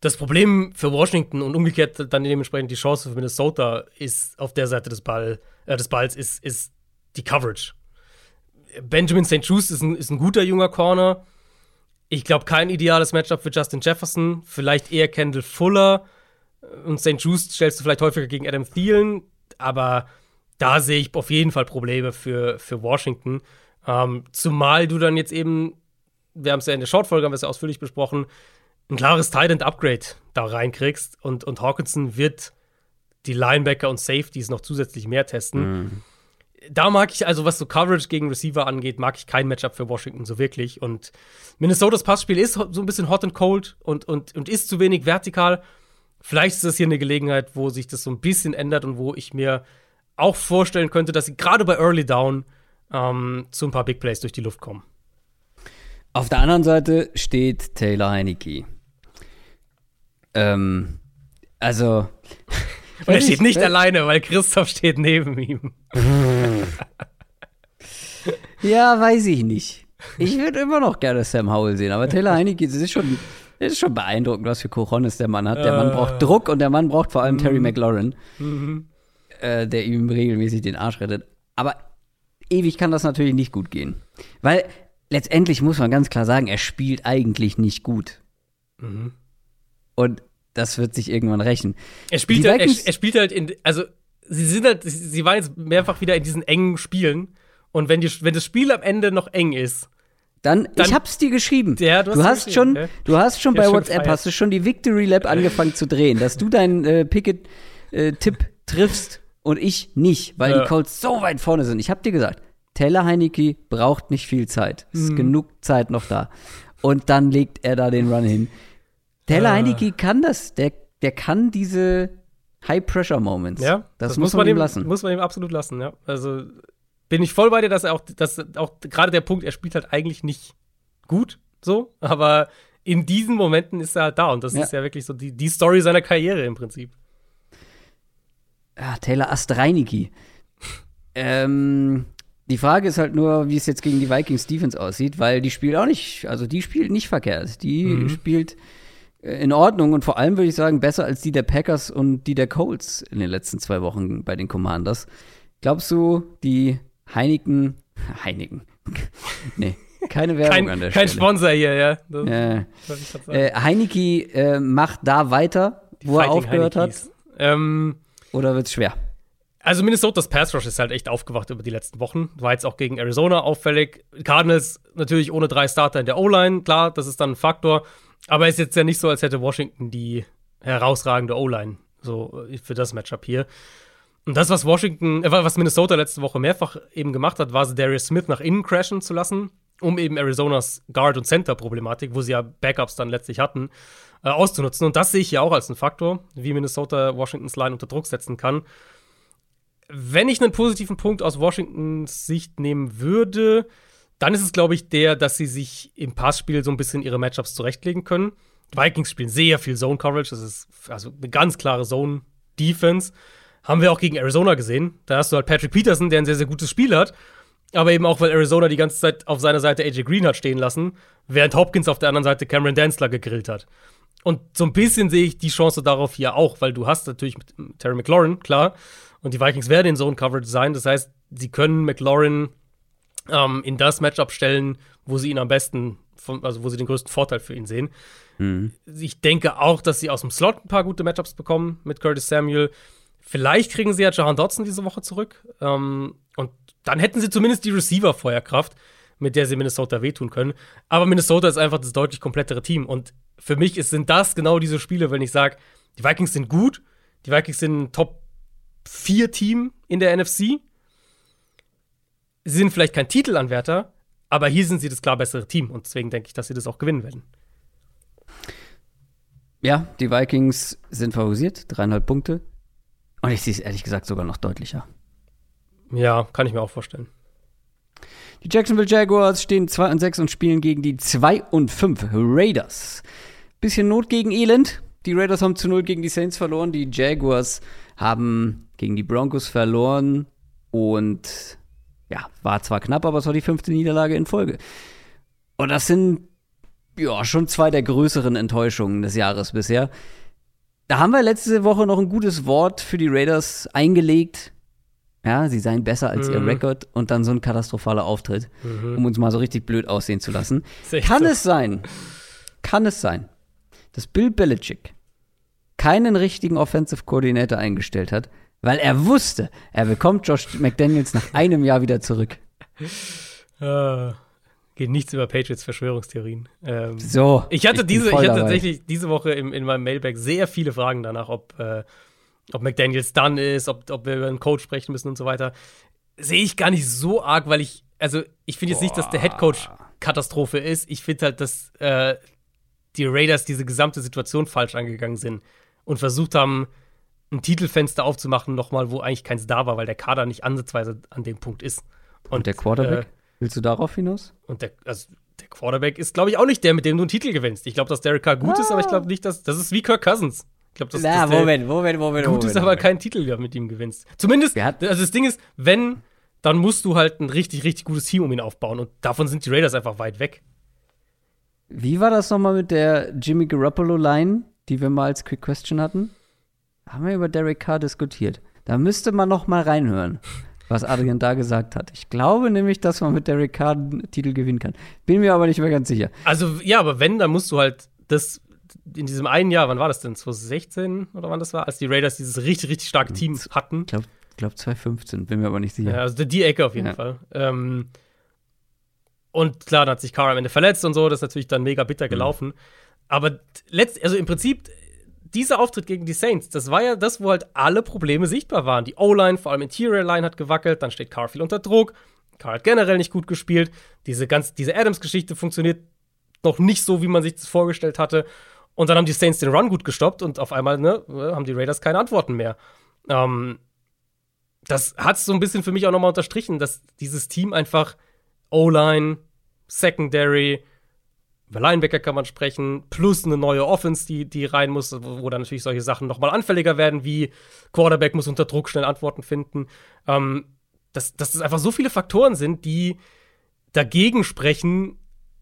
Das Problem für Washington und umgekehrt dann dementsprechend die Chance für Minnesota ist auf der Seite des, Ball, äh, des Balls ist, ist die Coverage. Benjamin St. Just ist ein, ist ein guter junger Corner. Ich glaube, kein ideales Matchup für Justin Jefferson. Vielleicht eher Kendall Fuller. Und St. Just stellst du vielleicht häufiger gegen Adam Thielen. Aber da sehe ich auf jeden Fall Probleme für, für Washington. Ähm, zumal du dann jetzt eben, wir haben es ja in der Shortfolge, haben wir es ja ausführlich besprochen, ein klares Tight-End-Upgrade da reinkriegst. Und, und Hawkinson wird die Linebacker und Safeties noch zusätzlich mehr testen da mag ich, also was so Coverage gegen Receiver angeht, mag ich kein Matchup für Washington so wirklich. Und Minnesotas Passspiel ist so ein bisschen hot and cold und, und, und ist zu wenig vertikal. Vielleicht ist das hier eine Gelegenheit, wo sich das so ein bisschen ändert und wo ich mir auch vorstellen könnte, dass sie gerade bei Early Down ähm, zu ein paar Big Plays durch die Luft kommen. Auf der anderen Seite steht Taylor Heineke. Ähm, also. Und er steht nicht alleine, weil Christoph steht neben ihm. Ja, weiß ich nicht. Ich würde immer noch gerne Sam Howell sehen, aber Taylor Heineke, das ist schon, das ist schon beeindruckend, was für Cojones der Mann hat. Der Mann braucht Druck und der Mann braucht vor allem Terry McLaurin, äh, der ihm regelmäßig den Arsch rettet. Aber ewig kann das natürlich nicht gut gehen. Weil letztendlich muss man ganz klar sagen, er spielt eigentlich nicht gut. Und das wird sich irgendwann rächen. Er spielt, halt, er, er spielt halt in, also sie sind halt, sie waren jetzt mehrfach wieder in diesen engen Spielen. Und wenn, die, wenn das Spiel am Ende noch eng ist, Dann, Dann- ich hab's dir geschrieben. Ja, du du, hast hast mir schon, geschrieben, du hast schon Ja, bei schon WhatsApp gefeiert. hast du schon die Victory Lab angefangen zu drehen, dass du deinen äh, Pickett-Tipp triffst und ich nicht, weil Ja. die Colts so weit vorne sind. Ich hab dir gesagt, Taylor Heineke braucht nicht viel Zeit. Es Mhm. ist genug Zeit noch da. Und dann legt er da den Run hin. Taylor Ah. Heineke kann das. Der, der kann diese High-Pressure-Moments. Ja, das, muss man ihm lassen. Muss man ihm absolut lassen, ja. Also bin ich voll bei dir, dass er auch, dass auch gerade der Punkt, er spielt halt eigentlich nicht gut, so, aber in diesen Momenten ist er halt da und das Ja. ist ja wirklich so die, die Story seiner Karriere im Prinzip. Ja, Taylor Astreiniki. ähm, die Frage ist halt nur, wie es jetzt gegen die Vikings Defense aussieht, weil die spielt auch nicht, also die spielt nicht verkehrt. Die Mhm. spielt in Ordnung und vor allem würde ich sagen, besser als die der Packers und die der Colts in den letzten zwei Wochen bei den Commanders. Glaubst du, die Heineken, Heineken, nee, keine Werbung Kein, an der kein Stelle. Sponsor hier, ja. Das, Äh, sagen. äh, Heineke äh, macht da weiter, Die wo er Fighting aufgehört Heinekes. Ähm, hat, oder wird's schwer? Also Minnesotas Pass Rush ist halt echt aufgewacht über die letzten Wochen. War jetzt auch gegen Arizona auffällig. Cardinals natürlich ohne drei Starter in der O-Line, klar, das ist dann ein Faktor. Aber ist jetzt ja nicht so, als hätte Washington die herausragende O-Line so äh, für das Matchup hier. Und das, was Washington, äh, was Minnesota letzte Woche mehrfach eben gemacht hat, war, Darius Smith nach innen crashen zu lassen, um eben Arizonas Guard- und Center-Problematik, wo sie ja Backups dann letztlich hatten, äh, auszunutzen. Und das sehe ich ja auch als einen Faktor, wie Minnesota Washingtons Line unter Druck setzen kann. Wenn ich einen positiven Punkt aus Washingtons Sicht nehmen würde, dann ist es, glaube ich, der, dass sie sich im Passspiel so ein bisschen ihre Matchups zurechtlegen können. Die Vikings spielen sehr viel Zone-Coverage, das ist also eine ganz klare Zone-Defense. Haben wir auch gegen Arizona gesehen. Da hast du halt Patrick Peterson, der ein sehr, sehr gutes Spiel hat. Aber eben auch, weil Arizona die ganze Zeit auf seiner Seite AJ Green hat stehen lassen, während Hopkins auf der anderen Seite Cameron Danzler gegrillt hat. Und so ein bisschen sehe ich die Chance darauf hier auch, weil du hast natürlich mit Terry McLaurin, klar, und die Vikings werden in Zone Coverage sein. Das heißt, sie können McLaurin ähm, in das Matchup stellen, wo sie ihn am besten, von, also wo sie den größten Vorteil für ihn sehen. Ich denke auch, dass sie aus dem Slot ein paar gute Matchups bekommen mit Curtis Samuel. Vielleicht kriegen sie ja Jahan Dotson diese Woche zurück. Ähm, und dann hätten sie zumindest die Receiver-Feuerkraft, mit der sie Minnesota wehtun können. Aber Minnesota ist einfach das deutlich komplettere Team. Und für mich ist, sind das genau diese Spiele, wenn ich sage, die Vikings sind gut, die Vikings sind ein Top-4-Team in der NFC. Sie sind vielleicht kein Titelanwärter, aber hier sind sie das klar bessere Team. Und deswegen denke ich, dass sie das auch gewinnen werden. Ja, die Vikings sind favorisiert, dreieinhalb Punkte. Und ich sehe es ehrlich gesagt sogar noch deutlicher. Ja, kann ich mir auch vorstellen. Die Jacksonville Jaguars stehen 2 und 6 und spielen gegen die 2 und 5 Raiders. Bisschen Not gegen Elend. Die Raiders haben zu 0 gegen die Saints verloren. Die Jaguars haben gegen die Broncos verloren. Und ja, war zwar knapp, aber es war die fünfte Niederlage in Folge. Und das sind ja schon zwei der größeren Enttäuschungen des Jahres bisher. Da haben wir letzte Woche noch ein gutes Wort für die Raiders eingelegt. Ja, sie seien besser als ihr Mhm. Rekord und dann so ein katastrophaler Auftritt, um uns mal so richtig blöd aussehen zu lassen. Kann es sein, kann es sein, dass Bill Belichick keinen richtigen Offensive Coordinator eingestellt hat, weil er wusste, er bekommt Josh McDaniels nach einem Jahr wieder zurück. Äh, geht nichts über Patriots Verschwörungstheorien. Ähm, So. ich hatte bin diese, ich hatte dabei. tatsächlich diese Woche im, in meinem Mailbag sehr viele Fragen danach, ob, äh, ob McDaniels done ist, ob, ob wir über einen Coach sprechen müssen und so weiter. Sehe ich gar nicht so arg, weil ich, also ich finde jetzt nicht, dass der Headcoach Katastrophe ist. Ich finde halt, dass äh, die Raiders diese gesamte Situation falsch angegangen sind und versucht haben, ein Titelfenster aufzumachen, nochmal, wo eigentlich keins da war, weil der Kader nicht ansatzweise an dem Punkt ist. Und der Quarterback? Äh, Willst du darauf hinaus? und der, also der Quarterback ist, glaube ich, auch nicht der, mit dem du einen Titel gewinnst. Ich glaube, dass Derek Carr gut ist, aber ich glaube nicht, dass das ist wie Kirk Cousins. Ich glaube, dass, Na, dass der Moment, Moment, Moment, gut Moment. ist, aber Moment. keinen Titel mit ihm gewinnst. Zumindest, also das Ding ist, wenn, dann musst du halt ein richtig, richtig gutes Team um ihn aufbauen. Und davon sind die Raiders einfach weit weg. Wie war das nochmal mit der Jimmy Garoppolo-Line, die wir mal als Quick Question hatten? Haben wir über Derek Carr diskutiert. Da müsste man noch mal reinhören, was Adrian da gesagt hat. Ich glaube nämlich, dass man mit Derek Carr einen Titel gewinnen kann. Bin mir aber nicht mehr ganz sicher. Also, ja, aber wenn, dann musst du halt das in diesem einen Jahr, wann war das denn? 2016 oder wann das war? Als die Raiders dieses richtig, richtig starke Team hatten. Ich glaube, glaub 2015, bin mir aber nicht sicher. Ja, also die Ecke auf jeden Ja. Fall. Ähm, Und klar, dann hat sich Carr am Ende verletzt und so, das ist natürlich dann mega bitter Mhm. gelaufen. Mhm. Aber letzt, also im Prinzip, dieser Auftritt gegen die Saints, das war ja das, wo halt alle Probleme sichtbar waren. Die O-Line, vor allem Interior Line, hat gewackelt, dann steht Carr viel unter Druck. Carr hat generell nicht gut gespielt. Diese, diese Adams-Geschichte funktioniert noch nicht so, wie man sich das vorgestellt hatte. Und dann haben die Saints den Run gut gestoppt und auf einmal ne, haben die Raiders keine Antworten mehr. Ähm, das hat so ein bisschen für mich auch nochmal unterstrichen, dass dieses Team einfach O-Line, Secondary, über Linebacker kann man sprechen, plus eine neue Offense, die, die rein muss, wo, wo dann natürlich solche Sachen nochmal anfälliger werden, wie Quarterback muss unter Druck schnell Antworten finden. Ähm, dass, dass das einfach so viele Faktoren sind, die dagegen sprechen,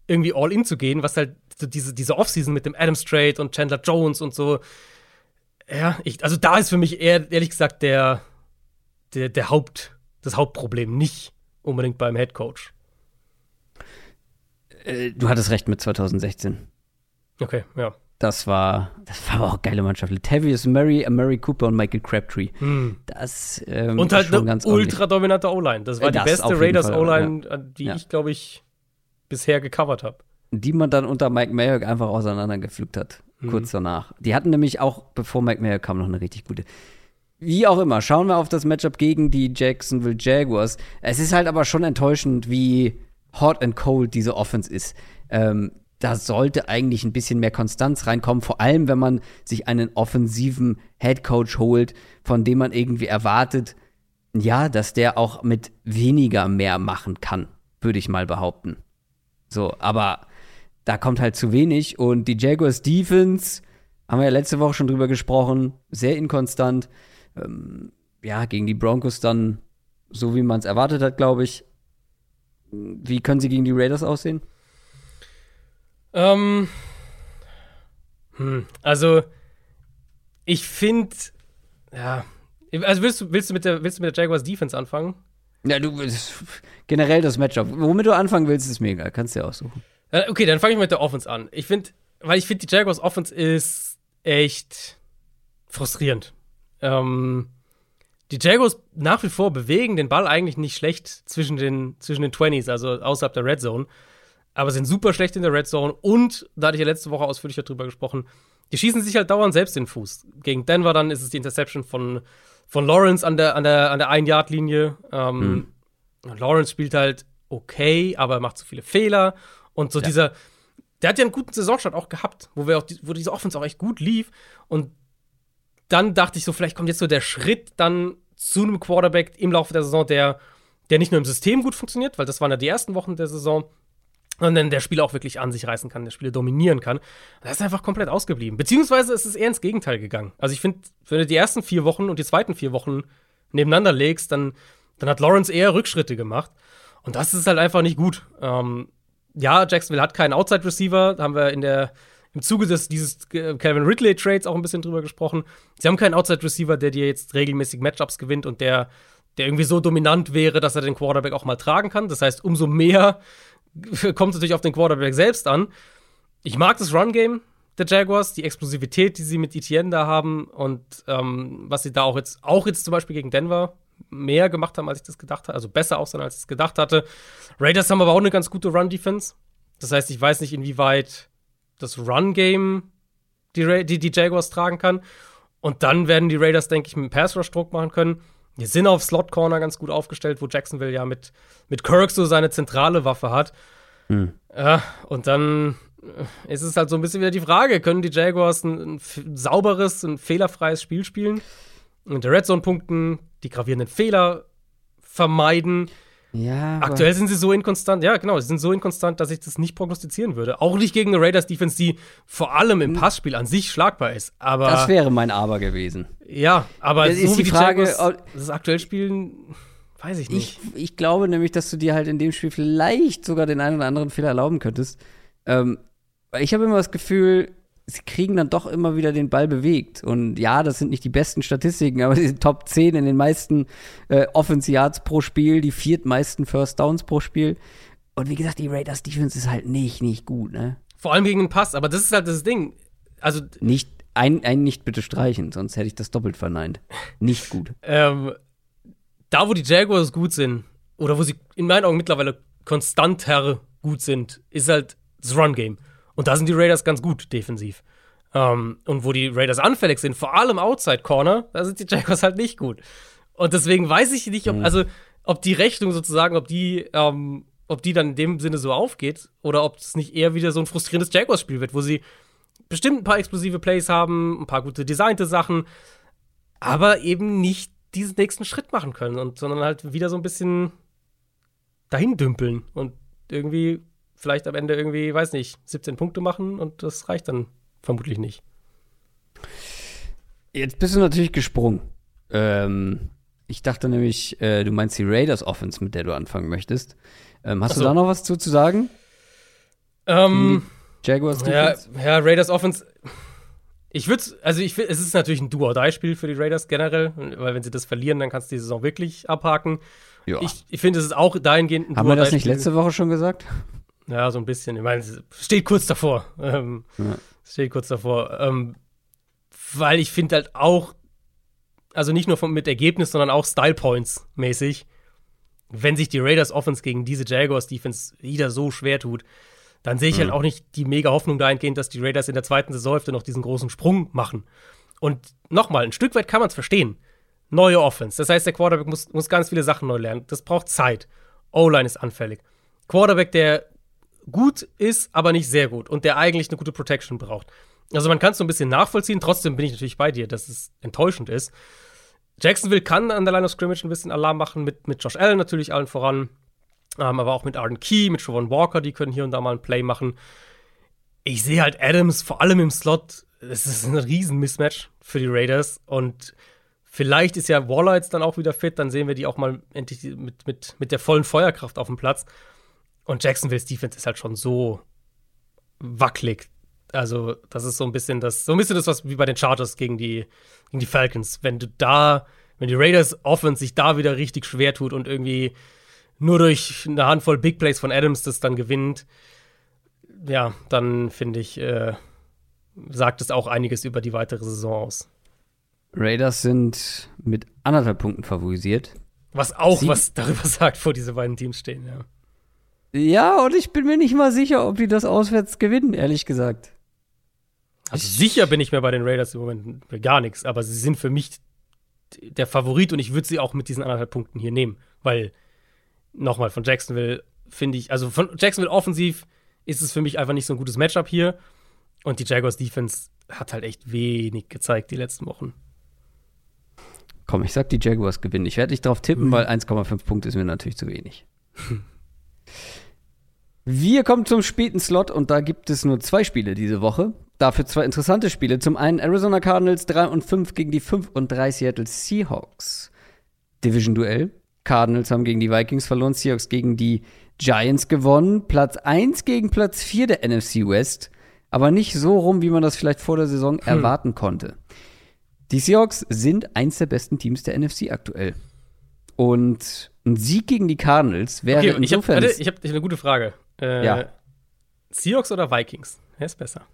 irgendwie all in zu gehen, was halt so diese, diese Offseason mit dem Adams Trade und Chandler Jones und so. Ja, ich, also da ist für mich eher, ehrlich gesagt, der, der, der Haupt, das Hauptproblem, nicht unbedingt beim Head Coach. Äh, du hattest recht mit 2016. Okay, ja. Das war, das war aber auch eine geile Mannschaft. Latavius Murray, Murray Cooper und Michael Crabtree. Das ähm, Und halt eine ganz ultra dominante O-Line. Das war Äh, die das beste Raiders O-Line, die Ja. ich, glaube ich, bisher gecovert habe. die man dann unter Mike Mayock einfach auseinandergepflückt hat, Mhm. kurz danach. Die hatten nämlich auch, bevor Mike Mayock kam, noch eine richtig gute. Wie auch immer, schauen wir auf das Matchup gegen die Jacksonville Jaguars. Es ist halt aber schon enttäuschend, wie hot and cold diese Offense ist. Ähm, da sollte eigentlich ein bisschen mehr Konstanz reinkommen, vor allem wenn man sich einen offensiven Head Coach holt, von dem man irgendwie erwartet, ja, dass der auch mit weniger mehr machen kann, würde ich mal behaupten. So, aber da kommt halt zu wenig und die Jaguars Defense, haben wir ja letzte Woche schon drüber gesprochen, sehr inkonstant. Ähm, ja, gegen die Broncos dann so, wie man es erwartet hat, glaube ich. Wie können sie gegen die Raiders aussehen? Ähm, hm, also, ich finde, ja, also willst du, willst, du mit der, willst du mit der Jaguars Defense anfangen? Ja, du das- generell das Matchup. Womit du anfangen willst, ist mir egal. Kannst du dir aussuchen. Äh, Okay, dann fange ich mit der Offense an. Ich finde, weil ich finde, die Jaguars Offense ist echt frustrierend. Ähm, die Jaguars nach wie vor bewegen den Ball eigentlich nicht schlecht zwischen den, zwischen den 20s, also außerhalb der Red Zone. Aber sind super schlecht in der Red Zone und, da hatte ich ja letzte Woche ausführlicher drüber gesprochen, die schießen sich halt dauernd selbst den Fuß. Gegen Denver dann ist es die Interception von, von Lawrence an der, an der, an der Ein-Yard-Linie. Ähm, Lawrence spielt halt okay, aber er macht zu viele Fehler. Und so dieser, der hat ja einen guten Saisonstart auch gehabt, wo wir auch, wo diese Offense auch echt gut lief. Und dann dachte ich so, vielleicht kommt jetzt so der Schritt dann zu einem Quarterback im Laufe der Saison, der, der nicht nur im System gut funktioniert, weil das waren ja die ersten Wochen der Saison, sondern der Spieler auch wirklich an sich reißen kann, der Spieler dominieren kann. Das ist einfach komplett ausgeblieben. Beziehungsweise ist es eher ins Gegenteil gegangen. Also ich finde, wenn du die ersten vier Wochen und die zweiten vier Wochen nebeneinander legst, dann, dann hat Lawrence eher Rückschritte gemacht. Und das ist halt einfach nicht gut. Ähm, ja, Jacksonville hat keinen Outside-Receiver, da haben wir in der, im Zuge des, dieses äh, Calvin Ridley-Trades auch ein bisschen drüber gesprochen. Sie haben keinen Outside-Receiver, der dir jetzt regelmäßig Matchups gewinnt und der, der irgendwie so dominant wäre, dass er den Quarterback auch mal tragen kann. Das heißt, umso mehr kommt es natürlich auf den Quarterback selbst an. Ich mag das Run-Game der Jaguars, die Explosivität, die sie mit Etienne da haben und ähm, was sie da auch jetzt, auch jetzt zum Beispiel gegen Denver mehr gemacht haben, als ich das gedacht hatte, also besser aussehen, als ich es gedacht hatte. Raiders haben aber auch eine ganz gute Run-Defense. Das heißt, ich weiß nicht, inwieweit das Run-Game die, Ra- die, die Jaguars tragen kann. Und dann werden die Raiders, denke ich, mit dem Pass-Rush Druck machen können. Die sind auf Slot-Corner ganz gut aufgestellt, wo Jacksonville ja mit, mit Kirk so seine zentrale Waffe hat. Ja, und dann äh, ist es halt so ein bisschen wieder die Frage, können die Jaguars ein, ein sauberes, ein fehlerfreies Spiel spielen? Und der Red Zone punkten, die gravierenden Fehler vermeiden. Ja, Aktuell sind sie so inkonstant, ja, genau, sie sind so inkonstant, dass ich das nicht prognostizieren würde. Auch nicht gegen eine Raiders-Defense, die vor allem im Passspiel an sich schlagbar ist. Aber das wäre mein Aber gewesen. ja, aber Das so ist die Frage, Jaguars das aktuell spielen, weiß ich nicht. Ich, ich glaube nämlich, dass du dir halt in dem Spiel vielleicht sogar den einen oder anderen Fehler erlauben könntest. Ähm, ich habe immer das Gefühl, sie kriegen dann doch immer wieder den Ball bewegt. Und ja, das sind nicht die besten Statistiken, aber sie sind Top 10 in den meisten äh, Offense Yards pro Spiel, die viertmeisten First Downs pro Spiel. Und wie gesagt, die Raiders Defense ist halt nicht, nicht gut, ne? Vor allem gegen den Pass, aber das ist halt das Ding. Also Nicht, ein, ein nicht bitte streichen, sonst hätte ich das doppelt verneint. Nicht gut. ähm, da, wo die Jaguars gut sind, oder wo sie in meinen Augen mittlerweile konstanter gut sind, ist halt das Run-Game. Und da sind die Raiders ganz gut defensiv. Ähm, und wo die Raiders anfällig sind, vor allem Outside Corner, da sind die Jaguars halt nicht gut. Und deswegen weiß ich nicht, ob, mhm. also, ob die Rechnung sozusagen, ob die, ähm, ob die dann in dem Sinne so aufgeht oder ob es nicht eher wieder so ein frustrierendes Jaguars-Spiel wird, wo sie bestimmt ein paar explosive Plays haben, ein paar gute designte Sachen, aber eben nicht diesen nächsten Schritt machen können und sondern halt wieder so ein bisschen dahin dümpeln und irgendwie vielleicht am Ende irgendwie, weiß nicht, 17 Punkte machen und das reicht dann vermutlich nicht. Jetzt bist du natürlich gesprungen. Ähm, ich dachte nämlich, äh, du meinst die Raiders Offense, mit der du anfangen möchtest. Ähm, hast so. du da noch was zu, zu sagen? Ähm, Jaguars Defense? Ja, ja, Raiders Offense. Ich würde also ich es ist natürlich ein Do-or-Die-Spiel für die Raiders generell, weil wenn sie das verlieren, dann kannst du die Saison wirklich abhaken. Ja. Ich, ich finde, es ist auch dahingehend ein Haben wir das nicht letzte Woche schon gesagt? Ja, so ein bisschen. Ich meine, es steht kurz davor. Ähm, ja. Steht kurz davor. Ähm, weil ich finde halt auch, also nicht nur von, mit Ergebnis, sondern auch Style Points mäßig, wenn sich die Raiders Offense gegen diese Jaguars Defense wieder so schwer tut, dann sehe ich halt mhm. halt auch nicht die mega Hoffnung dahingehend, dass die Raiders in der zweiten Saisonhälfte noch diesen großen Sprung machen. Und nochmal, ein Stück weit kann man es verstehen. Neue Offense. Das heißt, der Quarterback muss, muss ganz viele Sachen neu lernen. Das braucht Zeit. O-Line ist anfällig. Quarterback, der gut ist, aber nicht sehr gut und der eigentlich eine gute Protection braucht. Also man kann es so ein bisschen nachvollziehen. Trotzdem bin ich natürlich bei dir, dass es enttäuschend ist. Jacksonville kann an der Line of Scrimmage ein bisschen Alarm machen, mit, mit Josh Allen natürlich allen voran. Ähm, aber auch mit Arden Key, mit Siobhan Walker, die können hier und da mal ein Play machen. Ich sehe halt Adams vor allem im Slot. Es ist ein riesen Mismatch für die Raiders. Und vielleicht ist ja Waller jetzt dann auch wieder fit. Dann sehen wir die auch mal endlich mit, mit, mit der vollen Feuerkraft auf dem Platz. Und Jacksonville's Defense ist halt schon so wackelig. Also, das ist so ein bisschen das, so ein bisschen das, was wie bei den Chargers gegen die, gegen die Falcons. Wenn du da, wenn die Raiders Offense sich da wieder richtig schwer tut und irgendwie nur durch eine Handvoll Big Plays von Adams das dann gewinnt, ja, dann finde ich, äh, sagt es auch einiges über die weitere Saison aus. Raiders sind mit anderthalb Punkten favorisiert. Was auch Sie was darüber sagt, wo diese beiden Teams stehen, ja. Ja, und ich bin mir nicht mal sicher, ob die das auswärts gewinnen, ehrlich gesagt. Also sicher bin ich mir bei den Raiders im Moment gar nichts, aber sie sind für mich der Favorit und ich würde sie auch mit diesen anderthalb Punkten hier nehmen, weil nochmal von Jacksonville finde ich, also von Jacksonville offensiv ist es für mich einfach nicht so ein gutes Matchup hier und die Jaguars Defense hat halt echt wenig gezeigt die letzten Wochen. Komm, ich sag, die Jaguars gewinnen. Ich werde nicht drauf tippen, mhm. weil 1,5 Punkte ist mir natürlich zu wenig. Wir kommen zum späten Slot und da gibt es nur zwei Spiele diese Woche. Dafür zwei interessante Spiele. Zum einen Arizona Cardinals 3 und 5 gegen die 5 und 3 Seattle Seahawks. Division-Duell. Cardinals haben gegen die Vikings verloren, Seahawks gegen die Giants gewonnen. Platz 1 gegen Platz 4 der NFC West. Aber nicht so rum, wie man das vielleicht vor der Saison hm. erwarten konnte. Die Seahawks sind eins der besten Teams der NFC aktuell. Und ein Sieg gegen die Cardinals wäre okay, insofern. Ich habe hab eine gute Frage. Äh, ja. Seahawks oder Vikings? Wer ist besser?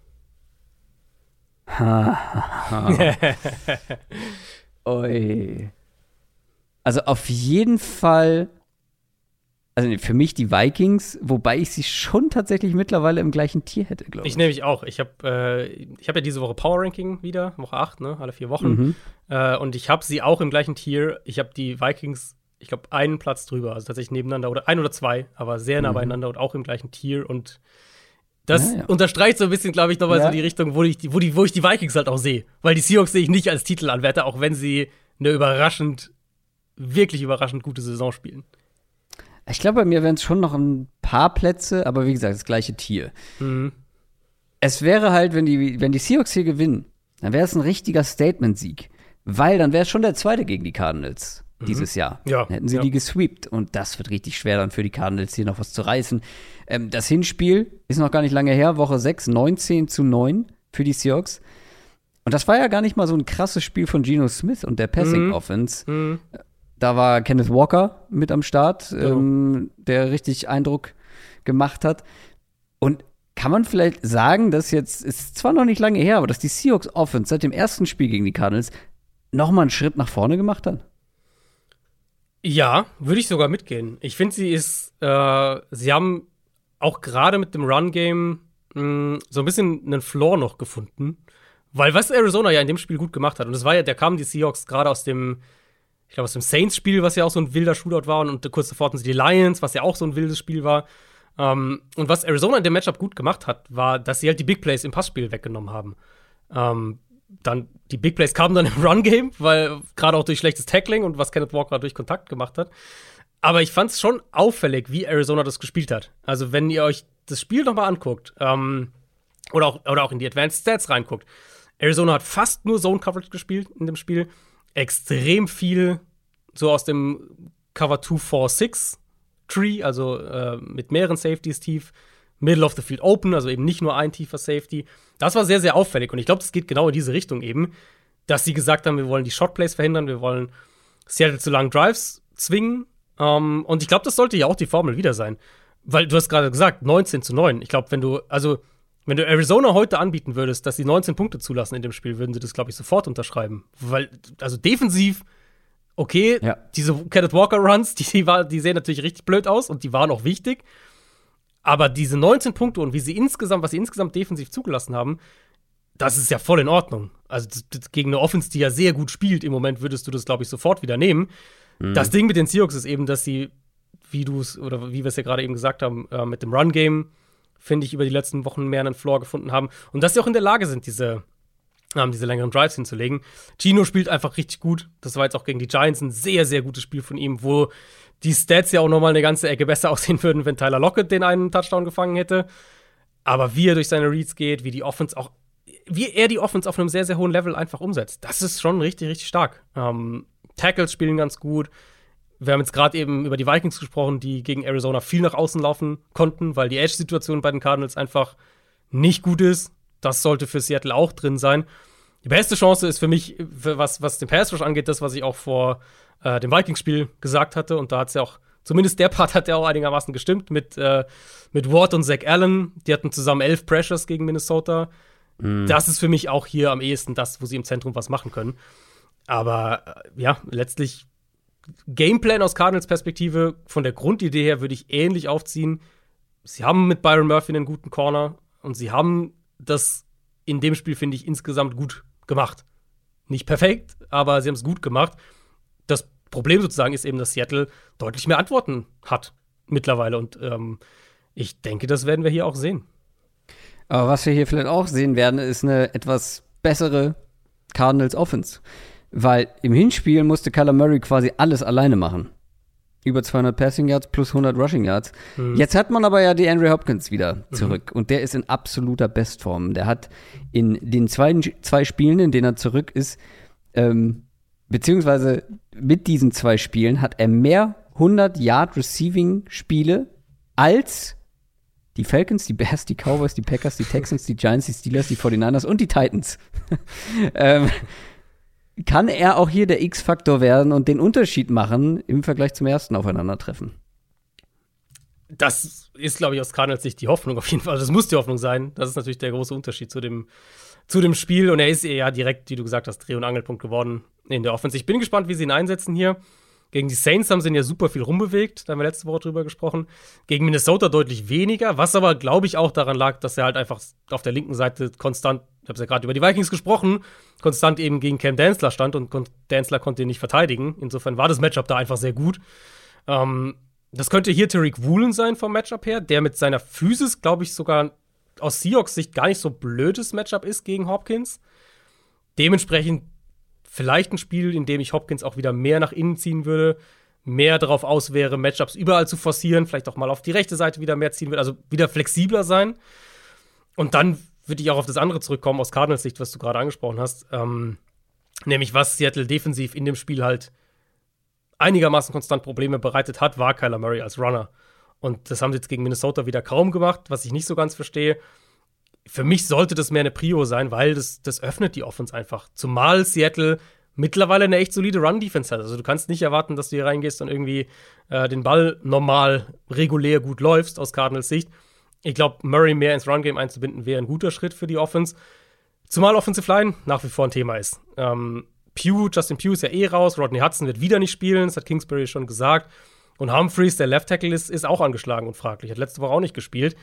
Oi. Also auf jeden Fall, also für mich die Vikings, wobei ich sie schon tatsächlich mittlerweile im gleichen Tier hätte, glaube ich. Ich nehme mich auch. Ich habe äh, hab ja diese Woche Power Ranking wieder, Woche 8, ne? alle vier Wochen. Mhm. Äh, und ich habe sie auch im gleichen Tier. Ich habe die Vikings ich glaube, einen Platz drüber, also tatsächlich nebeneinander oder ein oder zwei, aber sehr nah mhm. beieinander und auch im gleichen Tier. Und das ja, ja. unterstreicht so ein bisschen, glaube ich, nochmal ja. so die Richtung, wo ich, wo, die, wo ich die Vikings halt auch sehe. Weil die Seahawks sehe ich nicht als Titelanwärter, auch wenn sie eine überraschend, wirklich überraschend gute Saison spielen. Ich glaube, bei mir wären es schon noch ein paar Plätze, aber wie gesagt, das gleiche Tier. Mhm. Es wäre halt, wenn die, wenn die Seahawks hier gewinnen, dann wäre es ein richtiger Statement-Sieg. Weil dann wäre es schon der zweite gegen die Cardinals dieses mhm. Jahr. Ja, hätten sie ja. die gesweept. Und das wird richtig schwer dann für die Cardinals hier noch was zu reißen. Ähm, das Hinspiel ist noch gar nicht lange her, Woche 6, 19 zu 9 für die Seahawks. Und das war ja gar nicht mal so ein krasses Spiel von Geno Smith und der Passing mhm. Offense. Mhm. Da war Kenneth Walker mit am Start, ja. ähm, der richtig Eindruck gemacht hat. Und kann man vielleicht sagen, dass jetzt, ist zwar noch nicht lange her, aber dass die Seahawks Offense seit dem ersten Spiel gegen die Cardinals noch mal einen Schritt nach vorne gemacht hat? Ja, würde ich sogar mitgehen. Ich finde, sie ist, äh, sie haben auch gerade mit dem Run-Game hm, so ein bisschen einen Floor noch gefunden. Weil was Arizona ja in dem Spiel gut gemacht hat, und das war ja, der kamen die Seahawks gerade aus dem, ich glaube, aus dem Saints-Spiel, was ja auch so ein wilder Shootout war, und, und kurz davor hatten sie die Lions, was ja auch so ein wildes Spiel war. Um, ähm, und was Arizona in dem Matchup gut gemacht hat, war, dass sie halt die Big Plays im Passspiel weggenommen haben. Um, ähm, dann die Big Plays kamen dann im Run-Game, weil gerade auch durch schlechtes Tackling und was Kenneth Walker durch Kontakt gemacht hat. Aber ich fand es schon auffällig, wie Arizona das gespielt hat. Also, wenn ihr euch das Spiel nochmal anguckt, ähm, oder, auch, oder auch in die Advanced Stats reinguckt, Arizona hat fast nur Zone Coverage gespielt in dem Spiel. Extrem viel so aus dem Cover 2-4-6 Tree, also äh, mit mehreren Safeties tief. Middle of the Field Open, also eben nicht nur ein tiefer Safety. Das war sehr, sehr auffällig und ich glaube, das geht genau in diese Richtung eben, dass sie gesagt haben, wir wollen die Shotplays verhindern, wir wollen Seattle zu langen Drives zwingen. Ähm, und ich glaube, das sollte ja auch die Formel wieder sein. Weil du hast gerade gesagt, 19 zu 9. Ich glaube, wenn du, also wenn du Arizona heute anbieten würdest, dass sie 19 Punkte zulassen in dem Spiel, würden sie das, glaube ich, sofort unterschreiben. Weil, also defensiv, okay, ja. diese Kenneth Walker Runs, die, die, war, die sehen natürlich richtig blöd aus und die waren auch wichtig. Aber diese 19 Punkte und wie sie insgesamt, was sie insgesamt defensiv zugelassen haben, das ist ja voll in Ordnung. Also das, das, gegen eine Offense, die ja sehr gut spielt, im Moment würdest du das, glaube ich, sofort wieder nehmen. Mhm. Das Ding mit den Seahawks ist eben, dass sie, wie du es, oder wie wir es ja gerade eben gesagt haben, äh, mit dem Run-Game finde ich, über die letzten Wochen mehr einen Floor gefunden haben. Und dass sie auch in der Lage sind, diese, ähm, diese längeren Drives hinzulegen. Gino spielt einfach richtig gut. Das war jetzt auch gegen die Giants ein sehr, sehr gutes Spiel von ihm, wo die Stats ja auch nochmal eine ganze Ecke besser aussehen würden, wenn Tyler Lockett den einen Touchdown gefangen hätte. Aber wie er durch seine Reads geht, wie die Offense auch, wie er die Offense auf einem sehr, sehr hohen Level einfach umsetzt, das ist schon richtig, richtig stark. Ähm, Tackles spielen ganz gut wir haben jetzt gerade eben über die Vikings gesprochen, die gegen Arizona viel nach außen laufen konnten, weil die Edge-Situation bei den Cardinals einfach nicht gut ist. Das sollte für Seattle auch drin sein. Die beste Chance ist für mich, was, was den Pass Rush angeht, das, was ich auch vor äh, dem Vikings-Spiel gesagt hatte. Und da hat es ja auch, zumindest der Part hat ja auch einigermaßen gestimmt mit, äh, mit Ward und Zach Allen. Die hatten zusammen elf Pressures gegen Minnesota. Mm. Das ist für mich auch hier am ehesten das, wo sie im Zentrum was machen können. Aber äh, ja, letztlich Gameplan aus Cardinals Perspektive, von der Grundidee her würde ich ähnlich aufziehen. Sie haben mit Byron Murphy einen guten Corner und sie haben das in dem Spiel, finde ich, insgesamt gut gemacht. Nicht perfekt, aber sie haben es gut gemacht. Problem sozusagen ist eben, dass Seattle deutlich mehr Antworten hat mittlerweile und ähm, ich denke, das werden wir hier auch sehen. Aber was wir hier vielleicht auch sehen werden, ist eine etwas bessere Cardinals Offense. Weil im Hinspiel musste Kyler Murray quasi alles alleine machen. Über 200 Passing Yards plus 100 Rushing Yards. Mhm. Jetzt hat man aber ja die Andrew Hopkins wieder mhm. zurück. Mhm. Und der ist in absoluter Bestform. Der hat in den zwei, zwei Spielen, in denen er zurück ist, ähm, beziehungsweise mit diesen zwei Spielen hat er mehr 100 Yard Receiving Spiele als die Falcons, die Bears, die Cowboys, die Packers, die Texans, die Giants, die Steelers, die 49ers und die Titans. ähm, kann er auch hier der X-Faktor werden und den Unterschied machen im Vergleich zum ersten Aufeinandertreffen? Das ist, glaube ich, aus Cardinals Sicht die Hoffnung auf jeden Fall. Das muss die Hoffnung sein. Das ist natürlich der große Unterschied zu dem, zu dem Spiel. Und er ist ja direkt, wie du gesagt hast, Dreh- und Angelpunkt geworden in der Offense. Ich bin gespannt, wie sie ihn einsetzen hier. Gegen die Saints haben sie ihn ja super viel rumbewegt, da haben wir letzte Woche drüber gesprochen. Gegen Minnesota deutlich weniger, was aber, glaube ich, auch daran lag, dass er halt einfach auf der linken Seite konstant, ich habe ja gerade über die Vikings gesprochen, konstant eben gegen Cam Danzler stand und Danzler konnte ihn nicht verteidigen. Insofern war das Matchup da einfach sehr gut. Ähm, das könnte hier Tariq Woolen sein vom Matchup her, der mit seiner Physis, glaube ich, sogar aus Seahawks Sicht gar nicht so blödes Matchup ist gegen Hopkins. Dementsprechend vielleicht ein Spiel, in dem ich Hopkins auch wieder mehr nach innen ziehen würde, mehr darauf aus wäre, Matchups überall zu forcieren, vielleicht auch mal auf die rechte Seite wieder mehr ziehen würde, also wieder flexibler sein. Und dann würde ich auch auf das andere zurückkommen aus Cardinals Sicht, was du gerade angesprochen hast, ähm, nämlich was Seattle defensiv in dem Spiel halt einigermaßen konstant Probleme bereitet hat, war Kyler Murray als Runner. Und das haben sie jetzt gegen Minnesota wieder kaum gemacht, was ich nicht so ganz verstehe für mich sollte das mehr eine Prio sein, weil das, das öffnet die Offense einfach. Zumal Seattle mittlerweile eine echt solide Run-Defense hat. Also du kannst nicht erwarten, dass du hier reingehst und irgendwie äh, den Ball normal, regulär gut läufst aus Cardinals Sicht. Ich glaube, Murray mehr ins Run-Game einzubinden, wäre ein guter Schritt für die Offense. Zumal Offensive Line nach wie vor ein Thema ist. Ähm, Pugh, Justin Pugh ist ja eh raus, Rodney Hudson wird wieder nicht spielen, das hat Kingsbury schon gesagt. Und Humphreys, der Left Tackle, ist, ist auch angeschlagen und fraglich. Hat letzte Woche auch nicht gespielt.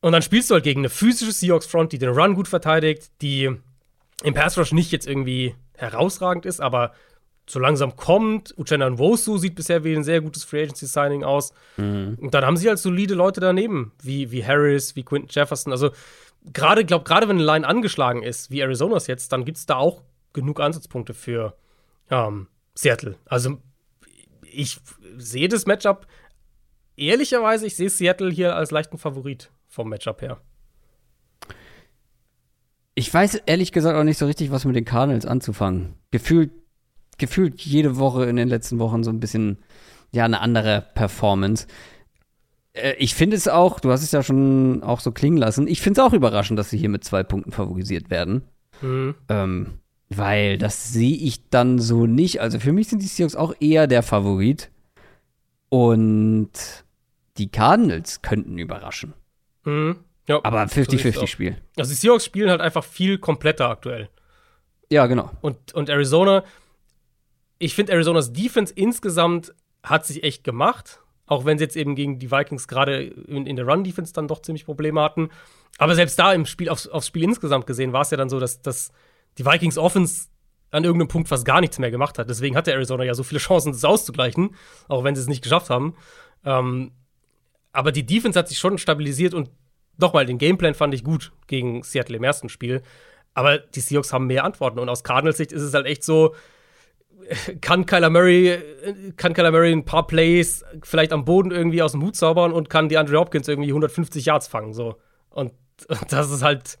Und dann spielst du halt gegen eine physische Seahawks-Front, die den Run gut verteidigt, die im Pass Rush nicht jetzt irgendwie herausragend ist, aber so langsam kommt. Uchenna Nwosu sieht bisher wie ein sehr gutes Free Agency Signing aus. Mhm. Und dann haben sie halt solide Leute daneben, wie, wie Harris, wie Quinton Jefferson. Also gerade, glaube gerade wenn eine Line angeschlagen ist, wie Arizonas jetzt, dann gibt es da auch genug Ansatzpunkte für ähm, Seattle. Also ich sehe das Matchup ehrlicherweise, ich sehe Seattle hier als leichten Favorit vom Matchup her. Ich weiß ehrlich gesagt auch nicht so richtig, was mit den Cardinals anzufangen. Gefühlt, gefühlt jede Woche in den letzten Wochen so ein bisschen, ja, eine andere Performance. Äh, ich finde es auch, du hast es ja schon auch so klingen lassen, ich finde es auch überraschend, dass sie hier mit zwei Punkten favorisiert werden. Mhm. Ähm, weil das sehe ich dann so nicht. Also für mich sind die Seahawks auch eher der Favorit. Und die Cardinals könnten überraschen. Mhm. Ja, Aber 50-50-Spiel. Also die Seahawks spielen halt einfach viel kompletter aktuell. Ja, genau. Und, und Arizona, ich finde Arizonas Defense insgesamt hat sich echt gemacht. Auch wenn sie jetzt eben gegen die Vikings gerade in, in, der Run-Defense dann doch ziemlich Probleme hatten. Aber selbst da im Spiel, aufs, aufs Spiel insgesamt gesehen, war es ja dann so, dass, dass die Vikings Offense an irgendeinem Punkt fast gar nichts mehr gemacht hat. Deswegen hatte Arizona ja so viele Chancen, das auszugleichen, auch wenn sie es nicht geschafft haben. Ähm, aber die Defense hat sich schon stabilisiert und nochmal, den Gameplan fand ich gut gegen Seattle im ersten Spiel. Aber die Seahawks haben mehr Antworten. Und aus Cardinals Sicht ist es halt echt so, kann Kyler Murray, kann Kyler Murray ein paar Plays vielleicht am Boden irgendwie aus dem Hut zaubern und kann die Andre Hopkins irgendwie 150 Yards fangen. So. Und das ist halt,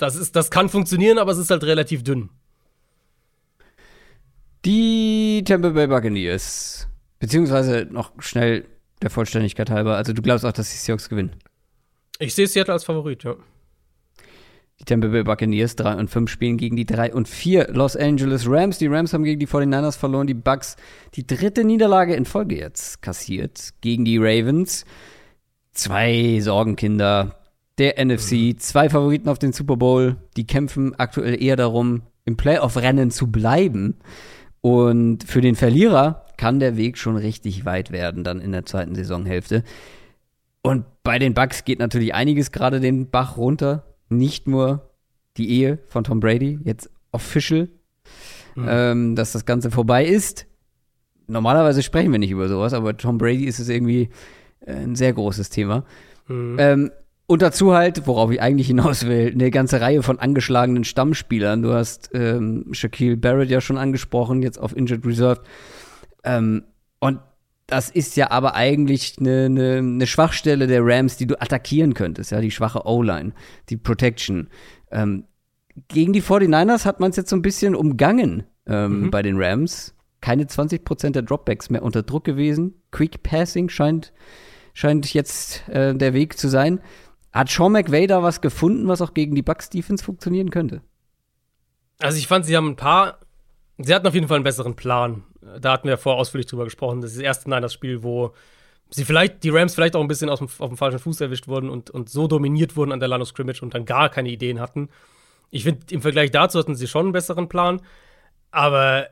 das, ist, das kann funktionieren, aber es ist halt relativ dünn. Die Tampa Bay Buccaneers, beziehungsweise noch schnell der Vollständigkeit halber, also du glaubst auch, dass die Seahawks gewinnen? Ich sehe Seattle als Favorit, ja. Die Tampa Bay Buccaneers 3 und 5 spielen gegen die 3 und 4 Los Angeles Rams. Die Rams haben gegen die 49ers verloren. Die Bucks die dritte Niederlage in Folge jetzt kassiert gegen die Ravens. Zwei Sorgenkinder der NFC, mhm. zwei Favoriten auf den Super Bowl. Die kämpfen aktuell eher darum, im Playoff-Rennen zu bleiben. Und für den Verlierer kann der Weg schon richtig weit werden, dann in der zweiten Saisonhälfte. Und bei den Bucks geht natürlich einiges gerade den Bach runter. Nicht nur die Ehe von Tom Brady, jetzt official, mhm. ähm, dass das Ganze vorbei ist. Normalerweise sprechen wir nicht über sowas, aber Tom Brady ist es irgendwie äh, ein sehr großes Thema. Mhm. Ähm, und dazu halt, worauf ich eigentlich hinaus will, eine ganze Reihe von angeschlagenen Stammspielern. Du hast ähm, Shaquille Barrett ja schon angesprochen, jetzt auf Injured Reserve. Ähm, und das ist ja aber eigentlich eine, eine, eine, Schwachstelle der Rams, die du attackieren könntest, ja, die schwache O-Line, die Protection. Ähm, gegen die 49ers hat man es jetzt so ein bisschen umgangen ähm, mhm. bei den Rams. Keine 20% der Dropbacks mehr unter Druck gewesen. Quick Passing scheint, scheint jetzt äh, der Weg zu sein. Hat Sean McVay da was gefunden, was auch gegen die Bucks Defense funktionieren könnte? Also ich fand, sie haben ein paar, sie hatten auf jeden Fall einen besseren Plan da hatten wir vorher ausführlich drüber gesprochen. Das ist das erste Niners-Spiel, wo sie vielleicht, die Rams vielleicht auch ein bisschen dem, auf dem falschen Fuß erwischt wurden und, und so dominiert wurden an der Line of Scrimmage und dann gar keine Ideen hatten. Ich finde, im Vergleich dazu hatten sie schon einen besseren Plan. Aber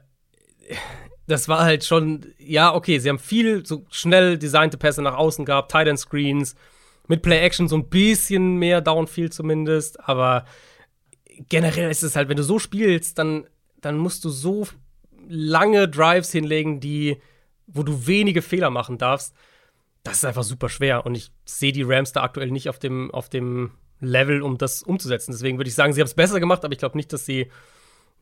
das war halt schon, ja, okay, sie haben viel so schnell designte Pässe nach außen gehabt, Tight End Screens, mit Play Action so ein bisschen mehr Downfield zumindest, aber generell ist es halt, wenn du so spielst, dann, dann musst du so lange Drives hinlegen, die, wo du wenige Fehler machen darfst, das ist einfach super schwer. Und ich sehe die Rams da aktuell nicht auf dem, auf dem Level, um das umzusetzen. Deswegen würde ich sagen, sie haben es besser gemacht, aber ich glaube nicht, dass sie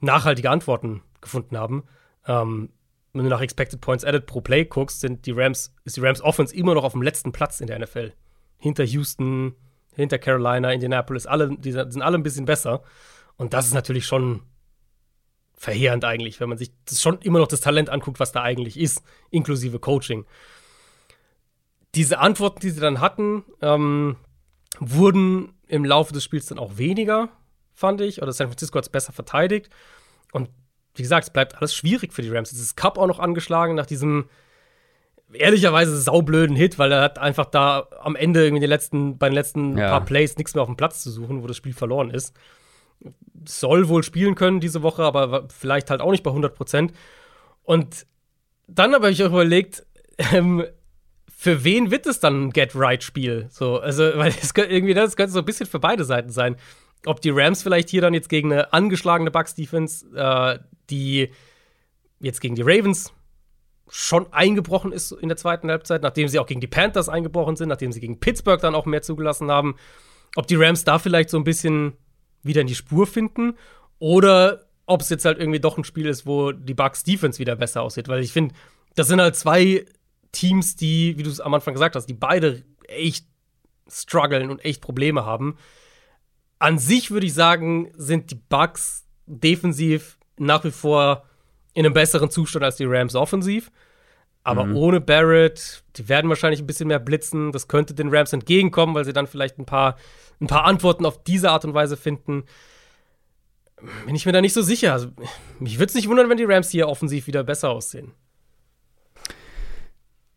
nachhaltige Antworten gefunden haben. Ähm, wenn du nach Expected Points Added pro Play guckst, sind die Rams, ist die Rams Offense immer noch auf dem letzten Platz in der NFL. Hinter Houston, hinter Carolina, Indianapolis, alle, die sind alle ein bisschen besser. Und das ist natürlich schon verheerend eigentlich, wenn man sich das schon immer noch das Talent anguckt, was da eigentlich ist, inklusive Coaching. Diese Antworten, die sie dann hatten, ähm, wurden im Laufe des Spiels dann auch weniger, fand ich. Oder San Francisco hat es besser verteidigt. Und wie gesagt, es bleibt alles schwierig für die Rams. Es ist Cup auch noch angeschlagen nach diesem ehrlicherweise saublöden Hit, weil er hat einfach da am Ende irgendwie die letzten, bei den letzten ja. paar Plays nichts mehr auf dem Platz zu suchen, wo das Spiel verloren ist soll wohl spielen können diese Woche, aber vielleicht halt auch nicht bei 100 Prozent. Und dann habe ich auch überlegt, ähm, für wen wird es dann ein Get-Right-Spiel? So, also, weil es irgendwie, das könnte so ein bisschen für beide Seiten sein. Ob die Rams vielleicht hier dann jetzt gegen eine angeschlagene Bucks-Defense, äh, die jetzt gegen die Ravens schon eingebrochen ist in der zweiten Halbzeit, nachdem sie auch gegen die Panthers eingebrochen sind, nachdem sie gegen Pittsburgh dann auch mehr zugelassen haben. Ob die Rams da vielleicht so ein bisschen wieder in die Spur finden oder ob es jetzt halt irgendwie doch ein Spiel ist, wo die Bucks Defense wieder besser aussieht, weil ich finde, das sind halt zwei Teams, die, wie du es am Anfang gesagt hast, die beide echt strugglen und echt Probleme haben. An sich würde ich sagen, sind die Bucks defensiv nach wie vor in einem besseren Zustand als die Rams offensiv. Aber mhm. ohne Barrett, die werden wahrscheinlich ein bisschen mehr blitzen. Das könnte den Rams entgegenkommen, weil sie dann vielleicht ein paar, ein paar Antworten auf diese Art und Weise finden. Bin ich mir da nicht so sicher. Also, mich würde es nicht wundern, wenn die Rams hier offensiv wieder besser aussehen.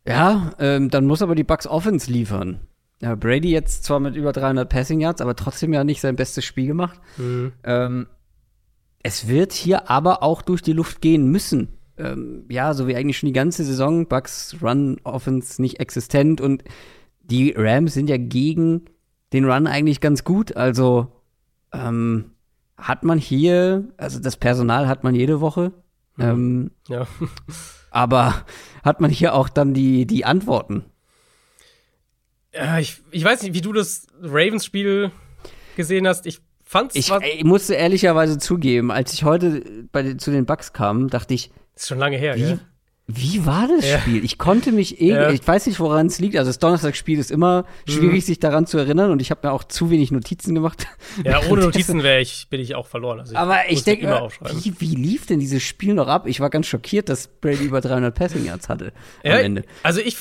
Ja, ähm, dann muss aber die Bucks Offense liefern. Ja, Brady jetzt zwar mit über 300 Passing Yards, aber trotzdem ja nicht sein bestes Spiel gemacht. Mhm. Ähm, es wird hier aber auch durch die Luft gehen müssen. Ähm, ja, so wie eigentlich schon die ganze Saison. Bucks Run Offense nicht existent und die Rams sind ja gegen den Run eigentlich ganz gut. Also ähm, hat man hier, also das Personal hat man jede Woche. Mhm. Ähm, ja. aber hat man hier auch dann die, die Antworten? Ja, ich, ich weiß nicht, wie du das Ravens-Spiel gesehen hast. Ich fand's. Ich, ich musste ehrlicherweise zugeben, als ich heute bei, zu den Bugs kam, dachte ich. Das ist schon lange her, wie, ja. Wie war das ja. Spiel? Ich konnte mich irgendwie, ja. ich weiß nicht, woran es liegt. Also das Donnerstagsspiel ist immer schwierig, mhm. sich daran zu erinnern und ich habe mir auch zu wenig Notizen gemacht. Ja, ohne Notizen wäre ich, bin ich auch verloren. Also ich Aber ich denke, wie, wie lief denn dieses Spiel noch ab? Ich war ganz schockiert, dass Brady über 300 Passing Yards hatte ja, am Ende. Also ich,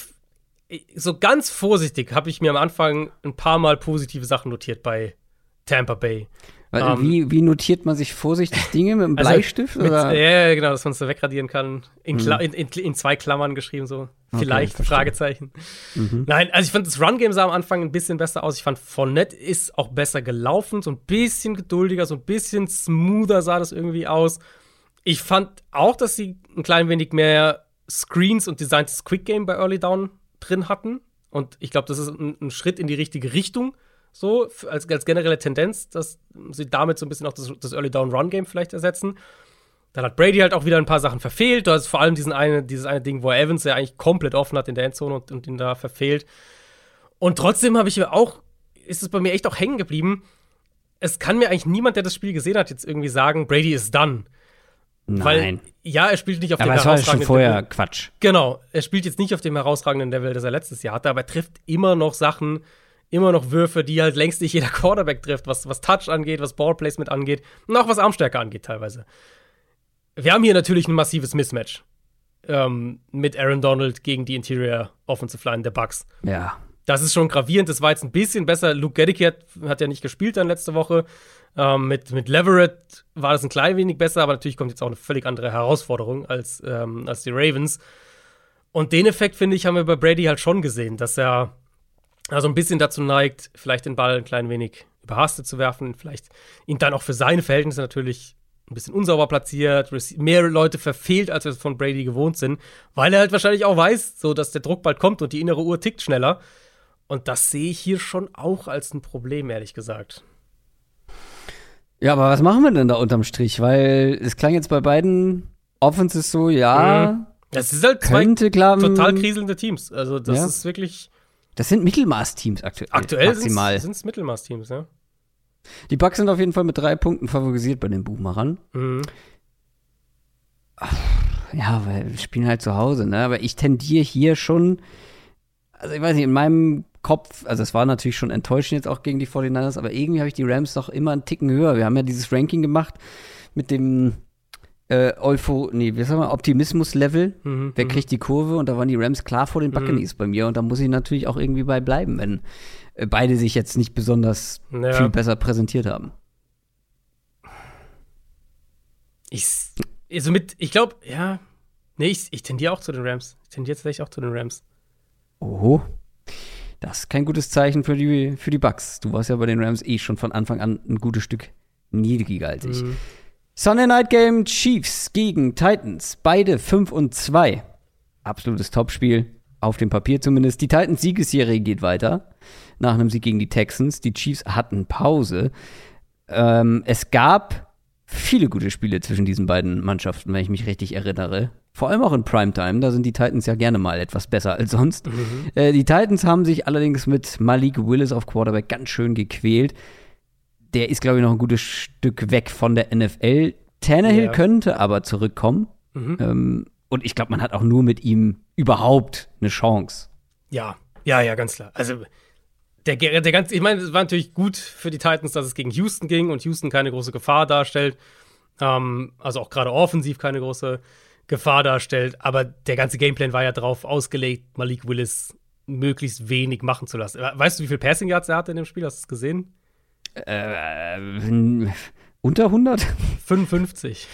so ganz vorsichtig habe ich mir am Anfang ein paar Mal positive Sachen notiert bei Tampa Bay. Um, ähm, wie, wie notiert man sich vorsichtig Dinge mit einem also Bleistift? Mit, oder? Ja, genau, dass man es so wegradieren kann. In, hm. in, in, in, zwei Klammern geschrieben, so. Vielleicht, okay, Fragezeichen. Mhm. Nein, also ich fand das Run-Game sah am Anfang ein bisschen besser aus. Ich fand Fournette ist auch besser gelaufen, so ein bisschen geduldiger, so ein bisschen smoother sah das irgendwie aus. Ich fand auch, dass sie ein klein wenig mehr Screens und designtes Quick Game bei Early Down drin hatten. Und ich glaube, das ist ein, ein Schritt in die richtige Richtung so als, als generelle Tendenz, dass sie damit so ein bisschen auch das, das Early Down Run Game vielleicht ersetzen. Dann hat Brady halt auch wieder ein paar Sachen verfehlt. Du hast vor allem diesen eine, dieses eine Ding, wo Evans ja eigentlich komplett offen hat in der Endzone und, und ihn da verfehlt. Und trotzdem habe ich mir auch, ist es bei mir echt auch hängen geblieben. Es kann mir eigentlich niemand, der das Spiel gesehen hat, jetzt irgendwie sagen, Brady ist done. Nein. Weil, ja, er spielt nicht auf aber dem herausragenden war schon vorher Level. Quatsch. Genau, er spielt jetzt nicht auf dem herausragenden Level, das er letztes Jahr hatte, aber er trifft immer noch Sachen, immer noch Würfe, die halt längst nicht jeder Quarterback trifft, was, was Touch angeht, was Ballplacement angeht und auch was Armstärke angeht teilweise. Wir haben hier natürlich ein massives Mismatch ähm, mit Aaron Donald gegen die Interior Offensive Line der Bucks. Ja. Das ist schon gravierend. Das war jetzt ein bisschen besser. Luke Gedicke hat, hat ja nicht gespielt dann letzte Woche. Ähm, mit, mit Leverett war das ein klein wenig besser, aber natürlich kommt jetzt auch eine völlig andere Herausforderung als, ähm, als die Ravens. Und den Effekt, finde ich, haben wir bei Brady halt schon gesehen, dass er also ein bisschen dazu neigt, vielleicht den Ball ein klein wenig überhastet zu werfen, vielleicht ihn dann auch für seine Verhältnisse natürlich ein bisschen unsauber platziert, mehr Leute verfehlt, als wir es von Brady gewohnt sind, weil er halt wahrscheinlich auch weiß, so dass der Druck bald kommt und die innere Uhr tickt schneller. Und das sehe ich hier schon auch als ein Problem, ehrlich gesagt. Ja, aber was machen wir denn da unterm Strich? Weil es klang jetzt bei beiden Offenses so, ja. Mhm. Das ist halt zwei total kriselnde Teams. Also, das ja. ist wirklich das sind Mittelmaßteams aktuell. Aktuell sind es Mittelmaßteams, ja. Die Bucks sind auf jeden Fall mit drei Punkten favorisiert bei den Buchmachern. Mhm. Ja, weil wir spielen halt zu Hause, ne? Aber ich tendiere hier schon, also ich weiß nicht, in meinem Kopf, also es war natürlich schon enttäuschend jetzt auch gegen die 49ers, aber irgendwie habe ich die Rams doch immer einen Ticken höher. Wir haben ja dieses Ranking gemacht mit dem äh, Eupho, nee, wie sagen wir, Optimismus-Level. Mhm, Wer mhm. kriegt die Kurve? Und da waren die Rams klar vor den Buccaneers mhm. bei mir. Und da muss ich natürlich auch irgendwie bei bleiben, wenn äh, beide sich jetzt nicht besonders ja. viel besser präsentiert haben. Ich, also mit, ich glaube, ja, nee, ich, ich tendiere auch zu den Rams. Ich tendiere tatsächlich auch zu den Rams. Oho. Das ist kein gutes Zeichen für die, für die Bucks. Du warst ja bei den Rams eh schon von Anfang an ein gutes Stück niedriger als ich. Mhm. Sunday Night Game Chiefs gegen Titans. Beide 5 und 2. Absolutes Topspiel. auf dem Papier zumindest. Die Titans Siegesserie geht weiter nach einem Sieg gegen die Texans. Die Chiefs hatten Pause. Ähm, es gab viele gute Spiele zwischen diesen beiden Mannschaften, wenn ich mich richtig erinnere. Vor allem auch in Primetime, da sind die Titans ja gerne mal etwas besser als sonst. Mhm. Äh, die Titans haben sich allerdings mit Malik Willis auf Quarterback ganz schön gequält. Der ist, glaube ich, noch ein gutes Stück weg von der NFL. Tannehill yeah. könnte aber zurückkommen. Mhm. Ähm, und ich glaube, man hat auch nur mit ihm überhaupt eine Chance. Ja, ja, ja, ganz klar. Also der, der ganze, ich meine, es war natürlich gut für die Titans, dass es gegen Houston ging und Houston keine große Gefahr darstellt. Ähm, also auch gerade offensiv keine große Gefahr darstellt. Aber der ganze Gameplan war ja darauf ausgelegt, Malik Willis möglichst wenig machen zu lassen. Weißt du, wie viel Passing Yards er hatte in dem Spiel? Hast du es gesehen? Äh, unter 100? 55.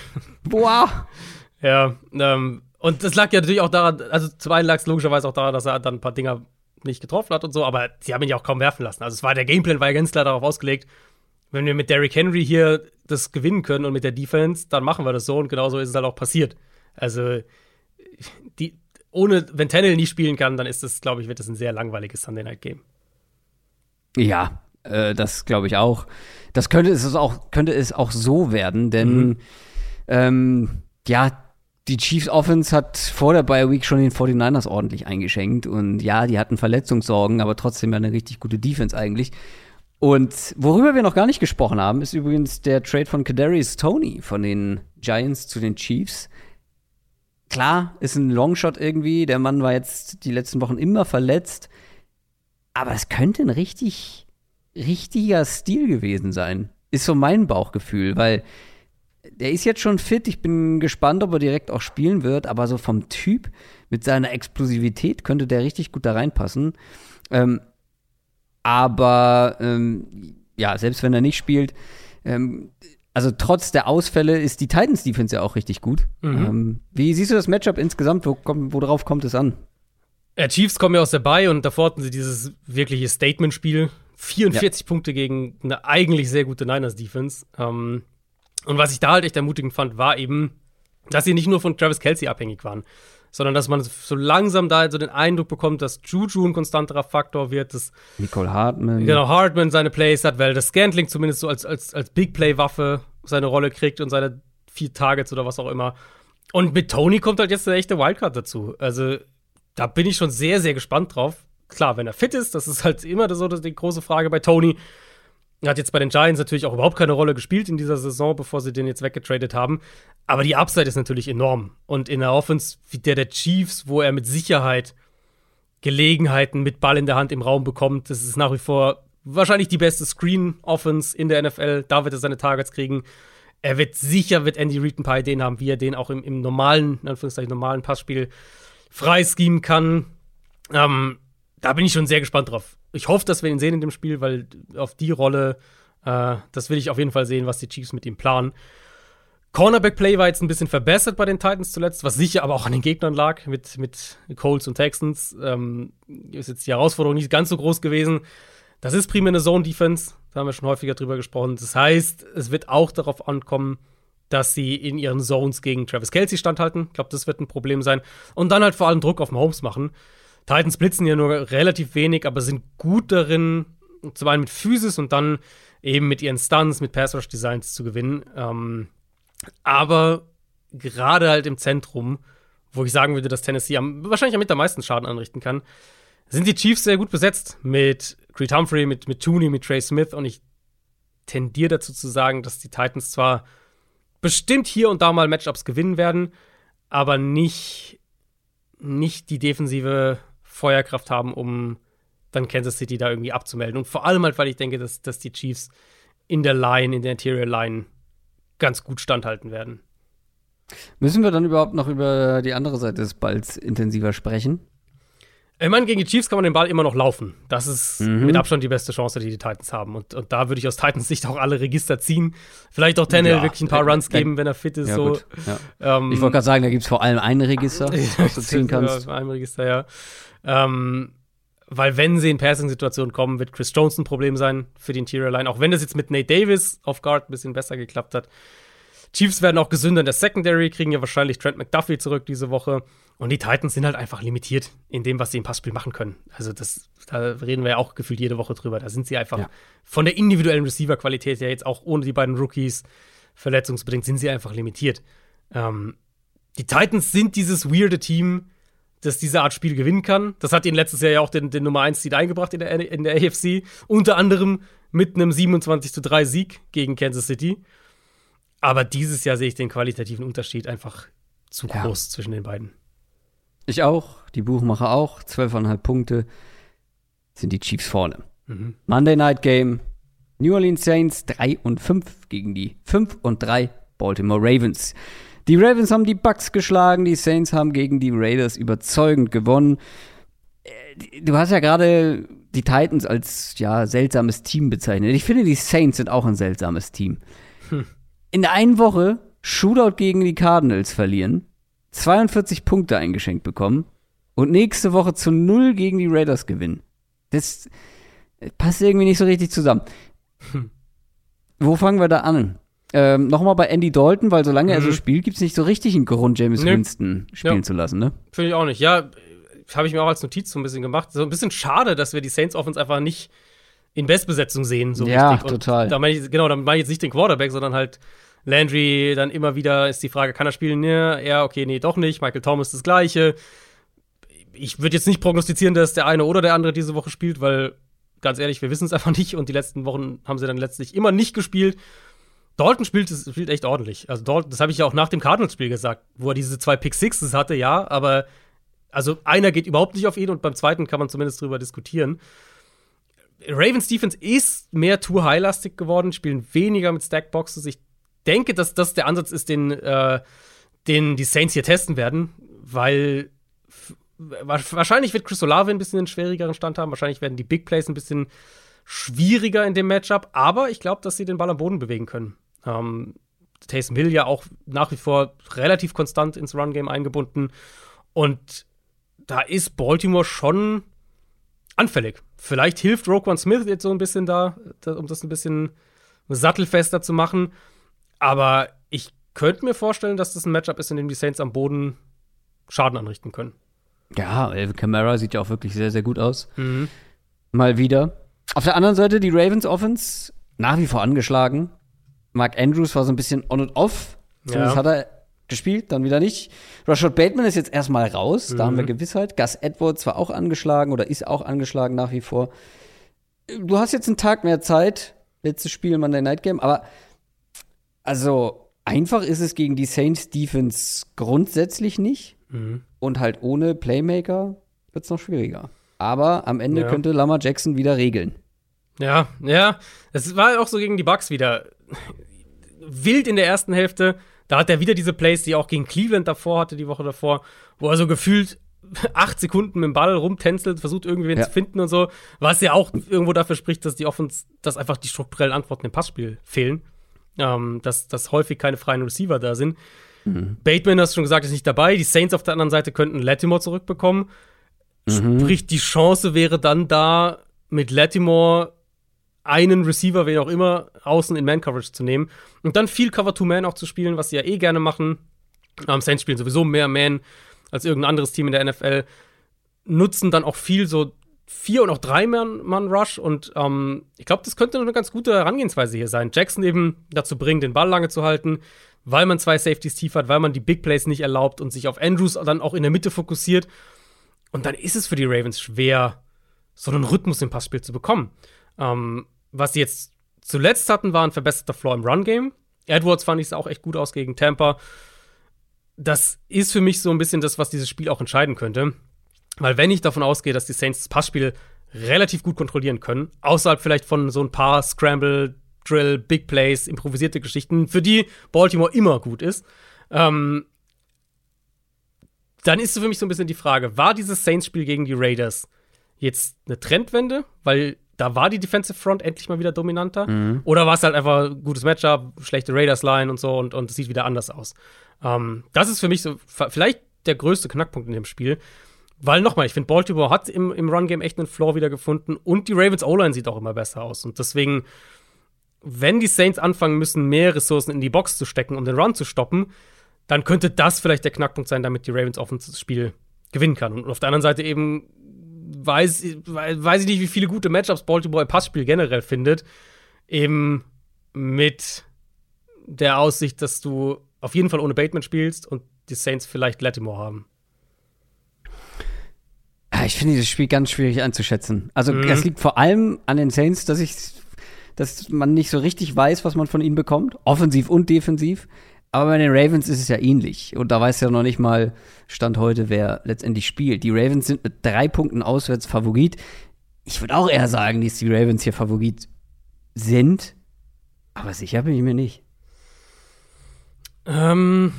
Boah! ja, ähm, und das lag ja natürlich auch daran, also zum einen lag es logischerweise auch daran, dass er dann ein paar Dinger nicht getroffen hat und so, aber sie haben ihn ja auch kaum werfen lassen. Also es war der Gameplan war ja ganz klar darauf ausgelegt, wenn wir mit Derrick Henry hier das gewinnen können und mit der Defense, dann machen wir das so und genauso ist es halt auch passiert. Also die, ohne, wenn Tennell nie spielen kann, dann ist das, glaube ich, wird das ein sehr langweiliges Sunday Night Game. Ja, äh, das glaube ich auch. Das könnte es auch, könnte es auch so werden, denn mhm. ähm, ja, die Chiefs Offense hat vor der Bye Week schon den 49ers ordentlich eingeschenkt und ja, die hatten Verletzungssorgen, aber trotzdem eine richtig gute Defense eigentlich. Und worüber wir noch gar nicht gesprochen haben, ist übrigens der Trade von Kadarius Tony von den Giants zu den Chiefs. Klar, ist ein Longshot irgendwie. Der Mann war jetzt die letzten Wochen immer verletzt. Aber es könnte ein richtig, richtiger Stil gewesen sein. Ist so mein Bauchgefühl, weil der ist jetzt schon fit. Ich bin gespannt, ob er direkt auch spielen wird. Aber so vom Typ mit seiner Explosivität könnte der richtig gut da reinpassen. Ähm, aber ähm, ja, selbst wenn er nicht spielt, ähm, also trotz der Ausfälle ist die Titans Defense ja auch richtig gut. Mhm. Ähm, wie siehst du das Matchup insgesamt? Wo, worauf kommt es an? Ja, Chiefs kommen ja aus der Bay und davor hatten sie dieses wirkliche Statement-Spiel. 44 ja. Punkte gegen eine eigentlich sehr gute Niners-Defense. Ähm, und was ich da halt echt ermutigend fand, war eben, dass sie nicht nur von Travis Kelsey abhängig waren, sondern dass man so langsam da so den Eindruck bekommt, dass Juju ein konstanterer Faktor wird, dass Nicole Hartman. Genau, Hartman seine Plays hat, weil das Scantling zumindest so als, als, als Big Play-Waffe seine Rolle kriegt und seine vier Targets oder was auch immer. Und mit Tony kommt halt jetzt eine echte Wildcard dazu. Also, da bin ich schon sehr, sehr gespannt drauf. Klar, wenn er fit ist, das ist halt immer so die große Frage bei Tony. Er hat jetzt bei den Giants natürlich auch überhaupt keine Rolle gespielt in dieser Saison, bevor sie den jetzt weggetradet haben. Aber die Upside ist natürlich enorm. Und in der Offense wie der der Chiefs, wo er mit Sicherheit Gelegenheiten mit Ball in der Hand im Raum bekommt, das ist nach wie vor wahrscheinlich die beste Screen-Offense in der NFL. Da wird er seine Targets kriegen. Er wird sicher, wird Andy Reid ein paar Ideen haben, wie er den auch im, im normalen, in Anführungszeichen normalen Passspiel freischemen kann. Ähm, da bin ich schon sehr gespannt drauf ich hoffe, dass wir ihn sehen in dem Spiel, weil auf die Rolle, äh, das will ich auf jeden Fall sehen, was die Chiefs mit ihm planen. Cornerback-Play war jetzt ein bisschen verbessert bei den Titans zuletzt, was sicher aber auch an den Gegnern lag mit, mit Colts und Texans. Ähm, ist jetzt die Herausforderung nicht ganz so groß gewesen. Das ist primär eine Zone-Defense, da haben wir schon häufiger drüber gesprochen. Das heißt, es wird auch darauf ankommen, dass sie in ihren Zones gegen Travis Kelsey standhalten. Ich glaube, das wird ein Problem sein. Und dann halt vor allem Druck auf Mahomes machen. Titans blitzen ja nur relativ wenig, aber sind gut darin, zum einen mit Physis und dann eben mit ihren Stunts, mit Pass Rush Designs zu gewinnen. Ähm, aber gerade halt im Zentrum, wo ich sagen würde, dass Tennessee am, wahrscheinlich am meisten Schaden anrichten kann, sind die Chiefs sehr gut besetzt mit Creed Humphrey, mit, mit Tooney, mit Trey Smith und ich tendiere dazu zu sagen, dass die Titans zwar bestimmt hier und da mal Matchups gewinnen werden, aber nicht, nicht die defensive Feuerkraft haben, um dann Kansas City da irgendwie abzumelden. Und vor allem halt, weil ich denke, dass, dass die Chiefs in der Line, in der Interior Line ganz gut standhalten werden. Müssen wir dann überhaupt noch über die andere Seite des Balls intensiver sprechen? Ich meine, gegen die Chiefs kann man den Ball immer noch laufen. Das ist mhm. mit Abstand die beste Chance, die die Titans haben. Und, und da würde ich aus Titans Sicht auch alle Register ziehen. Vielleicht auch Tennell ja, wirklich ein paar Runs geben, wenn er fit ist. Ja, so. Ja. Ähm, ich wollte gerade sagen, da gibt es vor allem ein Register, was du ziehen kannst. Ja, ein Register, ja. Ähm, weil wenn sie in Passing-Situationen kommen, wird Chris Jones ein Problem sein für die Interior Line. Auch wenn das jetzt mit Nate Davis auf Guard ein bisschen besser geklappt hat. Chiefs werden auch gesünder in der Secondary, kriegen ja wahrscheinlich Trent McDuffie zurück diese Woche. Und die Titans sind halt einfach limitiert in dem, was sie im Passspiel machen können. Also, das, da reden wir ja auch gefühlt jede Woche drüber. Da sind sie einfach ja. von der individuellen Receiver-Qualität ja jetzt auch ohne die beiden Rookies verletzungsbedingt sind sie einfach limitiert. Ähm, die Titans sind dieses weirde Team, das diese Art Spiel gewinnen kann. Das hat ihnen letztes Jahr ja auch den, den Nummer 1 Seed eingebracht in der, in der AFC. Unter anderem mit einem 27 zu 3 Sieg gegen Kansas City. Aber dieses Jahr sehe ich den qualitativen Unterschied einfach zu ja. groß zwischen den beiden. Ich auch, die Buchmacher auch. 12,5 Punkte sind die Chiefs vorne. Mhm. Monday Night Game. New Orleans Saints 3 und 5 gegen die 5 und 3 Baltimore Ravens. Die Ravens haben die Bucks geschlagen, die Saints haben gegen die Raiders überzeugend gewonnen. Äh, du hast ja gerade die Titans als ja seltsames Team bezeichnet. Ich finde, die Saints sind auch ein seltsames Team. Hm. In der einen Woche Shootout gegen die Cardinals verlieren, 42 Punkte eingeschenkt bekommen und nächste Woche zu null gegen die Raiders gewinnen. Das passt irgendwie nicht so richtig zusammen. Hm. Wo fangen wir da an? Ähm, Nochmal bei Andy Dalton, weil solange mhm. er so mhm. spielt, gibt es nicht so richtig einen Grund, James nee. Winston spielen ja. zu lassen, ne? Finde ich auch nicht. Ja, habe ich mir auch als Notiz so ein bisschen gemacht. So ein bisschen schade, dass wir die Saints Offense einfach nicht in Bestbesetzung sehen, so ja, richtig. total. Da meine ich, genau, da meine ich jetzt nicht den Quarterback, sondern halt Landry, dann immer wieder ist die Frage, kann er spielen? Ja, okay, nee, doch nicht. Michael Thomas das Gleiche. Ich würde jetzt nicht prognostizieren, dass der eine oder der andere diese Woche spielt, weil ganz ehrlich, wir wissen es einfach nicht und die letzten Wochen haben sie dann letztlich immer nicht gespielt. Dalton spielt, spielt echt ordentlich. Also Dalton, das habe ich ja auch nach dem Cardinals-Spiel gesagt, wo er diese zwei Pick Sixes hatte, ja, aber also einer geht überhaupt nicht auf ihn und beim zweiten kann man zumindest drüber diskutieren. Ravens Defense ist mehr too high-lastig geworden, spielen weniger mit Stackboxes. Ich denke, dass das der Ansatz ist, den, äh, den die Saints hier testen werden, weil wahrscheinlich wird Chris Olave ein bisschen einen schwierigeren Stand haben. Wahrscheinlich werden die Big Plays ein bisschen schwieriger in dem Matchup, aber ich glaube, dass sie den Ball am Boden bewegen können. Ähm, Taysom Hill ja auch nach wie vor relativ konstant ins Run-Game eingebunden. Und da ist Baltimore schon anfällig. Vielleicht hilft Roquan Smith jetzt so ein bisschen da, um das ein bisschen sattelfester zu machen. Aber ich könnte mir vorstellen, dass das ein Matchup ist, in dem die Saints am Boden Schaden anrichten können. Ja, Elvin Kamara sieht ja auch wirklich sehr, sehr gut aus. Mhm. Mal wieder. Auf der anderen Seite die Ravens Offense nach wie vor angeschlagen. Mark Andrews war so ein bisschen on und off. Zumindest ja. hat er gespielt, dann wieder nicht. Rashad Bateman ist jetzt erstmal raus, mhm. da haben wir mhm. Gewissheit. Gus Edwards war auch angeschlagen oder ist auch angeschlagen nach wie vor. Du hast jetzt einen Tag mehr Zeit, letztes Spiel Monday Night Game, aber also einfach ist es gegen die Saints Defense grundsätzlich nicht. Mhm. Und halt ohne Playmaker wird es noch schwieriger. Aber am Ende ja. könnte Lamar Jackson wieder regeln. Ja, ja. Es war auch so gegen die Bucks wieder wild in der ersten Hälfte. Da hat er wieder diese Plays, die er auch gegen Cleveland davor hatte, die Woche davor, wo er so gefühlt acht Sekunden mit dem Ball rumtänzelt, versucht irgendwen ja. zu finden und so, was ja auch irgendwo dafür spricht, dass die Offense, dass einfach die strukturellen Antworten im Passspiel fehlen. Ähm, dass, dass häufig keine freien Receiver da sind. Mhm. Bateman, hast du schon gesagt, ist nicht dabei. Die Saints auf der anderen Seite könnten Latimore zurückbekommen. Mhm. Sprich, die Chance wäre dann da, mit Latimore einen Receiver, wen auch immer, außen in Man-Coverage zu nehmen und dann viel Cover-to-Man auch zu spielen, was sie ja eh gerne machen. Ähm, Saints spielen sowieso mehr Man als irgendein anderes Team in der NFL, nutzen dann auch viel so vier und auch drei Mann Rush und ähm, ich glaube, das könnte eine ganz gute Herangehensweise hier sein. Jackson eben dazu bringen, den Ball lange zu halten, weil man zwei Safeties tief hat, weil man die Big Plays nicht erlaubt und sich auf Andrews dann auch in der Mitte fokussiert. Und dann ist es für die Ravens schwer, so einen Rhythmus im Passspiel zu bekommen. Ähm, was sie jetzt zuletzt hatten, war ein verbesserter Floor im Run-Game. Edwards fand ich es auch echt gut aus gegen Tampa. Das ist für mich so ein bisschen das, was dieses Spiel auch entscheiden könnte. Weil wenn ich davon ausgehe, dass die Saints das Passspiel relativ gut kontrollieren können, außerhalb vielleicht von so ein paar Scramble, Drill, Big Plays, improvisierte Geschichten, für die Baltimore immer gut ist, ähm, dann ist für mich so ein bisschen die Frage, war dieses Saints-Spiel gegen die Raiders jetzt eine Trendwende, weil da war die Defensive Front endlich mal wieder dominanter? Mhm. Oder war es halt einfach ein gutes Matchup, schlechte Raiders-Line und so und, und es sieht wieder anders aus? Ähm, das ist für mich so vielleicht der größte Knackpunkt in dem Spiel. Weil nochmal, ich finde, Baltimore hat im, im Run-Game echt einen Floor wieder gefunden und die Ravens O-Line sieht auch immer besser aus. Und deswegen wenn die Saints anfangen müssen, mehr Ressourcen in die Box zu stecken, um den Run zu stoppen, dann könnte das vielleicht der Knackpunkt sein, damit die Ravens offensives Spiel gewinnen kann. Und auf der anderen Seite eben weiß, weiß ich nicht, wie viele gute Matchups Baltimore im Passspiel generell findet. Eben mit der Aussicht, dass du auf jeden Fall ohne Bateman spielst und die Saints vielleicht Lattimore haben. Ich finde dieses Spiel ganz schwierig einzuschätzen. Also, mhm. das liegt vor allem an den Saints, dass ich, dass man nicht so richtig weiß, was man von ihnen bekommt. Offensiv und defensiv. Aber bei den Ravens ist es ja ähnlich. Und da weiß ja noch nicht mal Stand heute, wer letztendlich spielt. Die Ravens sind mit drei Punkten auswärts Favorit. Ich würde auch eher sagen, dass die Ravens hier Favorit sind. Aber sicher bin ich mir nicht. Ähm,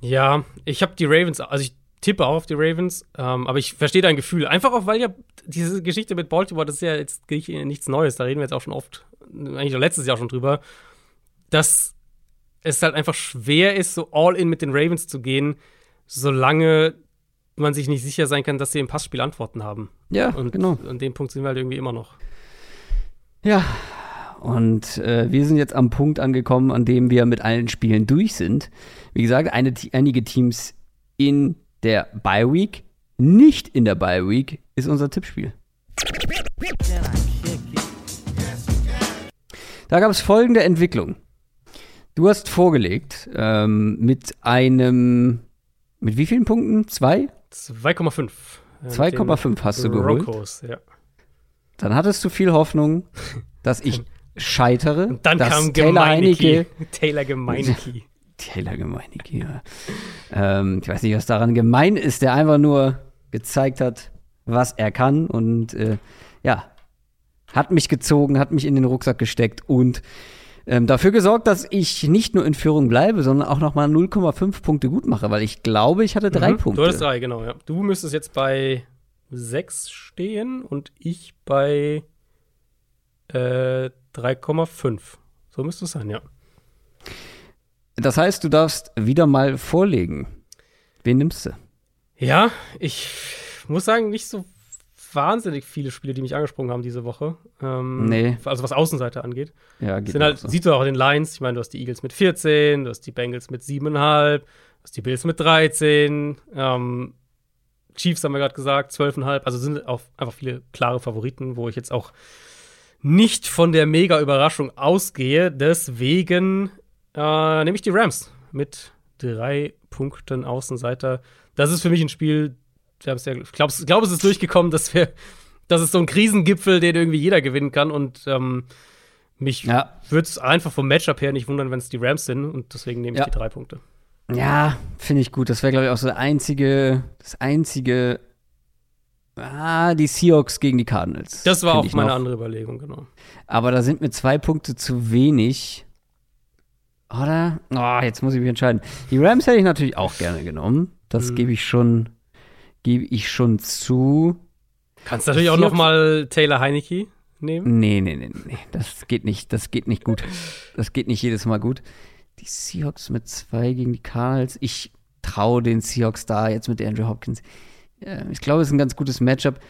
ja, ich habe die Ravens, also ich tippe auch auf die Ravens, ähm, aber ich verstehe dein Gefühl. Einfach auch, weil ja diese Geschichte mit Baltimore, das ist ja jetzt nichts Neues, da reden wir jetzt auch schon oft, eigentlich letztes Jahr schon drüber, dass es halt einfach schwer ist, so all in mit den Ravens zu gehen, solange man sich nicht sicher sein kann, dass sie im Passspiel Antworten haben. Ja, und genau. An dem Punkt sind wir halt irgendwie immer noch. Ja, und äh, wir sind jetzt am Punkt angekommen, an dem wir mit allen Spielen durch sind. Wie gesagt, eine, einige Teams in der Bye Week, nicht in der Bye Week, ist unser Tippspiel. Da gab es folgende Entwicklung. Du hast vorgelegt ähm, mit einem, mit wie vielen Punkten? Zwei? 2,5. 2,5 hast du geholt. Broncos, ja. Dann hattest du viel Hoffnung, dass ich scheitere. Und dann kam Taylor Heinecke. Taylor Gemeinecke. Taylor Gemeinecke, ja. ähm, ich weiß nicht, was daran gemein ist, der einfach nur gezeigt hat, was er kann und äh, ja, hat mich gezogen, hat mich in den Rucksack gesteckt und ähm, dafür gesorgt, dass ich nicht nur in Führung bleibe, sondern auch noch mal 0,5 Punkte gut mache, weil ich glaube, ich hatte drei mhm, Punkte. Du hattest drei, genau, ja. Du müsstest jetzt bei sechs stehen und ich bei äh, 3,5. So müsste es sein, ja. Das heißt, du darfst wieder mal vorlegen. Wen nimmst du? Ja, ich muss sagen, nicht so wahnsinnig viele Spiele, die mich angesprungen haben diese Woche. Ähm, nee. Also was Außenseite angeht. Ja, geht Sind halt, so. Siehst du auch in den Lines, ich meine, du hast die Eagles mit 14, du hast die Bengals mit 7,5, du hast die Bills mit 13, ähm, Chiefs haben wir gerade gesagt, 12,5. Also sind auch einfach viele klare Favoriten, wo ich jetzt auch nicht von der Mega-Überraschung ausgehe. Deswegen äh, nehme ich die Rams mit drei Punkten Außenseiter. Das ist für mich ein Spiel, ich glaube, glaub, es ist durchgekommen, dass wir, dass es so ein Krisengipfel, den irgendwie jeder gewinnen kann. Und ähm, mich ja. würde es einfach vom Matchup her nicht wundern, wenn es die Rams sind. Und deswegen nehme ich ja. die drei Punkte. Ja, finde ich gut. Das wäre, glaube ich, auch so der einzige, das einzige. Ah, die Seahawks gegen die Cardinals. Das war auch meine noch. andere Überlegung, genau. Aber da sind mir zwei Punkte zu wenig. Oder? Oh, jetzt muss ich mich entscheiden. Die Rams hätte ich natürlich auch gerne genommen. Das mhm. gebe ich schon gebe ich schon zu. Kannst natürlich auch noch mal Taylor Heinecke nehmen? Nee, nee, nee, nee. Das geht nicht, das geht nicht gut. Das geht nicht jedes Mal gut. Die Seahawks mit zwei gegen die Cardinals. Ich traue den Seahawks da jetzt mit Andrew Hopkins. Ich glaube, es ist ein ganz gutes Matchup.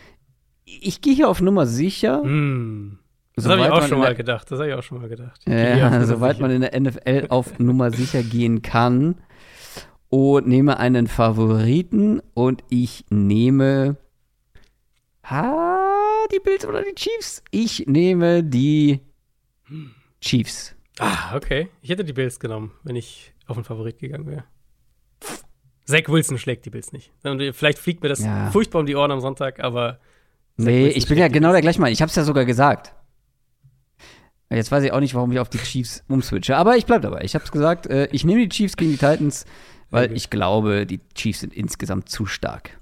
Ich gehe hier auf Nummer sicher. Mm. Das habe ich auch schon mal gedacht. Das habe ich auch schon mal gedacht. Ja, soweit man in der NFL auf Nummer sicher gehen kann, und nehme einen Favoriten und ich nehme ah, die Bills oder die Chiefs. Ich nehme die Chiefs. Ah, okay. Ich hätte die Bills genommen, wenn ich auf einen Favorit gegangen wäre. Zach Wilson schlägt die Bills nicht. Vielleicht fliegt mir das ja. furchtbar um die Ohren am Sonntag, aber. Zach nee, Wilson ich bin ja genau der gleiche Mann. Ich hab's ja sogar gesagt. Jetzt weiß ich auch nicht, warum ich auf die Chiefs umswitche. Aber ich bleib dabei. Ich hab's gesagt. Äh, ich nehme die Chiefs gegen die Titans. Weil ich glaube, die Chiefs sind insgesamt zu stark.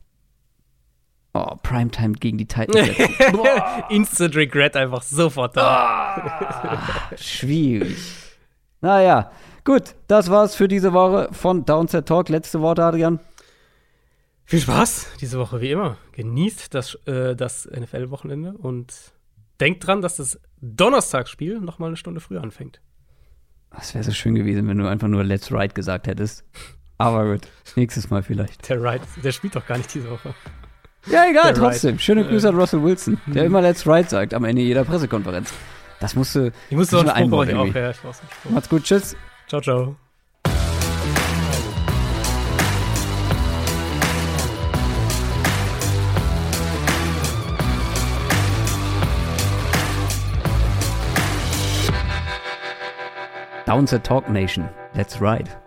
Oh, Primetime gegen die Titans. Instant Regret einfach sofort da. Oh, schwierig. Naja, gut, das war's für diese Woche von Downset Talk. Letzte Worte, Adrian. Viel Spaß diese Woche, wie immer. Genießt das, äh, das NFL-Wochenende und denkt dran, dass das Donnerstagsspiel noch mal eine Stunde früher anfängt. Das wäre so schön gewesen, wenn du einfach nur Let's Ride gesagt hättest. Aber gut, nächstes Mal vielleicht. Der Wright, der spielt doch gar nicht diese Woche. Ja, egal, der trotzdem. Wright. Schöne Grüße äh. an Russell Wilson, der mhm. immer Let's Ride sagt am Ende jeder Pressekonferenz. Das musst musste. Ich musste noch einen Spruch auch, ja, ich brauch's Macht's gut, tschüss. Ciao, ciao. Downset Talk Nation. Let's ride.